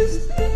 Jueves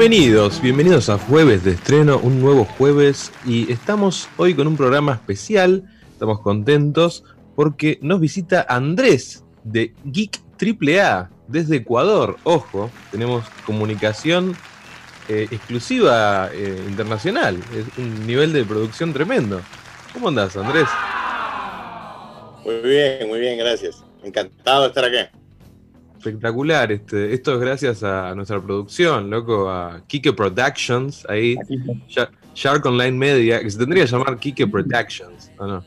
Bienvenidos, bienvenidos a Jueves de Estreno, un nuevo jueves y estamos hoy con un programa especial, estamos contentos porque nos visita Andrés de Geek AAA desde Ecuador, ojo, tenemos comunicación eh, exclusiva eh, internacional, es un nivel de producción tremendo. ¿Cómo andás Andrés? Muy bien, muy bien, gracias. Encantado de estar aquí. Espectacular, este, esto es gracias a nuestra producción, loco, a Kike Productions, ahí, Sha- Shark Online Media, que se tendría que llamar Kike Productions, ¿o no?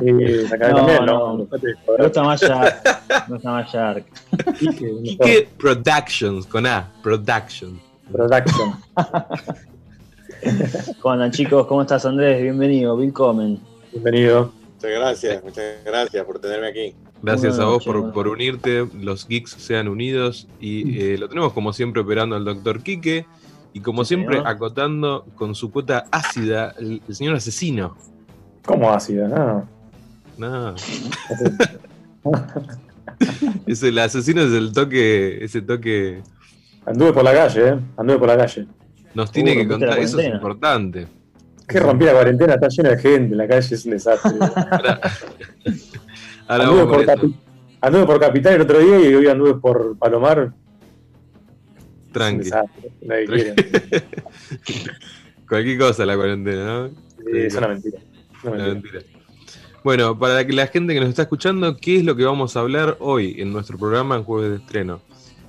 Sí, acá No, también, no. ¿no? Me gusta más Shark. Me gusta más Shark. Kike Productions, con A, Productions. Production. ¿Cómo andan chicos? ¿Cómo estás Andrés? Bienvenido, willkommen. Bienvenido. Muchas gracias, muchas gracias por tenerme aquí. Gracias a vos por, por unirte, los geeks sean unidos y eh, lo tenemos como siempre operando al doctor Quique y como Sí, siempre señor. acotando con su cuota ácida el, el señor asesino. ¿Cómo ácido? No. No. es el asesino es el toque, ese toque Anduve por la calle, ¿eh? Anduve por la calle. nos tiene que contar, eso es importante. Que rompí la cuarentena, está llena de gente, la calle es un desastre. Anduve, por. Capi- anduve por Capital el otro día y hoy anduve por Palomar. Tranqui. nadie. Cualquier cosa la cuarentena, ¿no? Sí, es una mentira. Una Una mentira. mentira. Bueno, para que la gente que nos está escuchando, ¿qué es lo que vamos a hablar hoy en nuestro programa en Jueves de Estreno?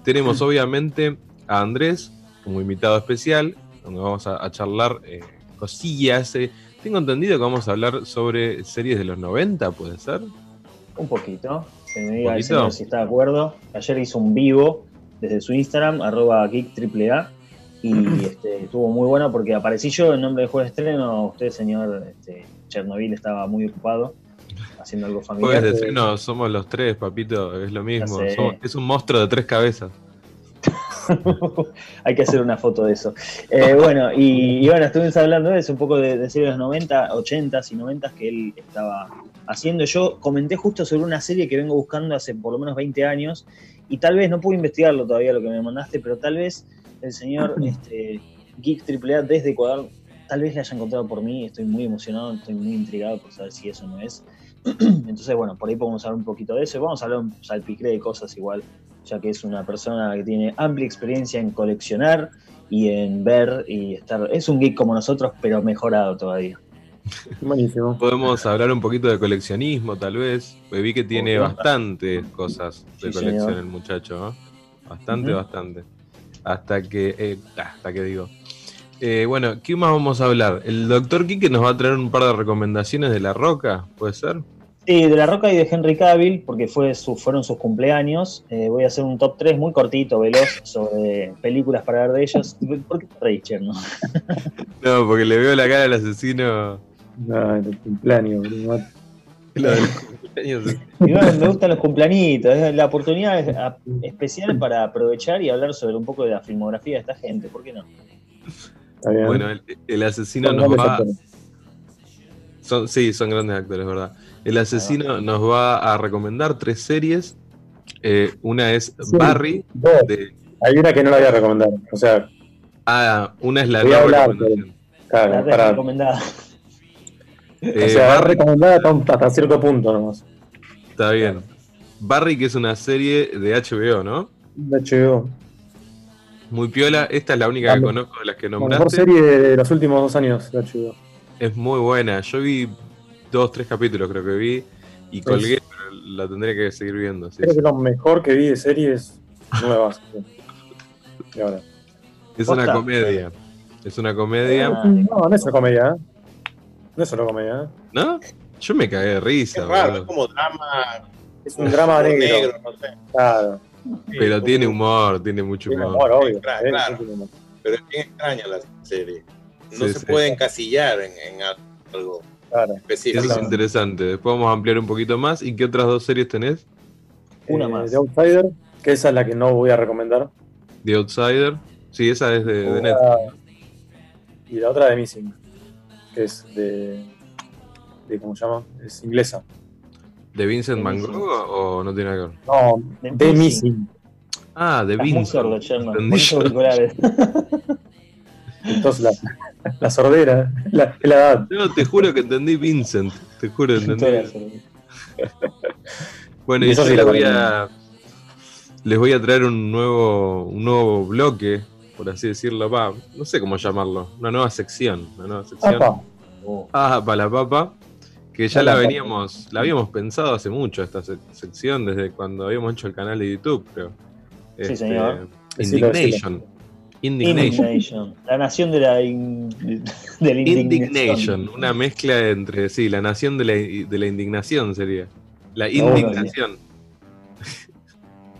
Tenemos obviamente a Andrés como invitado especial, donde vamos a, a charlar eh, cosillas. eh. Tengo entendido que vamos a hablar sobre series de los 90, ¿puede ser? Un poquito. Que me diga el señor si está de acuerdo. Ayer hizo un vivo desde su Instagram, arroba geekAAA. Y este, estuvo muy bueno porque aparecí yo en nombre de jueves de estreno. Usted, señor este, Chernobyl, estaba muy ocupado haciendo algo familiar. Jueves de Estreno somos los tres, papito, es lo mismo. Somos- es un monstruo de tres cabezas. Hay que hacer una foto de eso. Eh, bueno, y, y bueno, estuvimos hablando de eso, un poco de, de series de los 90, 80 y 90 que él estaba haciendo. Yo comenté justo sobre una serie que vengo buscando hace por lo menos 20 años y tal vez, no pude investigarlo todavía lo que me mandaste, pero tal vez el señor este, Geek AAA desde Ecuador, tal vez le haya encontrado por mí. Estoy muy emocionado, estoy muy intrigado por saber si eso no es. Entonces, bueno, por ahí podemos hablar un poquito de eso y vamos a hablar un salpicré de cosas igual ya que es una persona que tiene amplia experiencia en coleccionar y en ver y estar. Es un geek como nosotros, pero mejorado todavía. Buenísimo. Podemos hablar un poquito de coleccionismo, tal vez. porque vi que tiene bastantes cosas de Sí, colección señor. el muchacho, ¿no? Bastante, bastante. Hasta que. eh, hasta que digo. Eh, bueno, ¿qué más vamos a hablar? El doctor Quique nos va a traer un par de recomendaciones de La Roca, ¿puede ser? Sí, de La Roca y de Henry Cavill, porque fue su, fueron sus cumpleaños. Eh, voy a hacer un top 3 muy cortito, veloz, sobre películas para ver de ellos. ¿Por qué te reís, Cherno? No, porque le veo la cara al asesino. No, el cumpleaños, boludo. Lo del cumpleaños. Y bueno, me gustan los cumpleañitos, es la oportunidad es- a- especial para aprovechar y hablar sobre un poco de la filmografía de esta gente, ¿por qué no? Está bien. Bueno, el, el asesino Son nos va. actores. Son, sí, son grandes actores, ¿verdad? El asesino nos va a recomendar tres series. Eh, una es Sí. Barry. De- Hay una que no la voy a recomendar. O sea, ah, una es la Voy a hablar, recomendación. claro, La para, recomendada. Eh, o sea, Barry, recomendada hasta, cierto punto nomás. está bien. Barry, que es una serie de HBO, ¿no? De HBO. Muy piola. Esta es la única que La- conozco de las que La mejor nombraste. serie de los últimos dos años de HBO. Es muy buena. Yo vi dos, tres capítulos, creo que vi. Y colgué, pero la tendría que seguir viendo. sí, Creo sí. que es lo mejor que vi de series nuevas. Y ahora. Es una comedia. Es una comedia. Ah, No, no es una comedia, ¿eh? No es una comedia, ¿eh? ¿No? Yo me cagué de Es risa. raro, boludo. es como drama. Es un drama humor negro. no sé. Claro. Pero tiene humor, tiene mucho Tiene humor. humor, obvio. Claro, ¿eh? Pero es bien extraña la serie. No Sí, se sí. puede encasillar en, en algo Claro. específico. Eso es interesante. Después vamos a ampliar un poquito más. ¿Y qué otras dos series tenés? Una Eh, más. The Outsider, que esa es la que no voy a recomendar. The Outsider. Sí, esa es de, Netflix. Y la otra de Missing, que es de, de. ¿Cómo se llama? Es inglesa. ¿De Vincent Van. Gogh o no tiene nada que ver? No, The de Missing. Ah, de Vincent. sordo, Sherman. Entendí. Entonces la, la sordera, la, edad. No, te juro que entendí Vincent. Te juro que entendí. Bueno, Y y eso yo sí les voy a les voy a traer un nuevo un nuevo bloque, por así decirlo, va, no sé cómo llamarlo, una nueva sección, una nueva sección. Apa, Ah, para la papa, que ya la papa. veníamos, la habíamos pensado hace mucho esta sec- sección desde cuando habíamos hecho el canal de YouTube, creo. Este, Sí, señor. Decilo, Indignation. Indignation. Indignation. La nación de la, in- de la indignación. Indignation, una mezcla entre, sí, la nación de la, de la indignación sería. La indignación.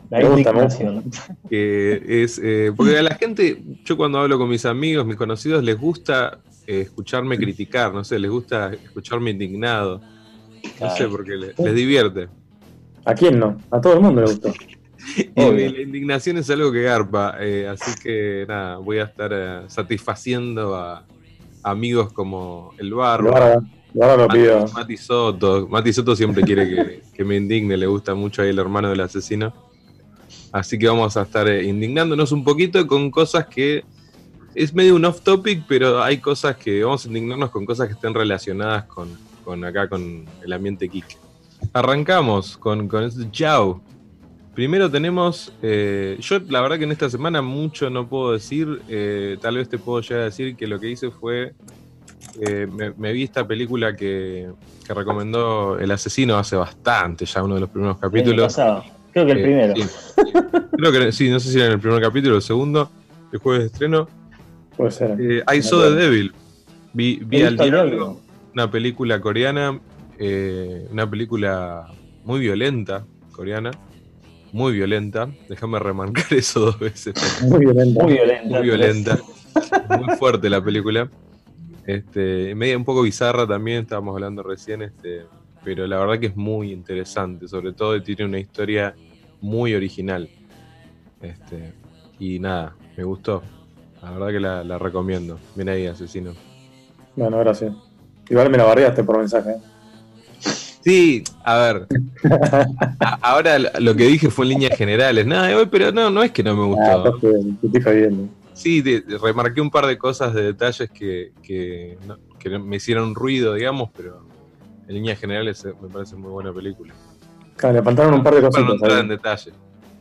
La indignación. que es eh, porque a la gente, yo cuando hablo con mis amigos, mis conocidos, les gusta eh, escucharme criticar, no sé, les gusta escucharme indignado. No sé, porque le- les, divierte. ¿A quién no? A todo el mundo le gustó. Y la indignación es algo que garpa, eh, así que nada, voy a estar eh, satisfaciendo a amigos como el ahora lo pido. Mati, Soto. Mati Soto siempre quiere que, que me indigne, le gusta mucho ahí el hermano del asesino. Así que vamos a estar eh, indignándonos un poquito con cosas que es medio un off topic, pero hay cosas que vamos a indignarnos con cosas que estén relacionadas con, con acá, con el ambiente geek. Arrancamos con, con este Yao. Primero tenemos, eh, yo la verdad que en esta semana mucho no puedo decir, eh, tal vez te puedo llegar a decir que lo que hice fue, eh, me, me vi esta película que, que recomendó El Asesino hace bastante, ya uno de los primeros capítulos. Creo que el Eh, primero. sí. Creo que sí, no sé si era en el primer capítulo o el segundo, el jueves de estreno. Puede ser. I Saw the Devil. Vi, vi al diablo, una película coreana, eh, una película muy violenta, coreana, muy violenta. Déjame remarcar eso dos veces. Muy violenta. Muy violenta. Muy violenta, muy fuerte la película. Este, media un poco bizarra también, estábamos hablando recién, este, pero la verdad que es muy interesante, sobre todo tiene una historia muy original. Este, y nada, me gustó. La verdad que la, la recomiendo. Bien ahí, asesino. Bueno, gracias. Igual me la bardeaste por mensaje. ¿eh? Sí, a ver. a- ahora lo que dije fue en líneas generales. Nada, eh, pero no, no es que no me Ah, gustó. bien, te estoy. Sí, remarqué un par de cosas, de detalles que, que, no- que me hicieron ruido, digamos, pero en líneas generales eh, me parece muy buena película. Claro, le faltaron un par de Para no en detalle.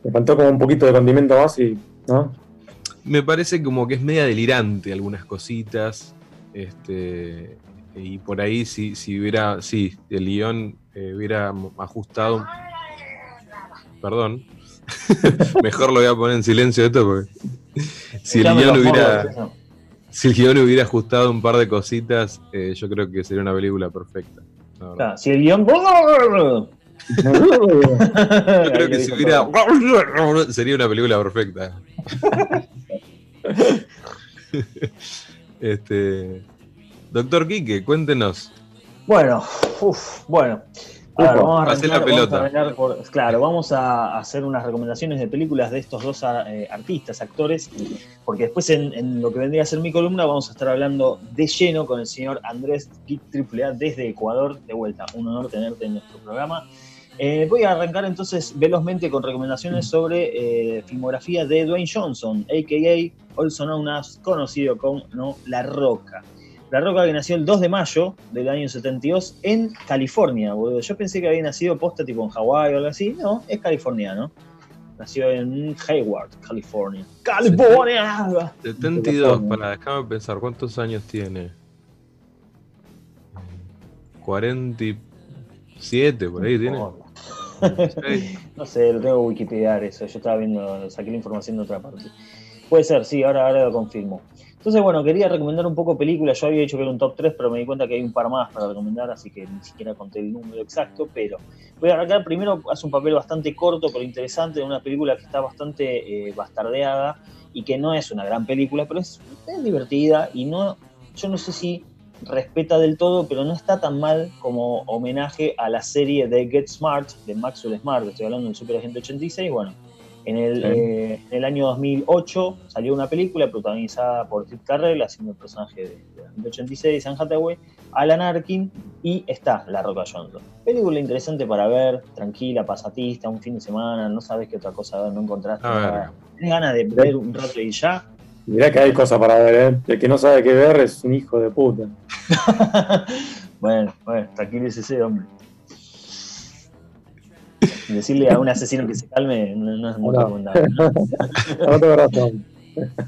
Le faltó como un poquito de condimento más y. ¿No? Me parece como que es media delirante algunas cositas. Este, y por ahí si, si hubiera, sí, el guion eh, hubiera ajustado. Perdón. Mejor lo voy a poner en silencio esto porque. Si el guion hubiera. Si el guion hubiera ajustado un par de cositas, eh, yo creo que sería una película perfecta. Claro, si el guion. Yo creo que si hubiera. sería una película perfecta. este. Doctor Quique, cuéntenos. Bueno, uf, bueno. A ver, vamos a la arrancar, vamos a pelota. por- claro, vamos a hacer unas recomendaciones de películas de estos dos eh, artistas, actores, porque después en, en lo que vendría a ser mi columna vamos a estar hablando de lleno con el señor Andrés Geek AAA desde Ecuador. De vuelta, un honor tenerte en nuestro programa. Eh, voy a arrancar entonces velozmente con recomendaciones sobre eh, filmografía de Dwayne Johnson, a.k.a. also known as, conocido como ¿no? La Roca. La Roca que nació el 2 de mayo del año 72 en California, boludo. Yo pensé que había nacido posta tipo en Hawái o algo así. No, es californiano. Nació en Hayward, California. ¡California! 72, para déjame pensar, ¿cuántos años tiene? 47, por ahí tiene. No sé, lo tengo que Wikipedia eso. Yo estaba viendo, saqué la información de otra parte. Puede ser, sí, ahora, ahora lo confirmo. Entonces, bueno, quería recomendar un poco películas. Yo había dicho que era un top 3, pero me di cuenta que hay un par más para recomendar, así que ni siquiera conté el número exacto. Pero voy a arrancar primero, hace un papel bastante corto, pero interesante, de una película que está bastante eh, bastardeada y que no es una gran película, pero es, es divertida y no, yo no sé si respeta del todo, pero no está tan mal como homenaje a la serie de Get Smart, de Maxwell Smart, estoy hablando del Super Agente 86, bueno, en el, Sí. eh, en el año 2008 salió una película protagonizada por Steve Carrell, haciendo el personaje de, de Agente 86, Anne Hathaway, Alan Arkin, y está La Roca Johnson. Película interesante para ver, tranquila, pasatista, un fin de semana, no sabes qué otra cosa ver, no encontraste A ver. nada. Tienes ganas de ver un rato y ya, Mirá que hay cosas para ver, ¿eh? El que no sabe qué ver es un hijo de puta. bueno, bueno, tranquilícese, hombre. Decirle a un asesino que se calme no, no es muy recomendable. ¿no? Razón.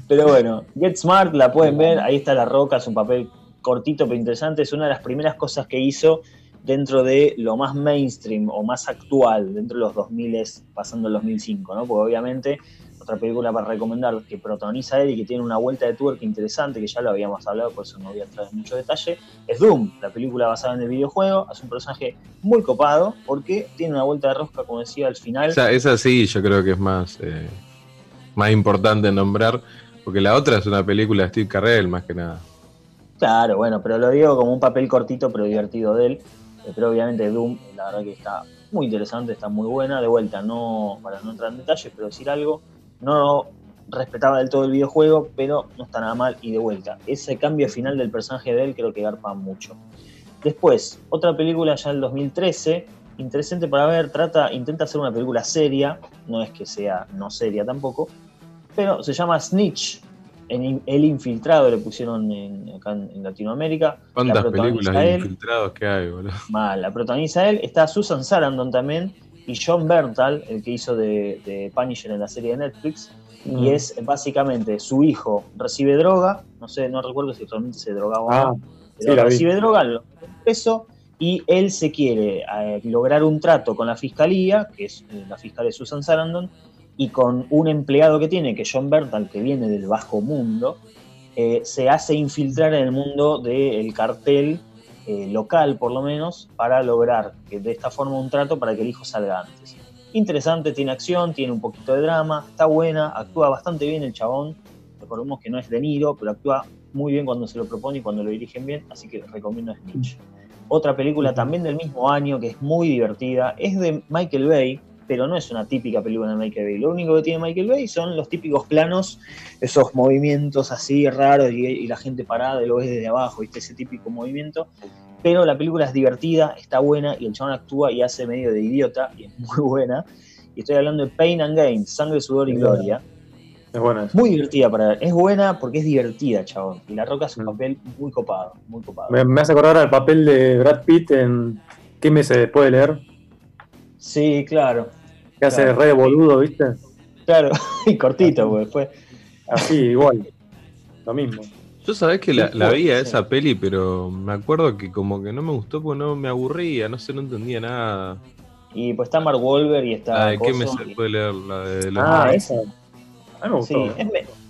Pero bueno, Get Smart la pueden ver, ahí está La Roca, es un papel cortito pero interesante, es una de las primeras cosas que hizo dentro de lo más mainstream o más actual, dentro de los 2000, pasando el 2005, ¿no? Porque obviamente otra película para recomendar que protagoniza él y que tiene una vuelta de tuerca interesante, que ya lo habíamos hablado, por eso no voy a entrar en mucho detalle, es Doom, la película basada en el videojuego, es un personaje muy copado porque tiene una vuelta de rosca, como decía, al final. Esa, esa sí, yo creo que es más, eh, más importante nombrar, porque la otra es una película de Steve Carell, más que nada. Claro, bueno, pero lo digo como un papel cortito pero divertido de él. Eh, Pero obviamente Doom, la verdad que está muy interesante, está muy buena. De vuelta, no para no entrar en detalles, pero decir algo, no respetaba del todo el videojuego, pero no está nada mal. Y de vuelta, ese cambio final del personaje de él creo que garpa mucho. Después, otra película ya del 2013, interesante para ver, trata, intenta hacer una película seria, no es que sea no seria tampoco, pero se llama Snitch. En El Infiltrado le pusieron en, acá en, Latinoamérica. ¿Cuántas La películas de infiltrados que hay, boludo? Mal, la protagoniza él. Está Susan Sarandon también y John Berntal, el que hizo de, de Punisher en la serie de Netflix. Mm. Y es básicamente su hijo recibe droga, no sé, no recuerdo si realmente se drogaba o Ah, no, sí, pero vi. recibe droga, lo preso y él se quiere eh, lograr un trato con la fiscalía, que es eh, la fiscal de Susan Sarandon, y con un empleado que tiene, que es John Berntal, que viene del bajo mundo, eh, se hace infiltrar en el mundo del cartel eh, local, por lo menos, para lograr que de esta forma un trato para que el hijo salga antes. Interesante, tiene acción, tiene un poquito de drama, está buena, actúa bastante bien el chabón. Recordemos que no es De Niro, pero actúa muy bien cuando se lo propone y cuando lo dirigen bien, así que recomiendo Snitch. Otra película también del mismo año que es muy divertida, es de Michael Bay, pero no es una típica película de Michael Bay. Lo único que tiene Michael Bay son los típicos planos, esos movimientos así raros y, y la gente parada y lo ves desde abajo, ¿viste? Ese típico movimiento. Pero la película es divertida, está buena y el chabón actúa y hace medio de idiota y es muy buena. Y estoy hablando de Pain and Gain, Sangre, Sudor y Es Gloria. Es bueno eso. Muy divertida para ver. Es buena porque es divertida, chabón. Y La Roca hace un Mm. papel muy copado, muy copado. Me, me hace acordar al papel de Brad Pitt en ¿Qué me se puede leer? Sí, claro. Que hace Claro. re boludo, ¿viste? Claro, y cortito, pues fue. Así, igual. Lo mismo. Yo sabés que la, la vi a sí. esa peli, pero me acuerdo que como que no me gustó porque no me aburría, no sé, no entendía nada. Y pues está Mark Wahlberg y está. De qué me y- puede leer, la de los Ah, Ah, esa. A mí me gustó. Sí,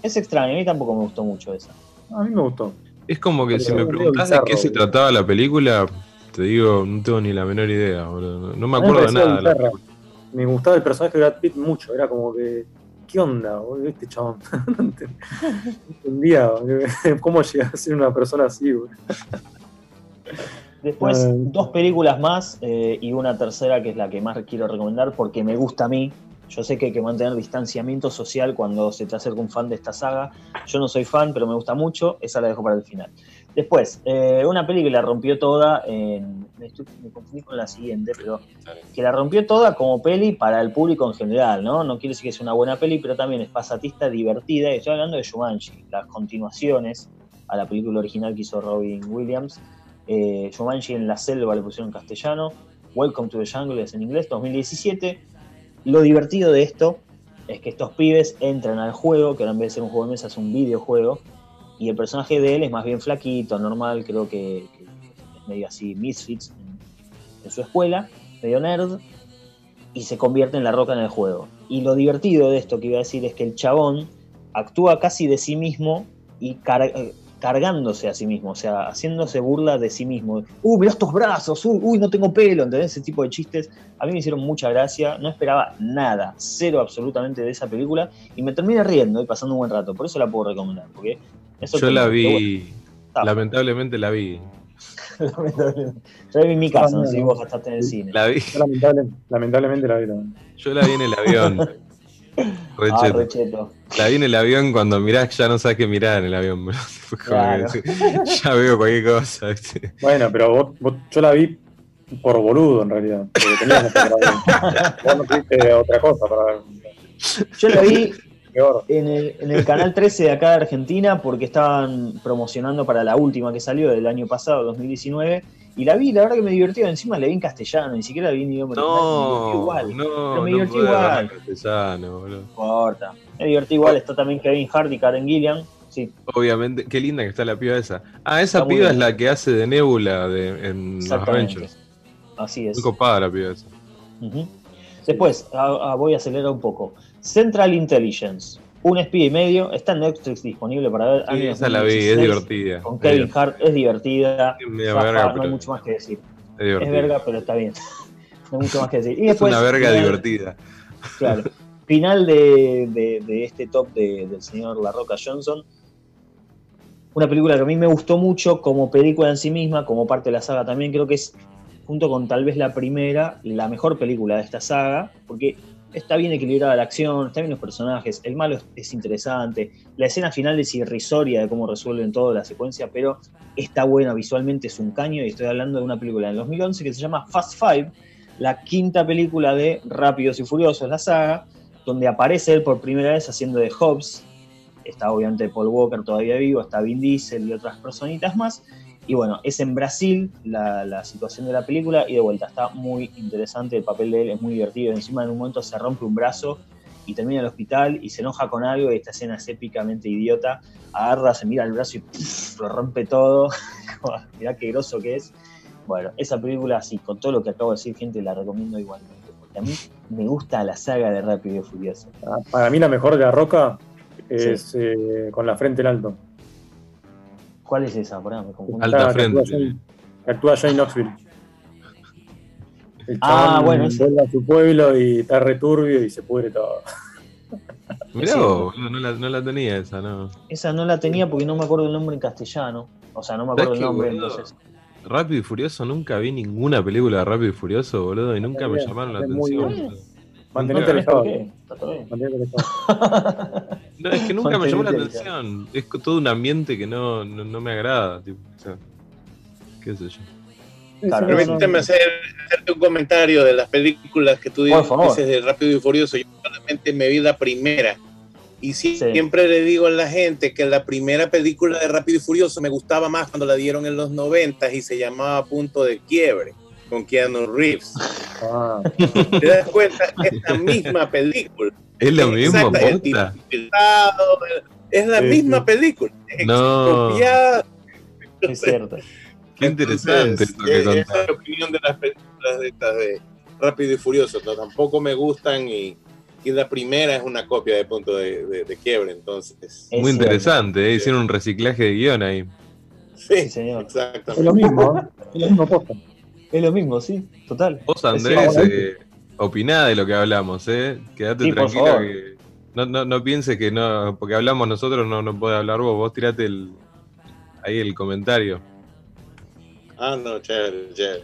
es, extraño, a mí tampoco me gustó mucho esa. A mí me gustó. Es como que Pero si me preguntás de qué se trataba la película, te digo, no tengo ni la menor idea, boludo. No- me acuerdo de nada. de la película. Me gustaba el personaje de Brad Pitt mucho. Era como que. ¿Qué onda, boludo? Este chabón. no ent- no entendía cómo llega a ser una persona así, boludo. Después, dos películas más eh, y una tercera que es la que más quiero recomendar porque me gusta a mí. Yo sé que hay que mantener distanciamiento social cuando se te acerca un fan de esta saga. Yo no soy fan, pero me gusta mucho. Esa la dejo para el final. Después, eh, una peli que la rompió toda. en- me, estoy- me confundí con la siguiente, pero que la rompió toda como peli para el público en general, ¿no? No quiere decir que sea una buena peli, pero también es pasatista, divertida. Y estoy hablando de Jumanji, las continuaciones a la película original que hizo Robin Williams. Eh, Jumanji en la selva le pusieron en castellano. Welcome to the Jungle es en inglés, 2017. Lo divertido de esto es que estos pibes entran al juego, que ahora en vez de ser un juego de mesa es un videojuego, y el personaje de él es más bien flaquito, normal, creo que, es medio así, misfits en, su escuela, medio nerd, y se convierte en la roca en el juego. Y lo divertido de esto que iba a decir es que el chabón actúa casi de sí mismo y eh, cargándose a sí mismo, o sea, haciéndose burla de sí mismo. Uh, mirá estos brazos, uy, uy, no tengo pelo, ¿entendés? Ese tipo de chistes a mí me hicieron mucha gracia, no esperaba nada, cero absolutamente de esa película, y me terminé riendo y pasando un buen rato, por eso la puedo recomendar, porque eso Yo la bueno, vi, lamentablemente la vi. lamentablemente. Yo la vi en mi casa, no sé si vos gastaste en el cine. La vi, Yo lamentable- lamentablemente la vi también. yo la vi en el avión. Re Ah, recheto. La vi en el avión cuando mirás, ya no sabes qué mirar en el avión. bro. Claro. ya veo cualquier cosa. ¿viste? Bueno, pero vos, vos- yo la vi por boludo en realidad. Porque grabar. Vos no tuviste otra cosa para ver. Yo la vi Peor. en el, en el canal 13 de acá de Argentina porque estaban promocionando para la última que salió del año pasado, 2019. Y la vi, la verdad que me divirtió. Encima la vi en castellano, ni siquiera la vi en idioma No, original. Me divertí igual. no, Pero me divertí igual. castellano, boludo. No importa. Me divertí igual. Está también Kevin Hart y Karen Gillian. Sí, Obviamente, qué linda que está la piba esa. Ah, esa piba es la que hace de Nebula de, en los. Avengers. Así es. Muy copada la piba esa. Después, a- a- voy a acelerar un poco. Central Intelligence, un espía y medio, está en Netflix disponible para ver. Sí, esa la vi, es 2016, divertida. Con Kevin. Hart, es divertida. Es verga, no hay mucho más que decir. es verga, pero está bien. no hay mucho más que decir. Y Es una verga final- divertida. Claro. Final de, de- de este top de- del señor La Roca Johnson. Una película que a mí me gustó mucho como película en sí misma, como parte de la saga también. Creo que es, junto con tal vez la primera, la mejor película de esta saga, porque está bien equilibrada la acción, está bien los personajes, el malo es, es interesante, la escena final es irrisoria de cómo resuelven toda la secuencia, pero está buena visualmente, es un caño, y estoy hablando de una película del 2011 que se llama Fast Five, la quinta película de Rápidos y Furiosos, la saga, donde aparece él por primera vez haciendo de Hobbs. Está obviamente Paul Walker todavía vivo, está Vin Diesel y otras personitas más. Y bueno, es en Brasil la, la situación de la película y de vuelta está muy interesante, el papel de él es muy divertido. Encima en un momento se rompe un brazo y termina en el hospital y se enoja con algo y esta escena es épicamente idiota. Agarra, se mira el brazo y lo rompe todo. Mirá qué groso que es. Bueno, esa película, así, con todo lo que acabo de decir, gente, la recomiendo igualmente. Porque a mí me gusta la saga de Rápido y Furioso. Ah, Para mí la mejor de la roca es eh, con la frente en alto. ¿Cuál es esa? Pará, me confundí. Alta Ah, frente. Que actúa Jane Knoxville. El Ah, bueno, vuelve a su pueblo y está returbio y se pudre todo. Mirá, Sí. vos, no la, no la tenía esa, ¿no? Esa no la tenía porque no me acuerdo el nombre en castellano. O sea, no me acuerdo el ¿Sabés qué, nombre, boludo? entonces. Rápido y Furioso, nunca vi ninguna película de Rápido y Furioso, boludo, y nunca me llamaron la atención. Mantenete alejado. ¿Por qué? Está todo bien. Mantenete alejado. No, es que nunca me llamó la atención. Es todo un ambiente que no, no, no me agrada. Tipo, o sea, qué sé yo. Claro. Permíteme no, hacer, hacerte un comentario de las películas que tú dices de Rápido y Furioso. Yo solamente me vi la primera. Y sí, Sí. siempre le digo a la gente que la primera película de Rápido y Furioso me gustaba más cuando la dieron en los 90 y se llamaba Punto de Quiebre con Keanu Reeves. Ah, ¿Te das cuenta? Es la misma película. ¿Es posta? tipo infiltrado, Es la misma película. Es No. copiada. Es cierto. Qué interesante Entonces, esto que contás. esa es la opinión de las películas de estas de Rápido y Furioso. no, tampoco me gustan y, y la primera es una copia de punto de, de- de quiebre. Entonces, Es Muy cierto. interesante, ¿eh? hicieron un reciclaje de guion ahí. sí, Sí, señor. es lo exactamente. mismo, ¿eh? es lo mismo posta. Es lo mismo, sí, total. Vos, Andrés, eh, opiná de lo que hablamos, ¿eh? Quédate Sí, por tranquilo favor. que no, no, no pienses que no, porque hablamos nosotros, no, no puede hablar vos. Vos tirate el, ahí el comentario. Ah, no, chévere, chévere.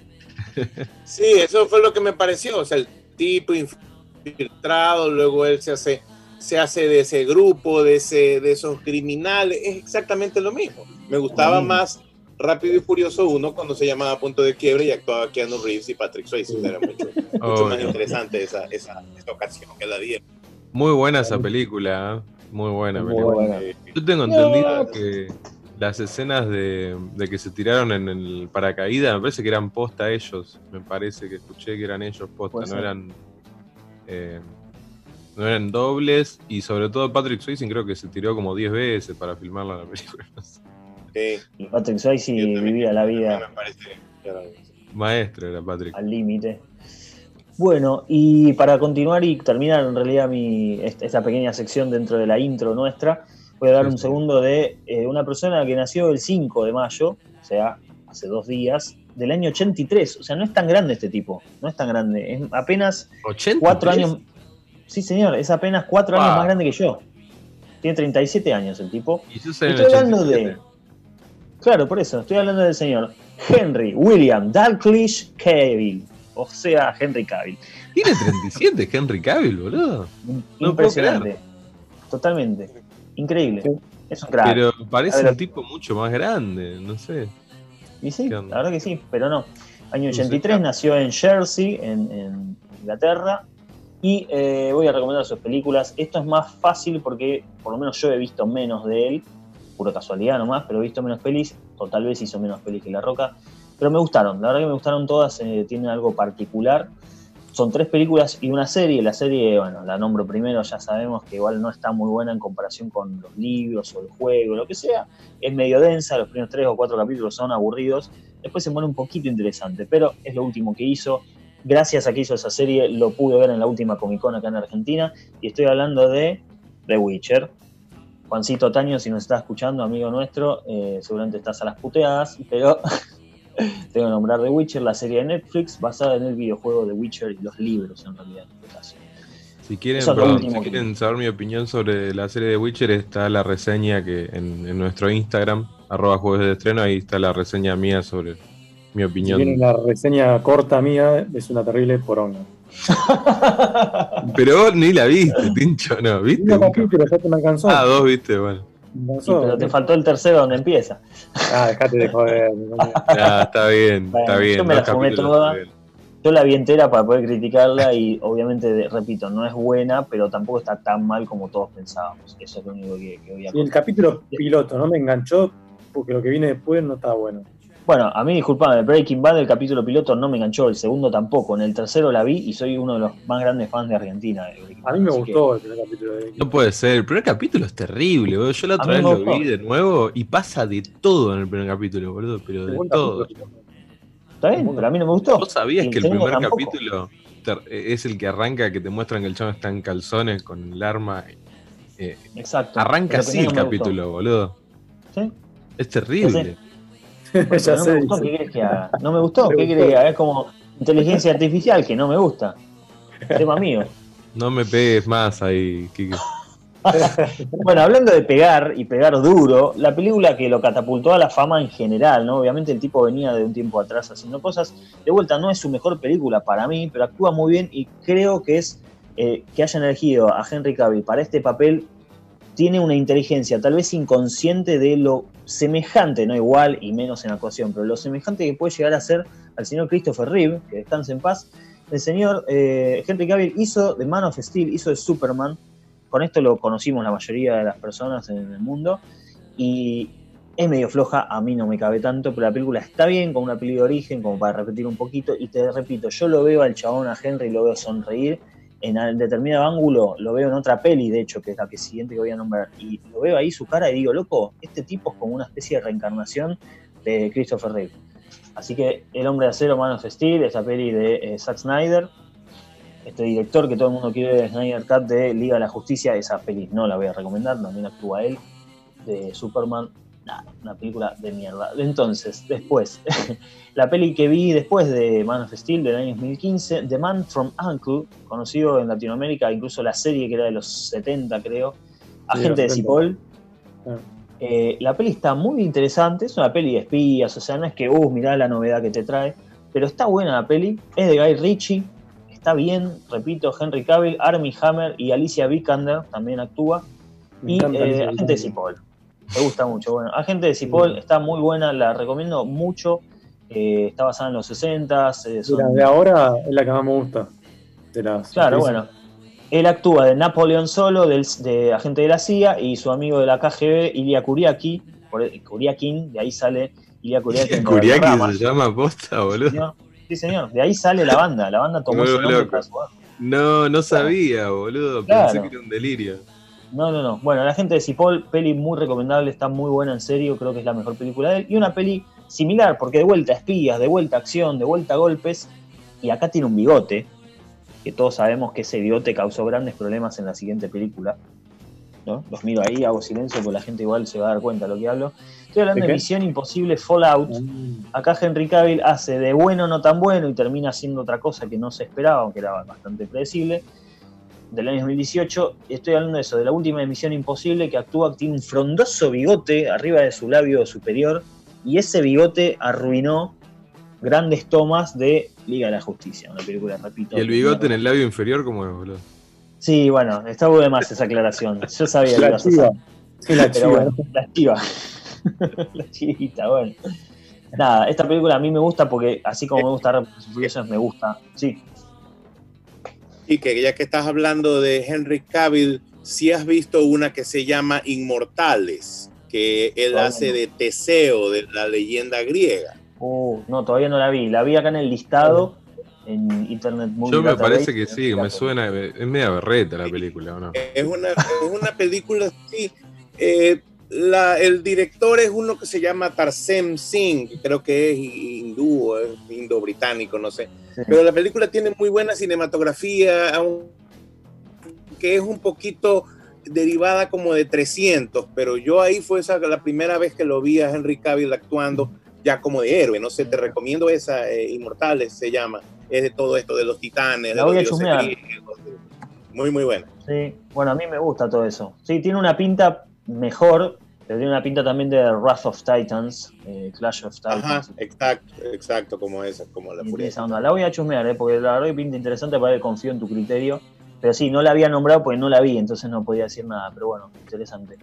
Sí, eso fue lo que me pareció. O sea, el tipo infiltrado, luego él se hace, se hace de ese grupo, de, ese, de esos criminales. Es exactamente lo mismo. Me gustaba Mm. más Rápido y Furioso 1 cuando se llamaba Punto de Quiebre y actuaba Keanu Reeves y Patrick Swayze. Era mucho, mucho más interesante esa, esa, esa ocasión que la dieron. Muy buena esa película, ¿eh? muy buena Muy película. buena. Yo tengo entendido que las escenas de, de que se tiraron en el paracaídas, me parece que eran posta ellos. Me parece que escuché que eran ellos posta, no ser. eran. eh, no eran dobles. Y sobre todo Patrick Swayze creo que se tiró como 10 veces para filmarla la película. no sé. Sí, Y Patrick Swayze vivía la vida Me parece Maestro era Patrick. al límite. Bueno, y para continuar y terminar en realidad mi, esta, pequeña sección dentro de la intro nuestra, voy a dar Sí, un sí. segundo de eh, una persona que nació el 5 de mayo, o sea, hace dos días, del año 83. O sea, no es tan grande este tipo, no es tan grande, es apenas 83. cuatro años. Sí, señor, es apenas cuatro Wow. años más grande que yo. Tiene 37 años el tipo. Y Estoy hablando 87. de. Claro, por eso, estoy hablando del señor Henry William Dalglish Cavill. O sea, Henry Cavill. Tiene 37 Henry Cavill, boludo. No Impresionante. Totalmente. Increíble. Sí. Es un crack. Pero parece ver. un tipo mucho más grande, no sé. y sí, la verdad que sí, pero no. Año No sé, 83 claro. nació en Jersey, en, en Inglaterra. Y eh, voy a recomendar sus películas. Esto es más fácil porque por lo menos yo he visto menos de él. Pura casualidad nomás, pero he visto menos pelis. O tal vez hizo menos pelis que La Roca. Pero me gustaron, la verdad que me gustaron todas. eh, tienen algo particular. Son tres películas y una serie. La serie, bueno, la nombro primero, ya sabemos que igual no está muy buena en comparación con los libros o el juego, lo que sea. Es medio densa, los primeros tres o cuatro capítulos son aburridos. Después se pone un poquito interesante, pero es lo último que hizo. Gracias a que hizo esa serie, lo pude ver en la última Comic Con acá en Argentina. Y estoy hablando de The Witcher. Juancito Taño, si nos está escuchando, amigo nuestro, eh, seguramente estás a las puteadas, pero tengo que nombrar The Witcher, la serie de Netflix, basada en el videojuego The Witcher y los libros, en realidad, en este caso. Si quieren, es perdón, si saber mi opinión sobre la serie de Witcher, está la reseña que en, en nuestro Instagram, arroba jueves de estreno, ahí está la reseña mía sobre mi Si opinión. viene la reseña corta mía, es una terrible poronga. Pero vos ni la viste, Tincho, no, ¿viste? Capítulo ya te me alcanzó. Ah, dos, viste, bueno. Alcanzó. pero te faltó el tercero donde empieza. Ah, dejate de joder. Ah, está bien, Bueno, está bien. yo me la fumé toda. está. Yo la vi entera para poder criticarla y obviamente, repito, no es buena, pero tampoco está tan mal como todos pensábamos. Eso es lo único que, que voy a Sí, el capítulo piloto no me enganchó porque lo que viene después no estaba bueno. Bueno, a mí, disculpame, Breaking Bad, el capítulo piloto no me enganchó, el segundo tampoco. En el tercero la vi y soy uno de los más grandes fans de Argentina. de Breaking A mí me Bad, gustó el primer capítulo de No puede ser, el primer capítulo es terrible, boludo. Yo la otra vez lo vi de nuevo y pasa de todo en el primer capítulo, boludo, pero de todo. capítulo. Está bien, pero a mí no me gustó. ¿Vos sabías que el primer tampoco. capítulo te- es el que arranca, que te muestran que el chavo está en calzones con el arma? Eh, Exacto. arranca así el me gustó. capítulo, boludo. ¿Sí? Es terrible. ya no sé. me gustó. ¿qué querés que haga? No me gustó, Me ¿qué querés que haga? Es como inteligencia artificial, que no me gusta. Tema mío. No me pegues más ahí, Kike. Bueno, hablando de pegar y pegar duro, la película que lo catapultó a la fama en general, ¿no? Obviamente el tipo venía de un tiempo atrás haciendo cosas. De vuelta, no es su mejor película para mí, pero actúa muy bien y creo que es eh, que hayan elegido a Henry Cavill para este papel. Tiene una inteligencia tal vez inconsciente de lo semejante, no igual y menos en actuación, pero lo semejante que puede llegar a ser al señor Christopher Reeve, que descanse en paz. El señor eh, Henry Cavill hizo The Man of Steel, hizo de Superman, con esto lo conocimos la mayoría de las personas en el mundo. Y es medio floja, a mí no me cabe tanto, pero la película está bien con una peli de origen, como para repetir un poquito, y te repito, yo lo veo al chabón, a Henry, lo veo sonreír, en determinado ángulo, lo veo en otra peli, de hecho, que es la que siguiente que voy a nombrar, y lo veo ahí su cara y digo, loco, este tipo es como una especie de reencarnación de Christopher Reeve. Así que El Hombre de Acero, Man of Steel, esa peli de eh, Zack Snyder, este director que todo el mundo quiere ver, Snyder Cut de Liga de la Justicia, esa peli no la voy a recomendar, también actúa él, de Superman, una película de mierda. Entonces, después, la peli que vi después de Man of Steel del año 2015, The Man from Uncle, conocido en Latinoamérica, incluso la serie que era de los 70 creo, Agente de 70. Cipoll, Ah. Eh, la peli está muy interesante, es una peli de espías, o sea, no es que, uh, mirá la novedad que te trae, pero está buena la peli, es de Guy Ritchie, está bien, repito, Henry Cavill, Armie Hammer y Alicia Vikander también actúa, Me y eh, Agente de. Cipoll, me gusta mucho, bueno, Agente de Cipoll está muy buena, la recomiendo mucho, eh, está basada en los 60s, eh, son- la de ahora es la que más me gusta. De las Claro, actrices. bueno. Él actúa de Napoleón Solo, del, de agente de la CIA, y su amigo de la KGB, Ilya Kuriaki, por- Kuryakin, de ahí sale Ilya Kuryakin. con Kuriaki Valderrama. se llama posta, boludo. Señor. Sí, señor. De ahí sale la banda. La banda tomó Me ese nombre para su banda. No, no sabía, boludo. Claro. Pensé que era un delirio. No, no, no. Bueno, la gente de Cipoll, peli muy recomendable, está muy buena en serio, creo que es la mejor película de él. Y una peli similar, porque de vuelta espías, de vuelta acción, de vuelta golpes, y acá tiene un bigote, que todos sabemos que ese bigote causó grandes problemas en la siguiente película. ¿no? Los miro ahí, hago silencio, porque la gente igual se va a dar cuenta de lo que hablo. Estoy hablando ¿De de? Misión Imposible Fallout. Mm, Acá Henry Cavill hace de bueno no tan bueno y termina haciendo otra cosa que no se esperaba, aunque era bastante predecible. Del año 2018, estoy hablando de eso, de la última de Misión Imposible, que actúa, tiene un frondoso bigote arriba de su labio superior, y ese bigote arruinó grandes tomas de Liga de la Justicia, una película, repito. Y el bigote en el labio inferior, ¿cómo es, boludo? Sí, bueno, está de más esa aclaración. Yo sabía que La ibas a chiva. hacer. Sí, la Pero chiva. bueno, la chiva. la chivita, bueno. Nada, esta película a mí me gusta porque así como me gusta Rápidos y Furiosos, me gusta. Sí, Y que ya que estás hablando de Henry Cavill, si has visto una que se llama Inmortales, que él Oh. hace de Teseo, de la leyenda griega. Uh, no, todavía no la vi. La vi acá en el listado en Internet Movie Yo me Database. parece que sí, me suena. Es media berreta la película, ¿o no? Es una, es una película, sí. eh, la- el director es uno que se llama Tarsem Singh, creo que es hindú, es indo-británico, no sé. Sí. Pero la película tiene muy buena cinematografía, que es un poquito derivada como de 300, pero yo ahí fue esa la primera vez que lo vi a Henry Cavill actuando ya como de héroe, no sé, te recomiendo esa, eh, Inmortales se llama, es de todo esto de los titanes, La de los dioses muy muy buena. Sí, bueno, a mí me gusta todo eso. Sí, tiene una pinta mejor, pero tiene una pinta también de Wrath of Titans, eh, Clash of Ajá, Titans. exacto, exacto, como esa, como la furia. esa onda. La voy a chusmear, eh, porque la verdad que pinta interesante para que confío en tu criterio. Pero sí, no la había nombrado porque no la vi, entonces no podía decir nada. Pero bueno, interesante.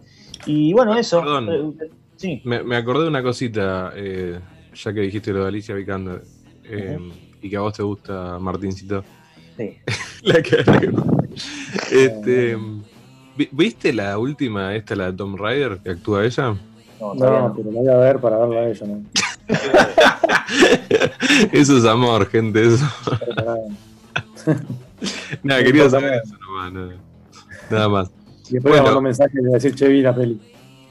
Y bueno, eso. Perdón. eh, sí, Me, me acordé de una cosita, eh, ya que dijiste lo de Alicia Vikander, eh, y que a vos te gusta Martincito. sí. La cara que- Este, ¿vi- ¿Viste la última, esta, la de Tom Rider, que actúa ella? No, No, no. pero la voy a ver para verla a ella, ¿no? Eso es amor, gente, eso. Nada, No quería saber nada. eso nomás, nada, nada más. Y después Bueno. le mando un mensaje y le voy a decir, che, vi la peli.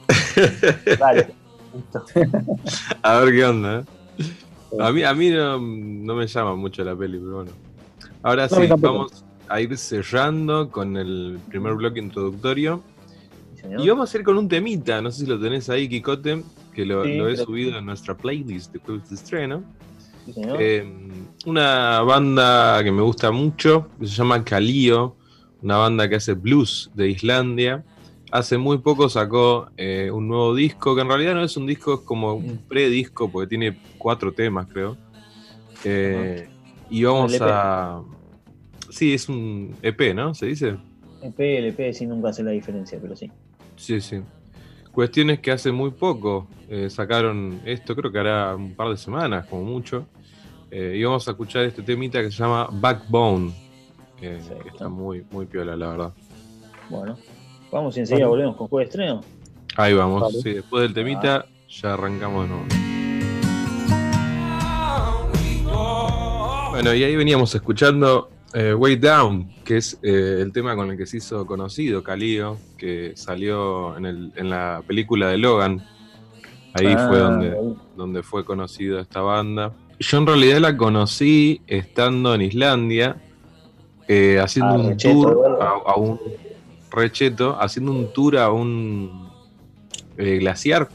Dale. A ver qué onda. ¿eh? A mí, a mí no, no me llama mucho la peli, pero bueno. Ahora No, sí, tampoco. vamos a ir cerrando con el primer bloque introductorio. Sí. Y vamos a ir con un temita, no sé si lo tenés ahí, Kikote, que lo, Sí, lo he que subido en nuestra playlist de juegos de estreno. Sí. Eh, una banda que me gusta mucho, que se llama Kalio, una banda que hace blues de Islandia. Hace muy poco sacó eh, un nuevo disco, que en realidad no es un disco, es como un predisco, porque tiene cuatro temas, creo. Eh, y vamos a... Sí, es un EP, ¿no? ¿Se dice? LP, LP, sí, nunca hace la diferencia, pero sí. Sí, sí. Cuestiones que hace muy poco eh, sacaron esto, creo que hará un par de semanas, como mucho. Eh, y vamos a escuchar este temita que se llama Backbone. eh, que está muy, muy piola, la verdad. Bueno, vamos y enseguida Bueno. volvemos con juego de estreno. Ahí vamos, Vale. sí, después del temita ya arrancamos de nuevo. Bueno, y ahí veníamos escuchando eh, Way Down, que es eh, el tema con el que se hizo conocido Kalio, que salió en, el- en la película de Logan. Ahí Ah, fue donde, ahí. donde fue conocida esta banda. Yo en realidad la conocí estando en Islandia, eh, haciendo Ah, un recheto, tour a, a un recheto, haciendo un tour a un glaciar.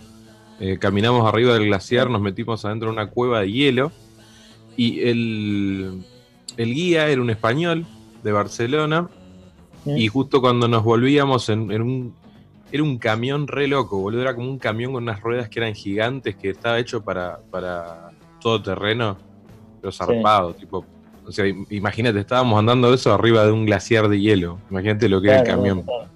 Caminamos arriba del glaciar, nos metimos adentro de una cueva de hielo y el, el guía era un español de Barcelona y justo cuando nos volvíamos en, en un era un camión re loco, boludo. Era como un camión con unas ruedas que eran gigantes, que estaba hecho para, para todo terreno, pero zarpado, tipo. O sea, im- imagínate, estábamos andando eso arriba de un glaciar de hielo. Imagínate lo que era el camión. claro.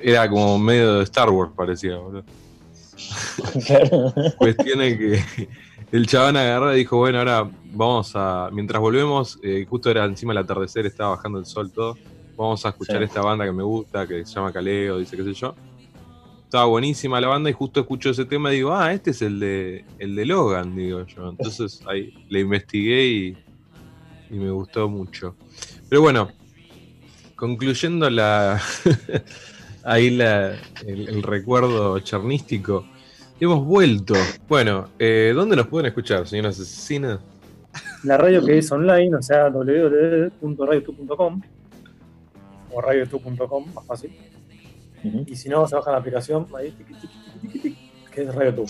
Era como medio de Star Wars, parecía, boludo. Claro. Cuestión es que el chabón agarró y dijo, bueno, ahora vamos a, mientras volvemos, eh, justo era encima del atardecer, estaba bajando el sol todo, vamos a escuchar Sí. esta banda que me gusta, que se llama Caleo, dice qué sé yo. Estaba buenísima la banda y justo escucho ese tema y digo, ah, este es el de, el de Logan, digo yo. Entonces ahí le investigué y, y me gustó mucho. Pero bueno, concluyendo la ahí la, el, el recuerdo charnístico, hemos vuelto. Bueno, eh, ¿dónde nos pueden escuchar, señoras asesinas? La radio que es online, o sea, www.radiotu.com o radiotu.com, más fácil. Y si no, se baja la aplicación ahí, que es Radio Tu.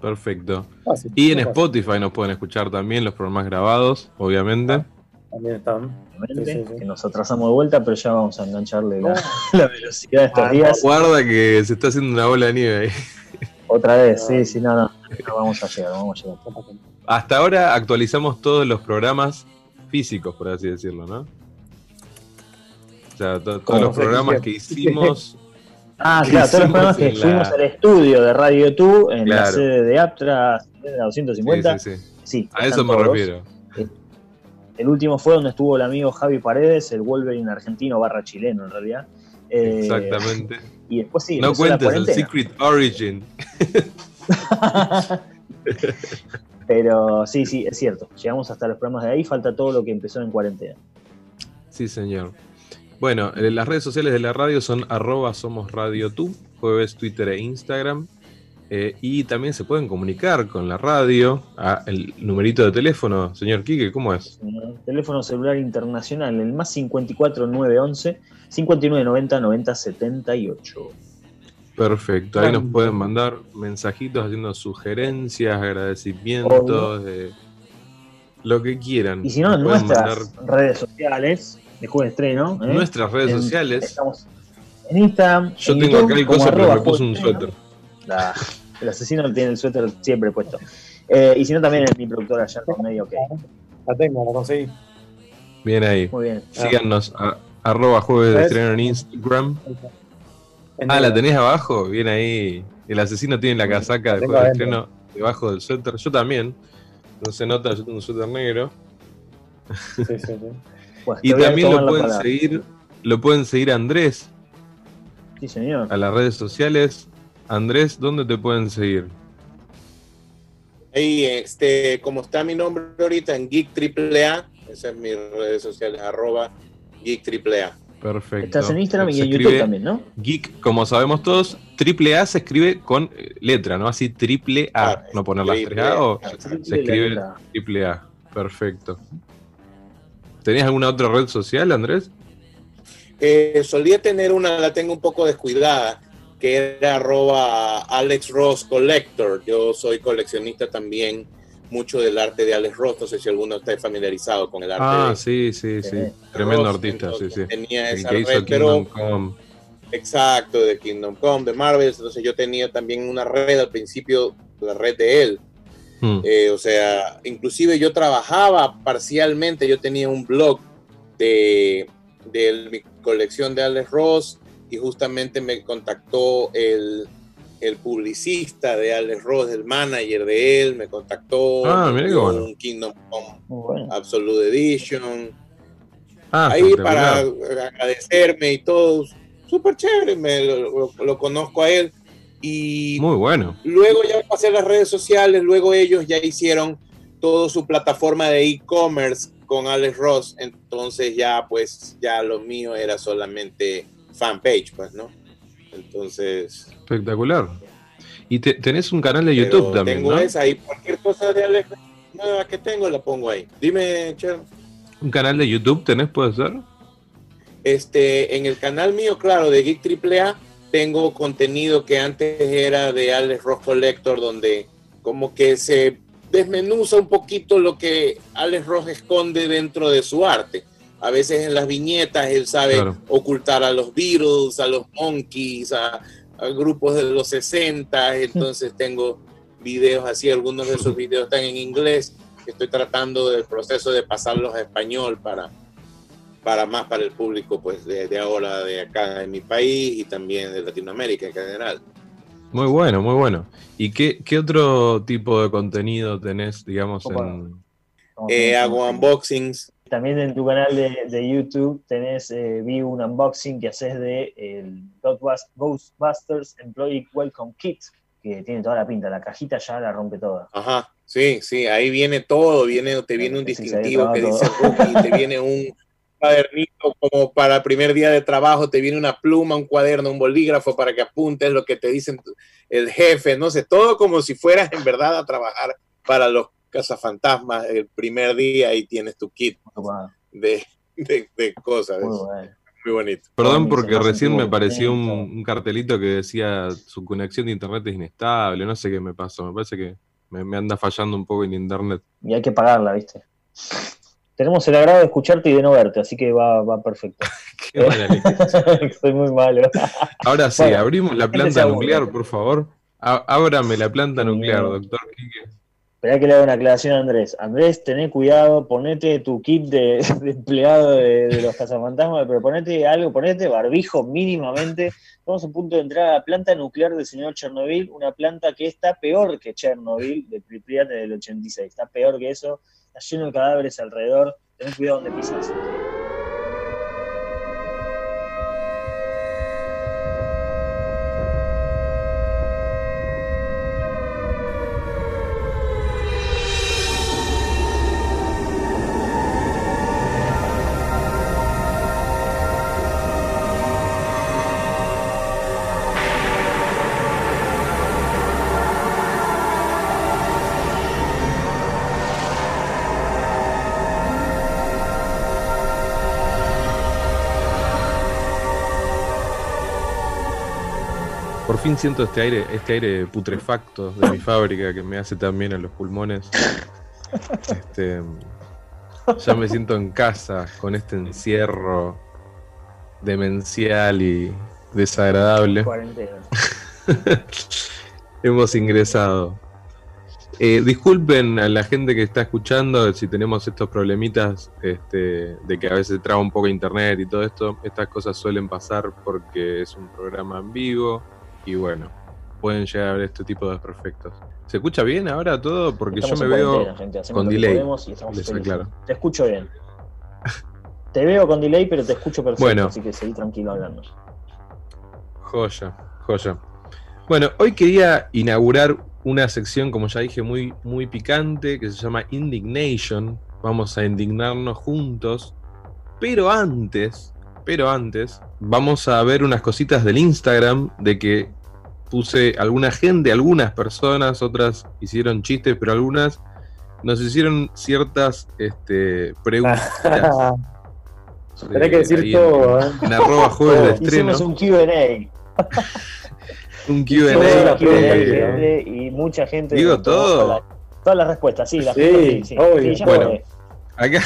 Perfecto. Fácil, Y en fácil. Spotify nos pueden escuchar también los programas grabados, obviamente. También están. Obviamente, Sí, sí, sí. que nos atrasamos de vuelta, pero ya vamos a engancharle la velocidad de estos Ah, días. Guarda que se está haciendo una bola de nieve ahí. Otra vez, sí, sí, no, no, no vamos a llegar, vamos a llegar. Hasta ahora actualizamos todos los programas físicos, por así decirlo, ¿no? O sea, to- todos los programas que hicimos. Ah, ¿Qué claro, todos los programas que en la- fuimos al estudio de Radio Tu, en la sede de Aptra, de la Sí, 250, sí, sí. sí, A eso me todos. refiero. El último fue donde estuvo el amigo Javi Paredes, el Wolverine argentino barra chileno en realidad. Eh, Exactamente. Y después sí, No cuentes el. Secret Origin. Pero sí, sí, es cierto. Llegamos hasta los programas de ahí, falta todo lo que empezó en cuarentena. Sí, señor. Bueno, eh, las redes sociales de la radio son arroba somos radio tú, jueves, Twitter e Instagram. Eh, y también se pueden comunicar con la radio a el numerito de teléfono. Señor Quique, ¿cómo es? Teléfono celular internacional, el más 54 911 5990 90 78. Perfecto, ahí nos pueden mandar mensajitos haciendo sugerencias, agradecimientos, eh, lo que quieran. Y si no, nuestras mandar redes sociales de de estreno. ¿eh? nuestras redes En- sociales. Estamos en Instagram. Yo en tengo YouTube, acá el coso, pero me puse un suéter. La- el asesino tiene el suéter siempre puesto. Eh, y si no, también en mi productora ya con medio ok. La tengo, la conseguí. Bien ahí. Muy bien. Síganos a, arroba jueves de estreno en Instagram. Ah, la tenés abajo, bien ahí. El asesino tiene la casaca de tengo juego de adentro. estreno debajo del suéter. Yo también. No se nota, yo tengo un suéter negro. Sí, sí, sí. Pues, Y a también lo pueden palabra. seguir, lo pueden seguir a Andrés Sí, señor. a las redes sociales. Andrés, ¿dónde te pueden seguir? Ahí, este, como está mi nombre ahorita en Geek AAA, esa es mis redes sociales, arroba Geek AAA. Perfecto. Estás en Instagram Se y en YouTube también, ¿no? Geek, como sabemos todos, triple A se escribe con eh, letra, ¿no? Así triple A. Ah, no poner las tres A o A. se escribe triple A. Perfecto. ¿Tenías alguna otra red social, Andrés? Eh, solía tener una, la tengo un poco descuidada, que era arroba Alex Ross Collector. Yo soy coleccionista también mucho del arte de Alex Ross. No sé si alguno está familiarizado con el arte Ah, de sí, sí, sí. Tremendo Ross. artista, sí, sí. Tenía El esa que hizo red, pero Kingdom Come. exacto, de Kingdom Come, de Marvel. Entonces yo tenía también una red al principio, la red de él. Hmm. Eh, o sea, inclusive yo trabajaba parcialmente, yo tenía un blog de, de mi colección de Alex Ross y justamente me contactó el, el publicista de Alex Ross, el manager de él, me contactó Ah, mira qué dio bueno. un Kingdom Come bueno. Absolute Edition, Ah, ahí para agradecerme y todo, súper chévere, me lo, lo- lo conozco a él y Muy bueno. Luego ya pasé a las redes sociales, luego ellos ya hicieron toda su plataforma de e-commerce con Alex Ross, entonces ya pues ya lo mío era solamente fanpage, pues, ¿no? Entonces, Espectacular. Y te- tenés un canal de pero YouTube también, tengo ¿no? esa y cualquier cosa de Alex nueva que tengo la pongo ahí. Dime, Cher. ¿Un canal de YouTube tenés, puede ser? Este, en el canal mío, claro, de Geek AAA, tengo contenido que antes era de Alex Ross Collector, donde como que se desmenuza un poquito lo que Alex Ross esconde dentro de su arte. a veces en las viñetas él sabe Claro. ocultar a los Beatles, a los Monkeys, a, a grupos de los 60, entonces tengo videos así, algunos de esos videos están en inglés, estoy tratando del proceso de pasarlos a español para, para más para el público pues de, de ahora, de acá en mi país y también de Latinoamérica en general. Muy bueno, muy bueno. ¿Y qué, qué otro tipo de contenido tenés, digamos, Opa. en... Eh, hago unboxings, También en tu canal de, de YouTube tenés, eh, vi un unboxing que haces de el Ghostbus- Ghostbusters Employee Welcome Kit, que tiene toda la pinta, la cajita ya la rompe toda. Ajá, sí, sí, ahí viene todo, viene, te viene un Sí, distintivo que dice Rookie, te viene un cuadernito como para el primer día de trabajo, te viene una pluma, un cuaderno, un bolígrafo para que apuntes lo que te dicen el jefe, no sé, todo como si fueras en verdad a trabajar para los cazafantasmas el primer día y tienes tu kit de, de, de cosas, muy es bueno. muy bonito. Perdón porque recién me pareció un, cartelito que decía su conexión de internet es inestable, no sé qué me pasó, me parece que me, me anda fallando un poco en internet. Y hay que pagarla, ¿viste? Tenemos el agrado de escucharte y de no verte, así que va, va perfecto. Qué mala. Soy muy malo. Ahora sí, Bueno, abrimos la se planta nuclear, por favor. Ábrame la planta nuclear, doctor Quique. Esperá que le haga una aclaración a Andrés. Andrés, tené cuidado, ponete tu kit de, empleado de, los cazafantasmas, pero ponete algo, ponete barbijo mínimamente. Estamos a punto de entrar a la planta nuclear del señor Chernobyl, una planta que está peor que Chernobyl, de Pripyat del 86. Está peor que eso, está lleno de cadáveres alrededor. Ten cuidado donde pisas. Fin siento este aire, este aire putrefacto de mi fábrica que me hace tan bien a los pulmones. Este, ya me siento en casa con este encierro demencial y desagradable. Hemos ingresado. Eh, disculpen a la gente que está escuchando si tenemos estos problemitas este, de que a veces traba un poco internet y todo esto. Estas cosas suelen pasar porque es un programa en vivo y bueno, pueden llegar a haber este tipo de desperfectos. ¿Se escucha bien ahora todo? Porque Estamos yo me veo gente, con delay. Te escucho bien. Te veo con delay, pero te escucho perfecto, Bueno. así que seguí tranquilo hablando. Joya, joya. Bueno, hoy quería inaugurar una sección, como ya dije, muy, muy picante, que se llama Indignation. Vamos a indignarnos juntos. Pero antes, pero antes, vamos a ver unas cositas del Instagram de que puse alguna gente, algunas personas, otras hicieron chistes, pero algunas nos hicieron ciertas este, preguntas. Tenés que decir en- todo, ¿eh? En arroba jueves de estreno. Hicimos un QA. Un QA. eh, y mucha gente. Digo todo. la- todas las respuestas, sí, las Sí, respuestas, sí, obvio. Sí, ya Bueno. Acá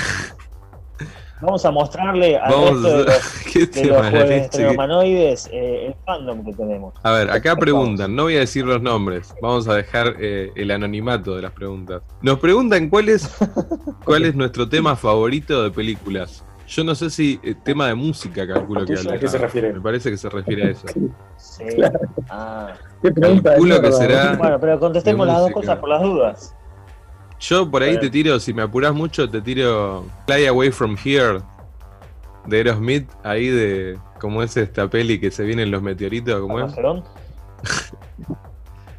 Vamos a mostrarle al vamos resto de a los, ¿Qué de tema los la jueves leche? estrelomanoides, eh, el fandom que tenemos. A ver, acá preguntan, no voy a decir los nombres, vamos a dejar eh, el anonimato de las preguntas. Nos preguntan cuál es, cuál es nuestro tema favorito de películas. Yo no sé si eh, tema de música calculo que ¿A habla. qué se refiere? Me parece que se refiere a eso. Sí. Ah. ¿Qué pregunta Calculo de que será-? Bueno, pero contestemos las dos cosas por las dudas. Yo por ahí Bueno. te tiro, si me apuras mucho, te tiro Fly Away From Here de Aerosmith, ahí de, ¿cómo es esta peli que se vienen los meteoritos? ¿Cómo es?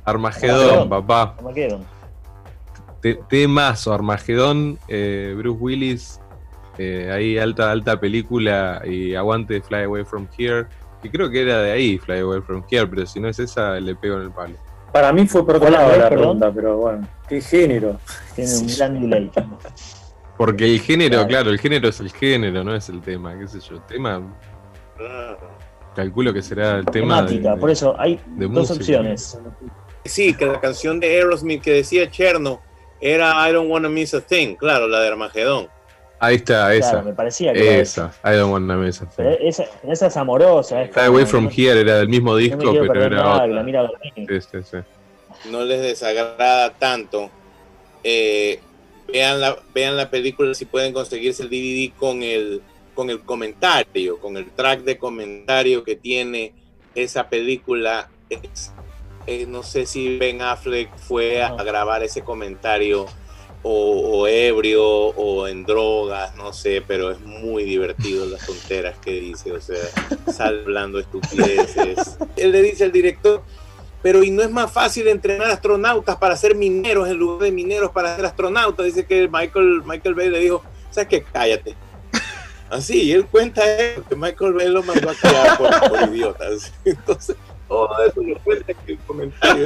Armagedón, papá. Armagedón. Te- Temazo, Armagedón, eh, Bruce Willis, eh, ahí alta, alta película y aguante Fly Away From Here, que creo que era de ahí, Fly Away From Here, pero si no es esa, le pego en el palo. Para mí fue por otro ¿Cuál lado es, la perdón? pregunta, pero bueno. ¿Qué género? Tiene un gran delay. Porque el género, Claro. claro, el género es el género, no es el tema, qué sé yo. El tema, calculo que será el tema de, por eso hay de dos música. opciones. Sí, que la canción de Aerosmith que decía Cherno era I don't wanna miss a thing, claro, la de Armagedón. Ahí está, esa. Claro, me parecía que era esa. Esa, I don't miss a thing. Pero esa, esa es amorosa. Es Away from no- Here era del mismo disco, pero era nada, que otra. la mira a dormir. Sí, sí, sí. no les desagrada tanto, eh, vean, la, vean la película si pueden conseguirse el DVD con el, con el comentario, con el track de comentario que tiene esa película. Es- eh, no sé si Ben Affleck fue a grabar ese comentario o, ebrio o en drogas, no sé, pero es muy divertido las tonteras que dice, o sea, sale hablando estupideces. Él le dice al director, pero y no es más fácil entrenar astronautas para ser mineros en lugar de mineros para ser astronautas. Dice que Michael, Michael Bay le dijo, ¿sabes qué? Cállate. Así, él cuenta que Michael Bay lo mandó a callar por idiotas. Entonces, todo eso lo cuenta en el comentario.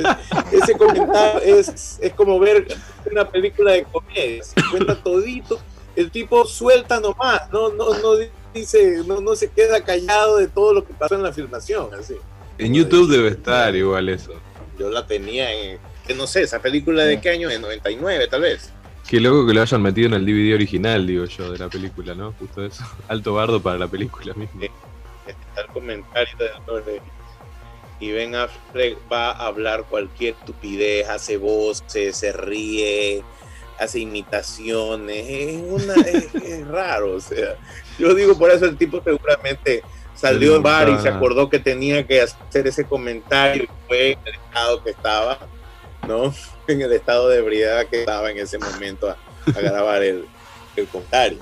Es- ese comentario es, es como ver una película de comedia. Se cuenta todito. El tipo suelta nomás, no, no, no dice, no, no se queda callado de todo lo que pasó en la filmación. Así. En YouTube debe estar igual eso. Yo la tenía en, que no sé, esa película de qué año, en 99 tal vez. Qué loco que lo hayan metido en el DVD original, digo yo, de la película, ¿no? Justo eso. Alto bardo para la película misma. Está el comentario de y Ben Affleck va a hablar cualquier estupidez, hace voces, se ríe, hace imitaciones, es, una, es, es raro, o sea, yo digo por eso el tipo seguramente salió en bar y se acordó que tenía que hacer ese comentario y fue en el estado que estaba, ¿no? En el estado de ebriedad que estaba en ese momento a, a grabar el, el comentario.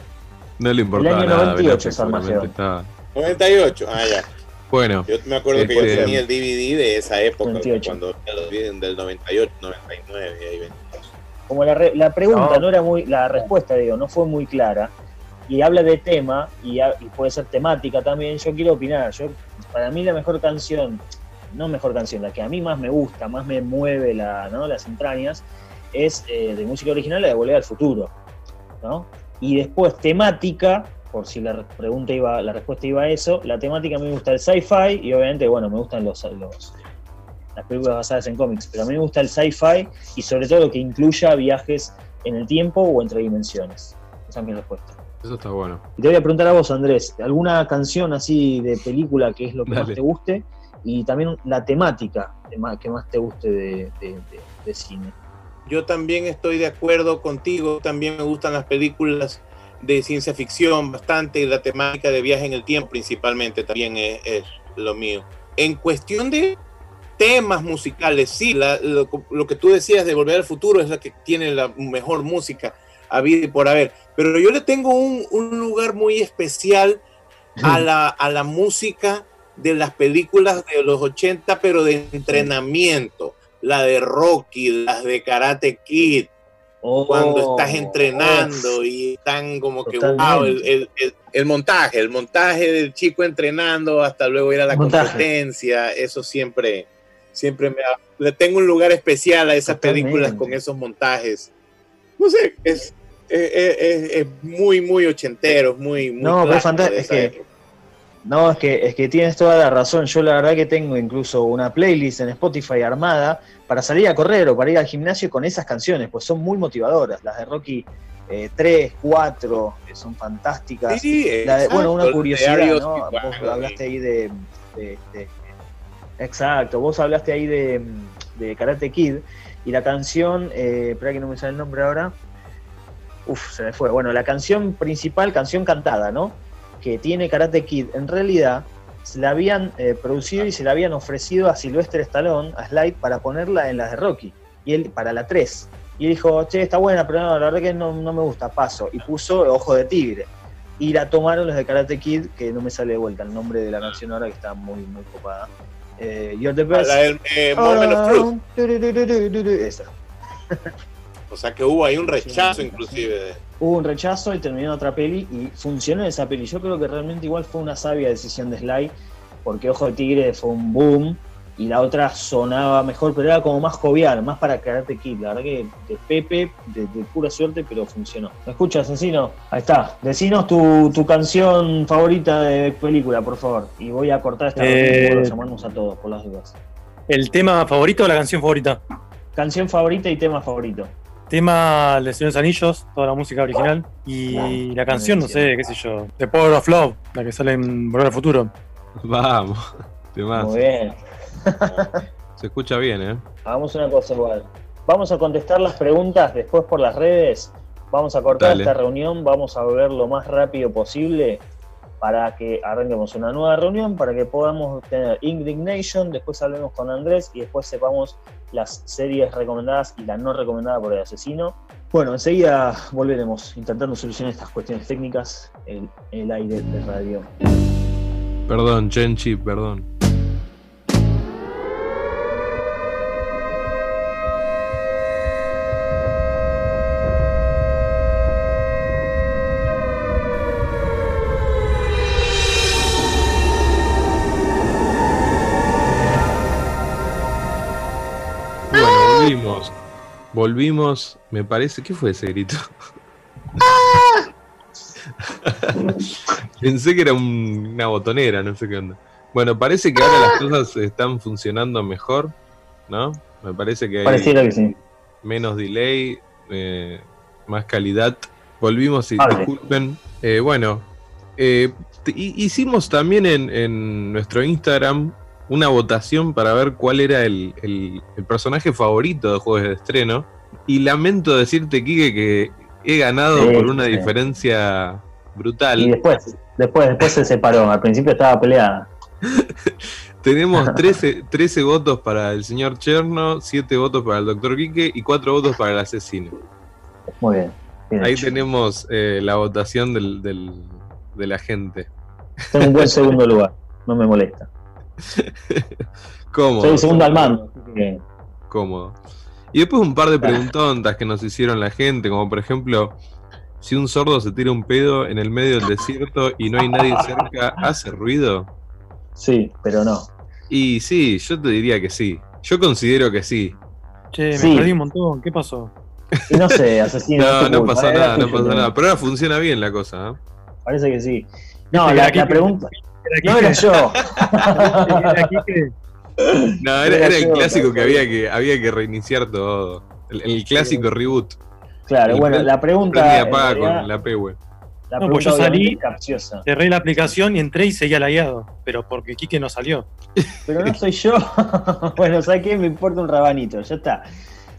No le importaba año nada. 98 Ben Affleck esa seguramente Armagedón. estaba. 98, ah, ya. Bueno, Yo me acuerdo que yo Este- tenía el DVD de esa época, 28. cuando del 98, 99, y ahí ven. Como la, re- la pregunta No. no. era muy, la respuesta digo, no fue muy clara y habla de tema y, ha- y puede ser temática también. Yo quiero opinar. Yo para mí la mejor canción, no mejor canción, la que a mí más me gusta, más me mueve la, ¿no? las entrañas, es eh, de música original la de Volver al Futuro, ¿no? Y después temática, por si la re- pregunta iba, la respuesta iba a eso, la temática a mí me gusta el sci-fi y obviamente bueno me gustan los, los las películas basadas en cómics, pero a mí me gusta el sci-fi y sobre todo lo que incluya viajes en el tiempo o entre dimensiones. Esa es mi respuesta. eso está bueno. Y te voy a preguntar a vos, Andrés, ¿alguna canción así de película que es lo que más te guste? Y también la temática que más te guste de, de- de- de cine. Yo también estoy de acuerdo contigo, también me gustan las películas de ciencia ficción bastante y la temática de viaje en el tiempo principalmente también es, es lo mío. En cuestión de temas musicales, sí, la- lo, lo que tú decías de Volver al Futuro es la que tiene la mejor música a vida y por haber, pero yo le tengo un, un lugar muy especial a la, a la música de las películas de los 80, pero de entrenamiento, la de Rocky, las de Karate Kid, Oh, cuando estás entrenando oh, y están como que wow, el, el- el- el montaje, el montaje del chico entrenando hasta luego ir a la Montaje. competencia, eso siempre, siempre me ha- le tengo un lugar especial a esas Totalmente. películas con esos montajes. No sé, es, es, es- es muy, muy ochentero, muy, muy No, pero es que-. No, es que, es que tienes toda la razón. Yo la verdad que tengo incluso una playlist en Spotify armada para salir a correr o para ir al gimnasio con esas canciones, pues son muy motivadoras. Las de Rocky eh, 3, 4, que son fantásticas. Sí, La de- bueno, una curiosidad, ¿no? Vos hablaste ahí de, de- de- Exacto, vos hablaste ahí de, de Karate Kid y la canción, eh, espera que no me sale el nombre ahora. Uf, se me fue. Bueno, la canción principal, canción cantada, ¿no? Que tiene Karate Kid, en realidad se la habían eh, producido y se la habían ofrecido a Sylvester Stallone, a Slide, para ponerla en las de Rocky, y él para la 3. Y él dijo, che, está buena, pero no, la verdad que no, no me gusta, paso. Y puso Ojo de Tigre. Y la tomaron los de Karate Kid, que no me sale de vuelta el nombre de la canción ahora, que está muy, muy copada. Eh, You're the best. la del eh, Moment of Truth. Esa. O sea que hubo ahí un rechazo inclusive. de- Hubo un rechazo y terminó otra peli y funcionó esa peli. Yo creo que realmente igual fue una sabia decisión de Sly, porque Ojo de Tigre fue un boom y la otra sonaba mejor, pero era como más jovial, más para Karate Kid. La verdad que de Pepe, de, de pura suerte, pero funcionó. ¿Me escuchas, Encino? Ahí está. Decinos tu, tu canción favorita de película, por favor. Y voy a cortar esta Eh, y llamarnos a todos, por las dudas. ¿El tema favorito o la canción favorita? Canción favorita y tema favorito. Tema El de Señor de los Anillos, toda la música original. Y la canción, no sé, qué sé yo. The Power of Love, la que sale en Volver al Futuro. Vamos, de más. Muy bien. Se escucha bien, ¿eh? Hagamos una cosa igual. Vamos a contestar las preguntas después por las redes. Vamos a cortar Dale. esta reunión. Vamos a volver lo más rápido posible para que arranquemos una nueva reunión, para que podamos tener Indignation, después hablemos con Andrés y después sepamos las series recomendadas y la no recomendada por el asesino. Bueno, enseguida volveremos intentando solucionar estas cuestiones técnicas en el aire de radio. Perdón, Chenchi, perdón. Volvimos. Volvimos, me parece. ¿Qué fue ese grito? Pensé que era un- una botonera, no sé qué onda. Bueno, parece que ahora las cosas están funcionando mejor, ¿no? Me parece que hay Pareciera que sí. menos delay, eh, más calidad. Volvimos y Vale. disculpen. Eh, bueno, eh, hicimos también en, en nuestro Instagram una votación para ver cuál era el, el- el personaje favorito de juegos de estreno. Y lamento decirte, Kike, que he ganado Sí, por una sí. diferencia brutal. Y después, después, después se separó. Al principio estaba peleada. Tenemos 13, 13 votos para el señor Cherno, 7 votos para el doctor Quique y 4 votos para el asesino. Muy bien. bien Ahí hecho. tenemos eh, la votación del, del- de la gente. Tengo un buen segundo lugar. No me molesta. Cómodo. Soy el segundo al mando. así que- Cómodo. Y después un par de preguntontas que nos hicieron la gente, como por ejemplo, si un sordo se tira un pedo en el medio del desierto y no hay nadie cerca, ¿hace ruido? Sí, pero no. Y sí, yo te diría que sí. Yo considero que sí. Che, me Sí. perdí un montón. ¿Qué pasó? Y no sé, asesino. No, no pasa era nada, no también. nada. Pero ahora funciona bien la cosa. ¿eh? Parece que sí. No, la pregunta. Era No era yo. No, era, Era era el yo, clásico que había que había que reiniciar todo. El, el clásico reboot. Claro, El bueno, la pregunta. Apaga realidad, con la la No, pues yo salí-. Cerré la aplicación y entré y seguía lagueado. Pero porque Quique no salió. Pero no soy yo. bueno, ¿sabes qué? Me importa un rabanito, ya está.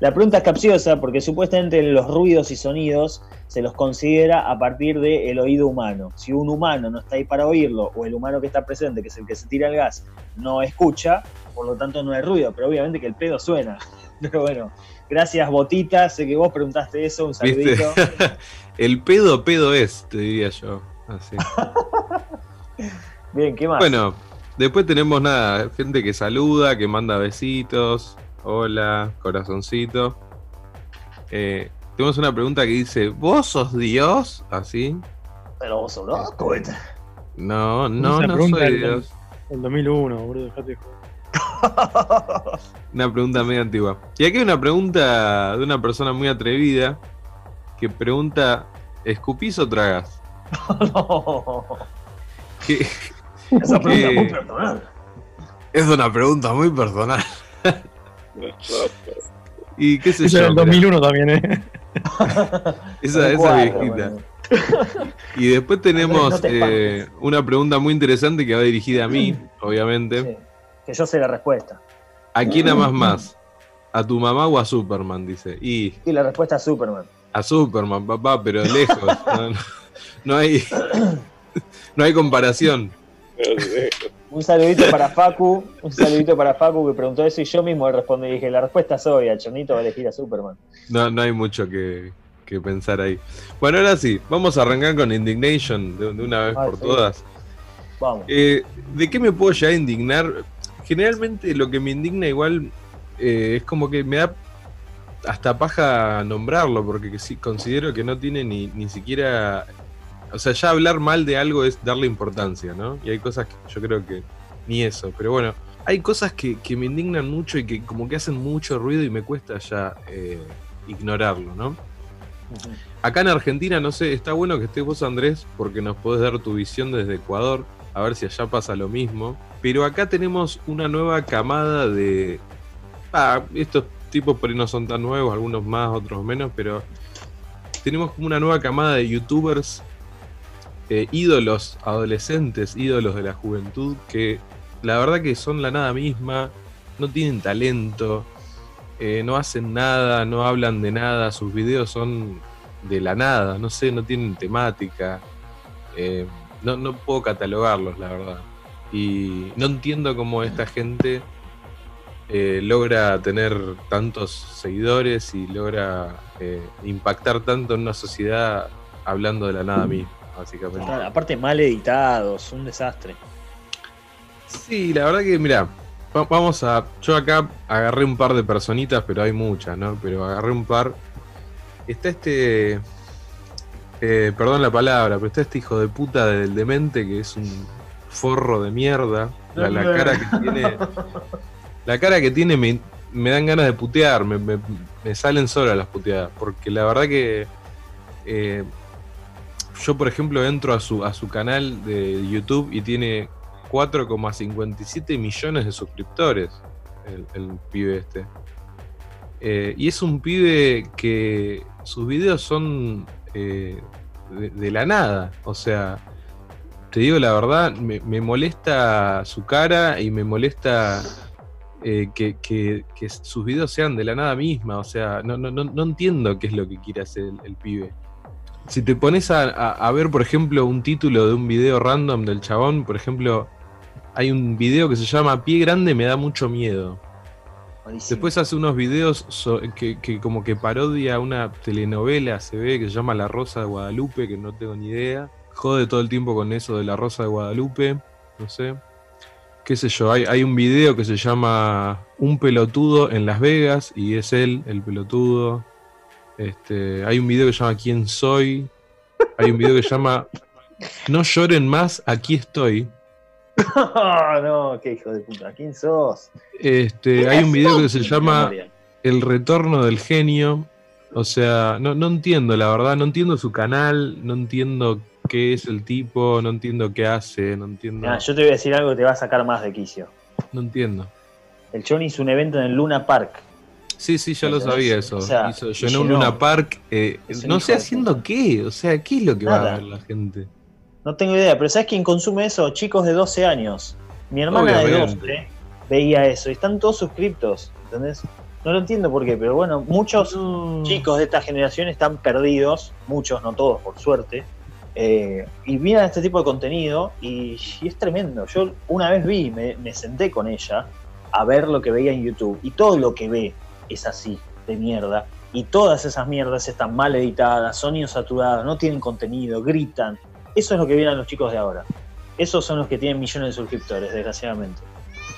La pregunta es capciosa porque supuestamente los ruidos y sonidos se los considera a partir del oído humano. Si un humano no está ahí para oírlo, o el humano que está presente, que es el que se tira el gas, no escucha, por lo tanto no hay ruido, pero obviamente que el pedo suena. Pero bueno, gracias Botita, sé que vos preguntaste eso, un saludito. el pedo pedo es, te diría yo. Así. Bien, ¿qué más? Bueno, después tenemos nada, gente que saluda, que manda besitos. Hola, corazoncito. Eh, tenemos una pregunta que dice: ¿Vos sos Dios? Así. Pero vos sos loco, este. No, no, no soy Dios. El 2001, boludo. Dejate. Una pregunta medio antigua. Y aquí hay una pregunta de una persona muy atrevida que pregunta: ¿escupís o tragas? No. Que Esa pregunta es muy personal. es una pregunta muy personal. y qué sé Eso yo. era el mira, 2001 también, ¿eh? esa, esa Cuadro, viejita. bueno. Y después tenemos no te eh, una pregunta muy interesante que va dirigida a mí, obviamente. Sí, que yo sé la respuesta. ¿A quién amas más? ¿A tu mamá o a Superman? Dice. Y Y la respuesta es Superman. a Superman, papá, pero lejos. No, no- no hay, no hay comparación. Un saludito para Facu, un saludito para Facu que preguntó eso y yo mismo le respondí y dije, la respuesta es obvia, Chonito va a elegir a Superman. No, no hay mucho que, que pensar ahí. Bueno, ahora sí, vamos a arrancar con Indignation de, de una vez Ay, por sí. todas. Vamos. Eh, ¿De qué me puedo ya indignar? Generalmente lo que me indigna igual eh, es como que me da hasta paja nombrarlo, porque considero que no tiene ni, ni siquiera... O sea, ya hablar mal de algo es darle importancia, ¿no? Y hay cosas que yo creo que ni eso, pero bueno, hay cosas que, que me indignan mucho y que como que hacen mucho ruido y me cuesta ya eh, ignorarlo, ¿no? Acá en Argentina, no sé, está bueno que estés vos, Andrés, porque nos podés dar tu visión desde Ecuador, a ver si allá pasa lo mismo. Pero acá tenemos una nueva camada de. Ah, esto es tipos por ahí no son tan nuevos, algunos más, otros menos, pero tenemos como una nueva camada de youtubers, eh, ídolos adolescentes, ídolos de la juventud, que la verdad que son la nada misma, no tienen talento, eh, no hacen nada, no hablan de nada, sus videos son de la nada, no sé, no tienen temática. Eh, no, puedo catalogarlos, la verdad. Y no entiendo cómo esta gente logra tener tantos seguidores y logra impactar tanto en una sociedad hablando de la nada misma, básicamente. Aparte mal editados, un desastre. Sí, la verdad que, mira, va- vamos a. Yo acá agarré un par de personitas, pero hay muchas, ¿no? Pero agarré un par. Está este. eh, perdón la palabra, pero está este hijo de puta del demente que es un forro de mierda. La, la cara que tiene. La cara que tiene me, me dan ganas de putear, me, me- me salen solas las puteadas. Porque la verdad que. eh, yo, por ejemplo, entro a su, a su canal de YouTube y tiene 4,57 millones de suscriptores el, pibe este. Eh, y es un pibe que sus videos son eh, de, la nada. O sea, te digo la verdad, me, molesta su cara y me molesta eh, que, sus videos sean de la nada misma. O sea, no, no, no, no entiendo qué es lo que quiere hacer el pibe. Si te pones a, a- a ver, por ejemplo, un título de un video random del chabón, por ejemplo, hay un video que se llama Pie Grande me da mucho miedo. Después hace unos videos so- que, que como que parodia una telenovela, se ve, que se llama La Rosa de Guadalupe, que no tengo ni idea. Jode todo el tiempo con eso de La Rosa de Guadalupe, no sé. Qué sé yo, hay, hay un video que se llama Un pelotudo en Las Vegas y es él, el pelotudo. Este, hay un video que se llama ¿Quién soy? Hay un video que se llama No lloren más, aquí estoy. no, qué hijo de puta. ¿Quién sos? Este, hay un video que se llama. El retorno del genio. O sea, no, no entiendo, la verdad, no entiendo su canal, no entiendo qué es el tipo, no entiendo qué hace, no entiendo. Yo te voy a decir algo que te va a sacar más de quicio. No entiendo. El Chon hizo un evento en el Luna Park. Sí, sí, ya lo sabía es- eso. o sea, Hizo, y llenó un. Luna Park. eh, no sé haciendo puta. qué. O sea, ¿qué es lo que va a ver la gente? No tengo idea, pero ¿sabes quién consume eso? Chicos de 12 años. Mi hermana de Obviamente. 12 veía eso y están todos suscriptos. ¿Entendés? No lo entiendo por qué, pero bueno, muchos No. chicos de esta generación están perdidos, muchos, no todos, por suerte, eh, y miran este tipo de contenido y, y es tremendo. Yo una vez vi, me, me senté con ella a ver lo que veía en YouTube y todo lo que ve es así, de mierda. Y todas esas mierdas están mal editadas, sonido saturado, no tienen contenido, gritan. Eso es lo que vienen los chicos de ahora. Esos son los que tienen millones de suscriptores, desgraciadamente.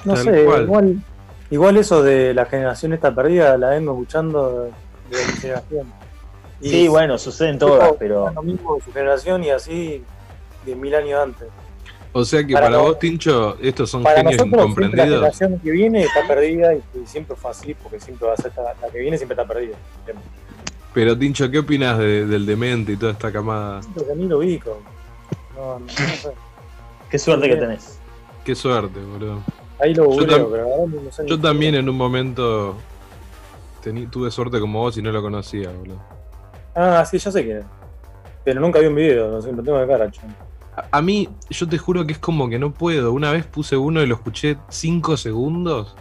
No Tal sé, cual. igual, igual eso de la generación esta perdida la vengo escuchando de mi generación. Y Sí, bueno, suceden todas, pero lo mismo de su generación y así de mil años antes. O sea que Para vos, Tincho, estos son Para genios nosotros siempre la incomprendidos. generación que viene está perdida y, y siempre fue así porque siempre va a ser la, la que viene siempre está perdida. Pero, Tincho, ¿qué opinas de- del demente y toda esta camada? Ni lo ubico. No, no, no sé. qué suerte que tenés. Qué suerte, boludo. Ahí lo Yo googleo, tam- pero ahora no sé Yo también en un momento tení- tuve suerte como vos y no lo conocía, boludo. Ah, sí, yo sé que. Pero nunca vi un video, no sé, lo tengo de cara, chon. A, mí, yo te juro que es como que no puedo. Una vez puse uno y lo escuché 5 segundos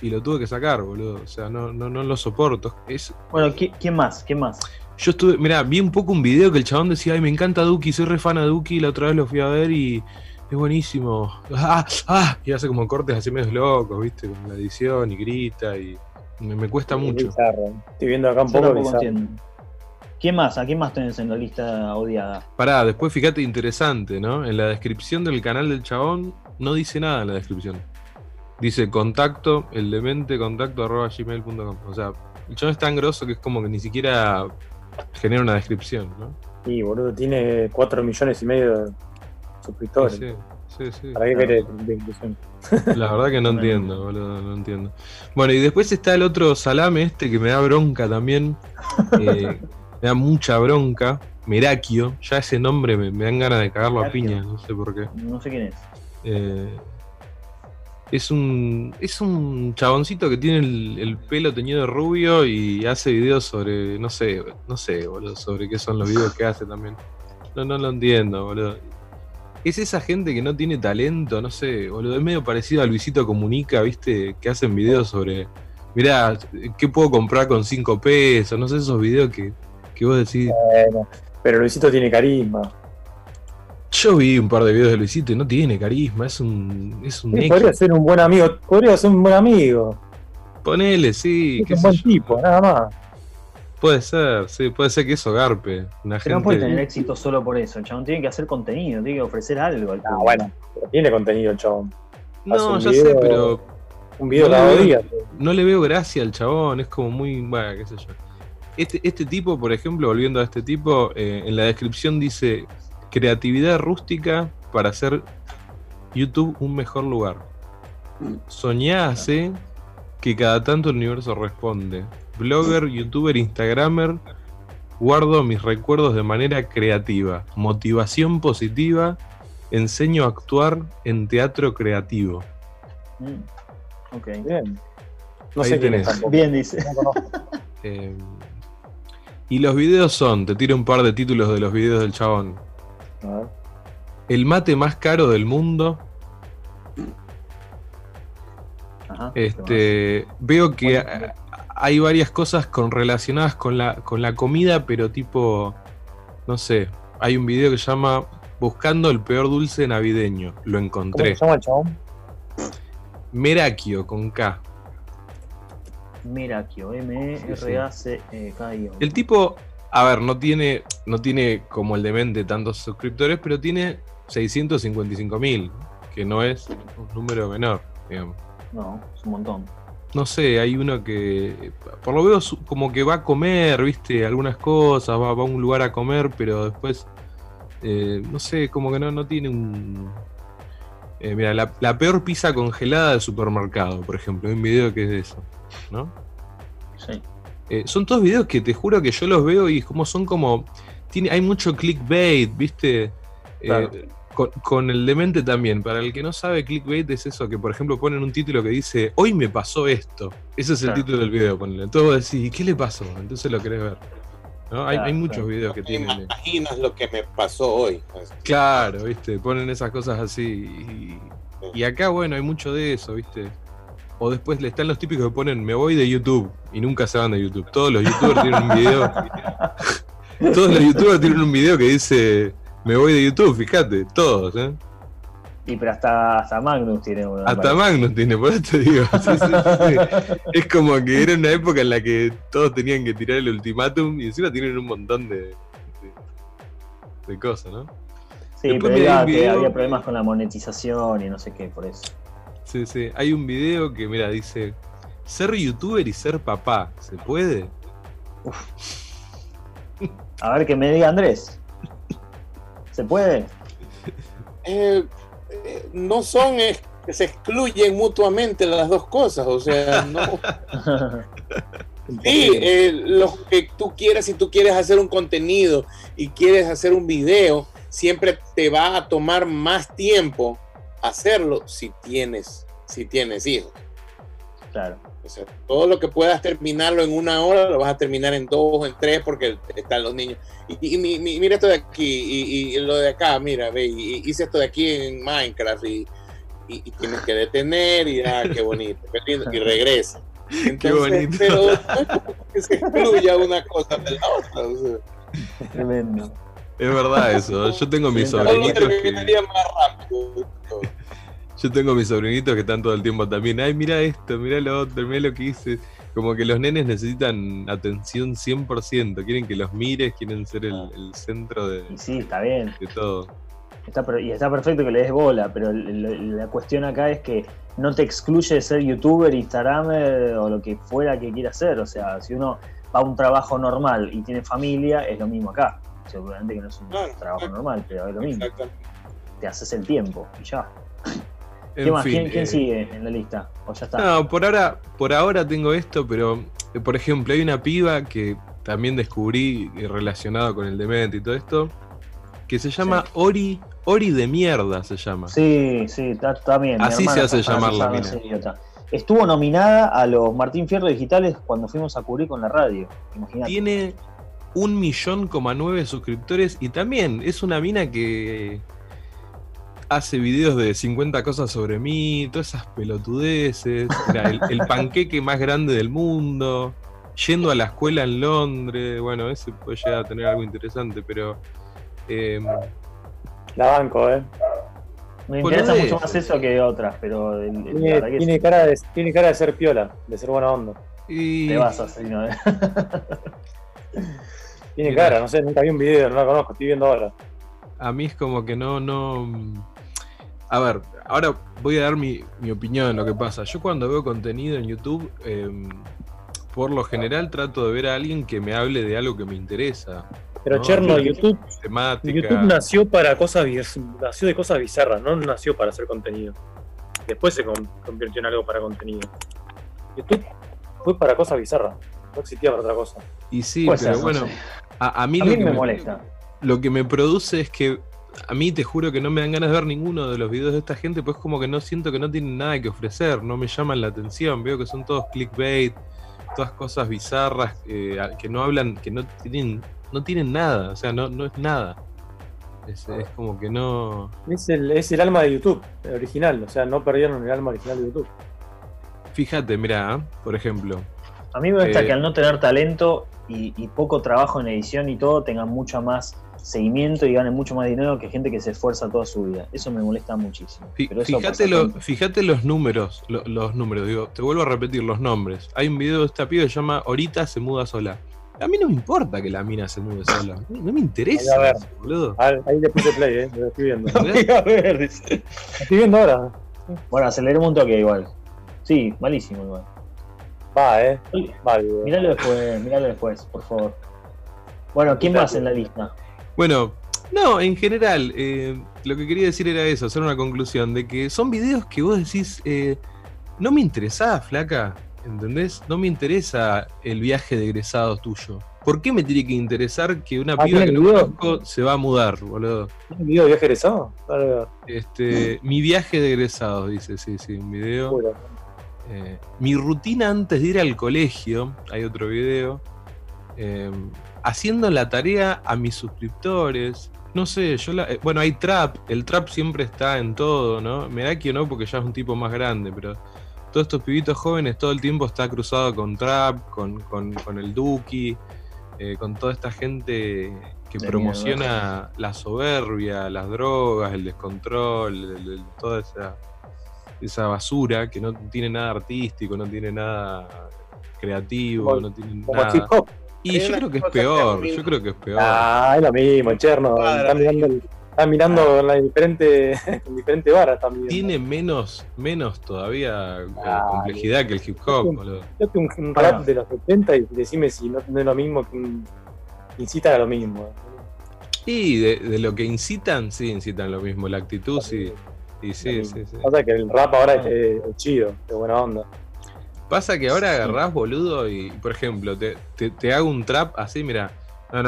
y lo tuve que sacar, boludo. O sea, no, no, no lo soporto. Es, Bueno, ¿qui- ¿quién más? ¿Quién más? yo estuve, mirá, vi un poco un video que el chabón decía, ay, me encanta Duki, soy re fan a Duki, la otra vez lo fui a ver y es buenísimo. Ah, ah, y hace como cortes así medio locos, viste, con la edición y grita y me, me cuesta Es mucho. bizarro. Estoy viendo acá un poco. ¿Quién más? ¿A quién más tenés en la lista odiada? Pará, después fíjate interesante, ¿no? En la descripción del canal del chabón no dice nada en la descripción. Dice contacto, el demente contacto arroba gmail.com. O sea, el chabón es tan grosso que es como que ni siquiera genera una descripción, ¿no? Sí, boludo, tiene 4 millones y medio de suscriptores. Sí, sí, sí. ¿Para qué querés de inclusión? La verdad que no entiendo, boludo, no entiendo. Bueno, y después está el otro salame este que me da bronca también. eh, me da mucha bronca. Merakio, ya ese nombre me, me dan ganas de cagarlo a piña, no sé por qué. No sé quién es. Eh, Es un, es un chaboncito que tiene el, el pelo teñido de rubio y hace videos sobre, no sé, no sé, boludo, sobre qué son los videos que hace también. No, no lo entiendo, boludo. Es esa gente que no tiene talento, no sé, boludo. Es medio parecido a Luisito Comunica, ¿viste? Que hacen videos sobre, mirá, ¿qué puedo comprar con 5 pesos? No sé, esos videos que, que vos decís. Bueno, pero Luisito tiene carisma. Yo vi un par de videos de Luisito y no tiene carisma, es un, es un Sí, podría ser un buen amigo, podría ser un buen amigo. Ponele, sí, Es qué un buen yo. tipo, nada más. Puede ser, sí, puede ser que eso garpe. Una Pero no puede tener éxito solo por eso. El chabón tiene que hacer contenido, tiene que ofrecer algo al Ah, bueno, pero tiene contenido el chabón. hace No, ya video- sé, pero Un video No cada veo- día. no le veo gracia al chabón, es como muy, bueno, qué sé yo. Este, este tipo, por ejemplo, volviendo a este tipo, eh, en la descripción dice creatividad rústica para hacer YouTube un mejor lugar. Soñá hace que cada tanto el universo responde. Blogger, youtuber, instagramer, guardo mis recuerdos de manera creativa. Motivación positiva, enseño a actuar en teatro creativo. Mm, Ok. Bien. No Ahí sé quién es. Bien, dice. No conozco. Eh, y los videos son, te tiro un par de títulos de los videos del chabón. A ver. El mate más caro del mundo. Ajá. Este, veo que Bueno, hay varias cosas con, relacionadas con la, con la comida, pero tipo, no sé, hay un video que se llama Buscando el peor dulce navideño. Lo ¿Cómo encontré. se llama el chabón? Merakio con K. Mirakio, M-E-R-A-C-K-I-O. El tipo, a ver, no tiene, no tiene como el demente tantos suscriptores, pero tiene 655 mil, que no es un número menor, digamos. No, es un montón. No sé, hay uno que, por lo veo, como que va a comer, viste, algunas cosas, va, va a un lugar a comer, pero después, eh, no sé, como que no, no tiene un... Eh, mira, la, la peor pizza congelada del supermercado, por ejemplo, hay un video que es de eso, ¿no? Sí. Eh, son todos videos que te juro que yo los veo y como son como. Tiene, hay mucho clickbait, ¿viste? Eh, con, con el demente también. Para el que no sabe, clickbait es eso, que por ejemplo ponen un título que dice, hoy me pasó esto. Ese es el título del video, ponele. Entonces vos decís, ¿qué le pasó? Entonces lo querés ver. ¿No? hay, Claro, hay muchos claro. videos que tienen. imaginas lo que me pasó hoy. Claro, ¿viste? Ponen esas cosas así. Y, y acá, bueno, hay mucho de eso, ¿viste? O después le están los típicos que ponen me voy de YouTube y nunca se van de YouTube. Todos los youtubers tienen un video. todos los youtubers tienen un video que dice me voy de YouTube, fíjate, todos, ¿eh? Y pero hasta, hasta Magnus tiene uno. Hasta. Magnus tiene, por eso te digo. Sí, sí, sí. Es como que era una época en la que todos tenían que tirar el ultimátum y encima tienen un montón de, de, de cosas, ¿no? Sí, Después pero era que había problemas con la monetización y no sé qué, por eso. Sí, sí. Hay un video que, mira, dice: Ser youtuber y ser papá, ¿se puede? A ver que me diga Andrés. ¿Se puede? eh, eh, no son, es- que se excluyen mutuamente las dos cosas. O sea, no. Sí, eh, lo que tú quieras, si tú quieres hacer un contenido y quieres hacer un video, siempre te va a tomar más tiempo hacerlo si tienes, si tienes hijos. claro. O sea, todo lo que puedas terminarlo en una hora, lo vas a terminar en dos o en tres porque están los niños. Y, y mi- mira esto de aquí, y, y lo de acá, mira, ve, y, y hice esto de aquí en Minecraft y, y, y tienes que detener y ah, qué bonito, qué lindo, y regresa. Entonces, bonito. Pero no es como que se excluya una cosa de la otra. o sea, Tremendo. Es verdad eso. Yo tengo mis sobrinitos que. Yo tengo mis sobrinitos que están todo el tiempo también. Ay, mira esto, mira lo otro, mira lo que hice. Como que los nenes necesitan atención 100%. Quieren que los mires, quieren ser el, el centro de, Y sí, está bien. de todo. Está, y está perfecto que le des bola, pero la cuestión acá es que no te excluye de ser youtuber, instagramer o lo que fuera que quiera hacer. O sea, si uno va a un trabajo normal y tiene familia, es lo mismo acá. Seguramente que no es un Claro, trabajo exacto. normal, pero es lo mismo. Exactamente. Te haces el tiempo y ya. En ¿Qué más? fin, ¿Quién, quién eh, sigue en la lista? ¿O ya está? No, por ahora, por ahora tengo esto, pero eh, por ejemplo, hay una piba que también descubrí eh, relacionado con el demente y todo esto, que se llama Ori Ori de mierda se llama. Sí, sí, está, bien. Así se hace está llamar la fanatizando mina. ese idiota. Estuvo nominada a los Martín Fierro Digitales cuando fuimos a cubrir con la radio. Imagínate. Tiene un millón coma nueve suscriptores y también es una mina que hace videos de 50 cosas sobre mí, todas esas pelotudeces, Era el, el panqueque más grande del mundo, yendo a la escuela en Londres, bueno, ese puede llegar a tener algo interesante, pero eh, La banco, ¿eh? Me interesa mucho más eso que otras, pero el- el- la Tiene, verdad que tiene cara de, tiene cara de ser piola, de ser buena onda. y te vas así, ¿no? Tiene cara, no sé, nunca vi un video, no la conozco, estoy viendo ahora. a mí es como que no, no. A ver, ahora voy a dar mi, mi opinión en lo que pasa. Yo cuando veo contenido en YouTube, eh, por lo general trato de ver a alguien que me hable de algo que me interesa. Pero No, Cherno, yo- YouTube, Temática. YouTube nació para cosas nació de cosas bizarras, no nació para hacer contenido. Después se con- convirtió en algo para contenido. YouTube fue para cosas bizarras, no existía para otra cosa. Y sí, pero bueno. A, a mí, A me molesta. lo que me produce es que a mí te juro que no me dan ganas de ver ninguno de los videos de esta gente, pues como que no siento que no tienen nada que ofrecer, no me llaman la atención, veo que son todos clickbait, todas cosas bizarras eh, que no hablan, que no tienen, no tienen nada, o sea, no, no es nada. Es, es como que no. Es el, es el alma de YouTube, el original, o sea, no perdieron el alma original de YouTube. Fíjate, mira, por ejemplo, A mí me gusta Eh, que al no tener talento y, y poco trabajo en edición y todo, tengan mucho más seguimiento y ganen mucho más dinero que gente que se esfuerza toda su vida. Eso me molesta muchísimo. Pero Fíjate, lo- fíjate los números, lo- los números, digo, te vuelvo a repetir los nombres. Hay un video de esta piba que se llama Ahorita se muda sola. A mí no me importa que la mina se mude sola. No, me interesa, Ahí a ver. eso, boludo. Ah, ahí le puse play, eh, lo estoy viendo. A ver, dice. estoy viendo ahora. Bueno, aceleremos un toque igual. Sí, malísimo igual. Va, eh. Va, video. Míralo después, míralo después, por favor. Bueno, ¿quién más en la lista? Bueno, no, en general, eh, lo que quería decir era eso, hacer una conclusión de que son videos que vos decís, eh, no me interesaba, flaca, ¿entendés? No me interesa el viaje de egresados tuyo. ¿Por qué me tiene que interesar que una Ah, piba ¿tiene que no conozco se va a mudar, boludo? ¿Un video de viaje egresado? Este, mi viaje de egresados, dice, sí, sí, un video. Bueno, Eh, mi rutina antes de ir al colegio, hay otro video. eh, haciendo la tarea a mis suscriptores. No sé, yo la, eh, bueno, hay trap, el trap siempre está en todo, ¿no? Merakio no, porque ya es un tipo más grande, pero todos estos pibitos jóvenes todo el tiempo está cruzado con trap, con, con- con el Duki, eh, con toda esta gente que De promociona la soberbia, las drogas, el descontrol, el- el- toda esa, esa basura que no tiene nada artístico, no tiene nada creativo, Como- no tiene como nada. hip hop. Y yo creo que es que peor, yo creo que es peor. Ah, es lo mismo, Cherno. Están mirando, el- están mirando con la diferente, con diferente vara también. Tiene menos, menos todavía eh, Ah, complejidad que el hip hop, boludo. Yo un, un rap de los 70 y decime si no, no es lo mismo que un. Incita a lo mismo. Y de, de lo que incitan, sí, incitan lo mismo. La actitud, sí. Y sí, sí, sí. Pasa que el rap ahora es, es- es chido, de buena onda. Pasa que ahora agarrás, boludo, y por ejemplo, te, te, te hago un trap así, mira. Es un,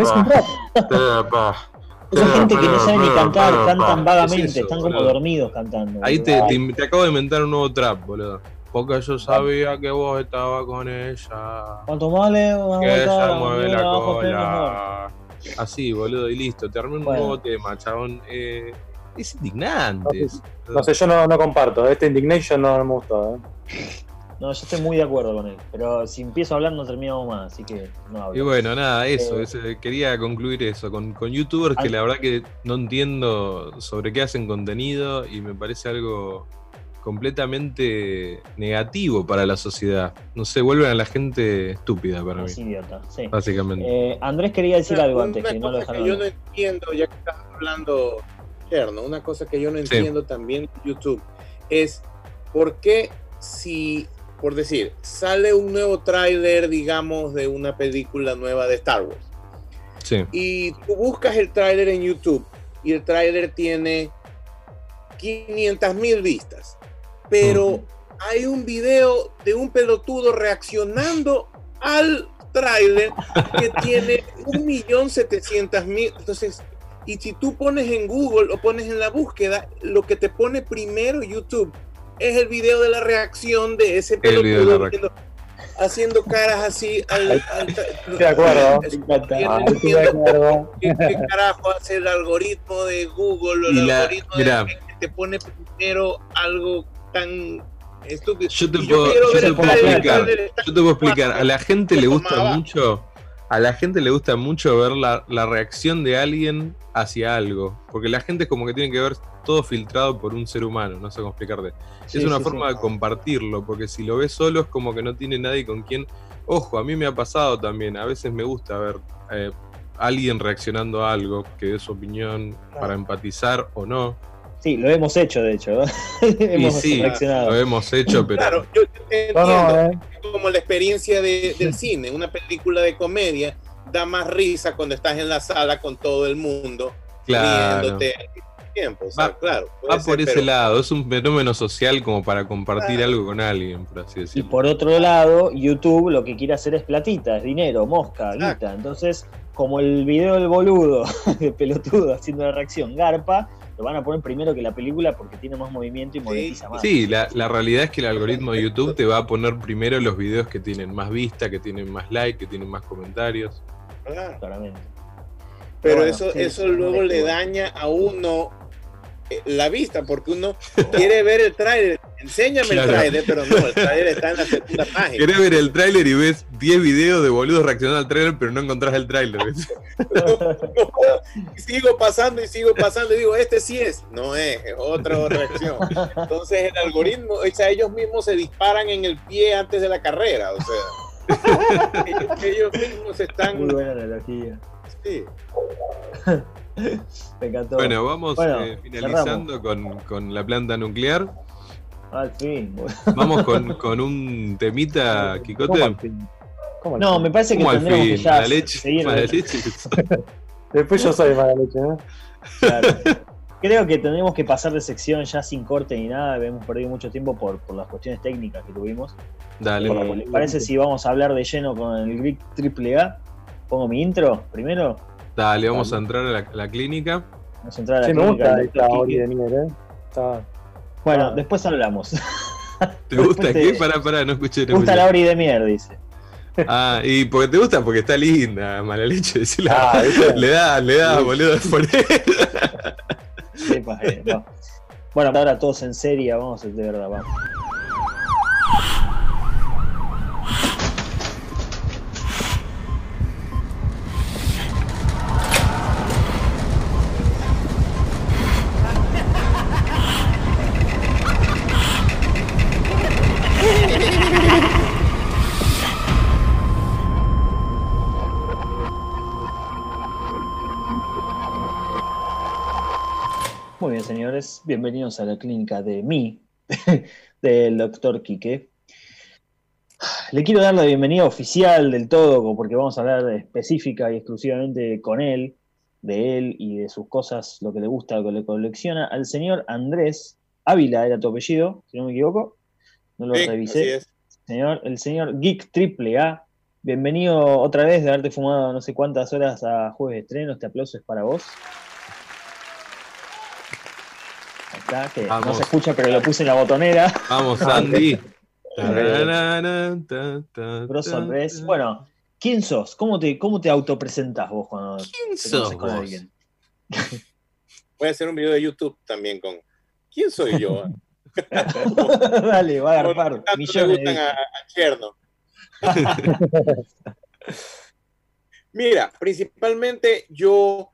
es un rap. Esa gente que no sabe ni cantar, cantan vagamente, Es eso, están como boludo. dormidos cantando. Ahí te, te, te acabo de inventar un nuevo trap, boludo. Porque yo sabía que vos estabas con ella. Cuanto más le vamos a Que ella la mueve la cola. Así, boludo, y listo. Te armé un Bueno. nuevo tema, chabón. Eh, es indignante. No sé, yo no, no comparto. Este Indignation no me gustó. ¿eh? No, yo estoy muy de acuerdo con él. Pero si empiezo a hablar no terminamos más, así que no hablo. Y bueno, nada, eso. Eh, ese- quería concluir eso. Con, con youtubers que Al- la verdad que no entiendo sobre qué hacen contenido y me parece algo completamente negativo para la sociedad. No sé, vuelven a la gente estúpida para mí, Es idiota, sí. básicamente. Eh, Andrés quería decir Una- algo antes, una que no lo cosa dejaron que yo no entiendo, ya que estás hablando, Cherno, una cosa que yo no Sí. entiendo también de YouTube es por qué si, por decir, sale un nuevo tráiler, digamos, de una película nueva de Star Wars Sí. y tú buscas el tráiler en YouTube y el tráiler tiene 500 mil vistas, pero hay un video de un pelotudo reaccionando al tráiler que tiene un millón setecientas mil. Entonces, y si tú pones en Google o pones en la búsqueda, lo que te pone primero YouTube es el video de la reacción de ese de pelotudo haciendo, haciendo caras así al, al- de acuerdo. Es- Me encanta. yo no Ah, acuerdo. ¿Qué, qué carajo hace el algoritmo de Google o el la- algoritmo mira. de que te pone primero algo tan estúpido? Yo te puedo, yo te puedo explicar. Yo te puedo explicar. A la gente le gusta Tomaba. mucho. A la gente le gusta mucho ver la, la reacción de alguien hacia algo. Porque la gente es como que tiene que ver todo filtrado por un ser humano. No sé cómo explicarte. Sí, es una sí, forma sí. de compartirlo. Porque si lo ves solo es como que no tiene nadie con quien. Ojo, a mí me ha pasado también. A veces me gusta ver eh, alguien reaccionando a algo que dé su opinión para empatizar o no. Sí, lo hemos hecho, de hecho. ¿no? hemos y sí, reaccionado. lo hemos hecho, pero. Claro, yo No, entiendo. no, eh. como la experiencia de- del cine. Una película de comedia da más risa cuando estás en la sala con todo el mundo Claro. riéndote al mismo tiempo. O sea, Va- claro, Va por ser, ese pero- lado, es un fenómeno social como para compartir Claro. algo con alguien, por así Y decirlo. por otro lado, YouTube lo que quiere hacer es platita, es dinero, mosca, guita. Entonces, como el video del boludo, de pelotudo haciendo la reacción, garpa, lo van a poner primero que la película porque tiene más movimiento y monetiza más. Sí, la, la realidad es que el algoritmo de YouTube te va a poner primero los videos que tienen más vista, que tienen más like, que tienen más comentarios. Claro. Claramente. Pero Bueno, eso, sí, eso sí, luego le daña a uno la vista, porque uno quiere ver el tráiler. Enséñame Claro. el tráiler, pero no, el tráiler está en la segunda página. Querés ver el tráiler y ves 10 videos de boludos reaccionando al tráiler, pero no encontrás el tráiler. Sigo pasando y sigo pasando y digo, este sí es. No es, es otra reacción. Entonces el algoritmo, o sea, ellos mismos se disparan en el pie antes de la carrera, o sea. ellos, ellos mismos están... Muy buena analogía. sí. Me encantó. Bueno, vamos Bueno, eh, finalizando con, con la planta nuclear. Al fin. Vamos con, con un temita, ¿Cómo Kikote. al fin? ¿Cómo al No, fin? me parece que ¿Cómo al tendremos que ya leche. seguir. Leche. Después yo soy mala leche, ¿no? Claro. Creo que tendremos que pasar de sección ya sin corte ni nada. Hemos perdido mucho tiempo por, por las cuestiones técnicas que tuvimos. Dale. ¿Les parece si vamos a hablar de lleno con el Greek AAA? Pongo mi intro primero. Dale, vamos a entrar a la, a la clínica. Vamos a entrar a la Sí, me clínica gusta esta Dr. Ori de miel, ¿eh? Está... Bueno, Ah. después hablamos. ¿Te gusta Después qué? te- Pará, pará, no escuché. Me gusta la Ori de Mier, dice. Ah, y porque te gusta porque está linda, mala leche. decila. Ah, le da, le da, Sí. boludo, por él. Sepa, eh, no. Bueno, ahora todos en serie, vamos de verdad, vamos. Bienvenidos a la clínica de mí, del doctor Quique. Le quiero dar la bienvenida oficial del todo, porque vamos a hablar específica y exclusivamente con él, de él y de sus cosas, lo que le gusta, lo que le colecciona, al señor Andrés Ávila, era tu apellido, si no me equivoco. No lo Sí, así revisé. es. Señor, el señor Geek Triple A. Bienvenido otra vez de haberte fumado no sé cuántas horas a jueves de estreno. Este aplauso es para vos. Está, que no se escucha, pero lo puse en la botonera. Vamos, Andy. Bueno, ¿quién sos? ¿Cómo te, cómo te autopresentás vos cuando ¿quién te sos con vos? alguien? Voy a hacer un video de YouTube también con ¿Quién soy yo? Dale, va a le millones de gustan a, a Cherno. Mira, principalmente yo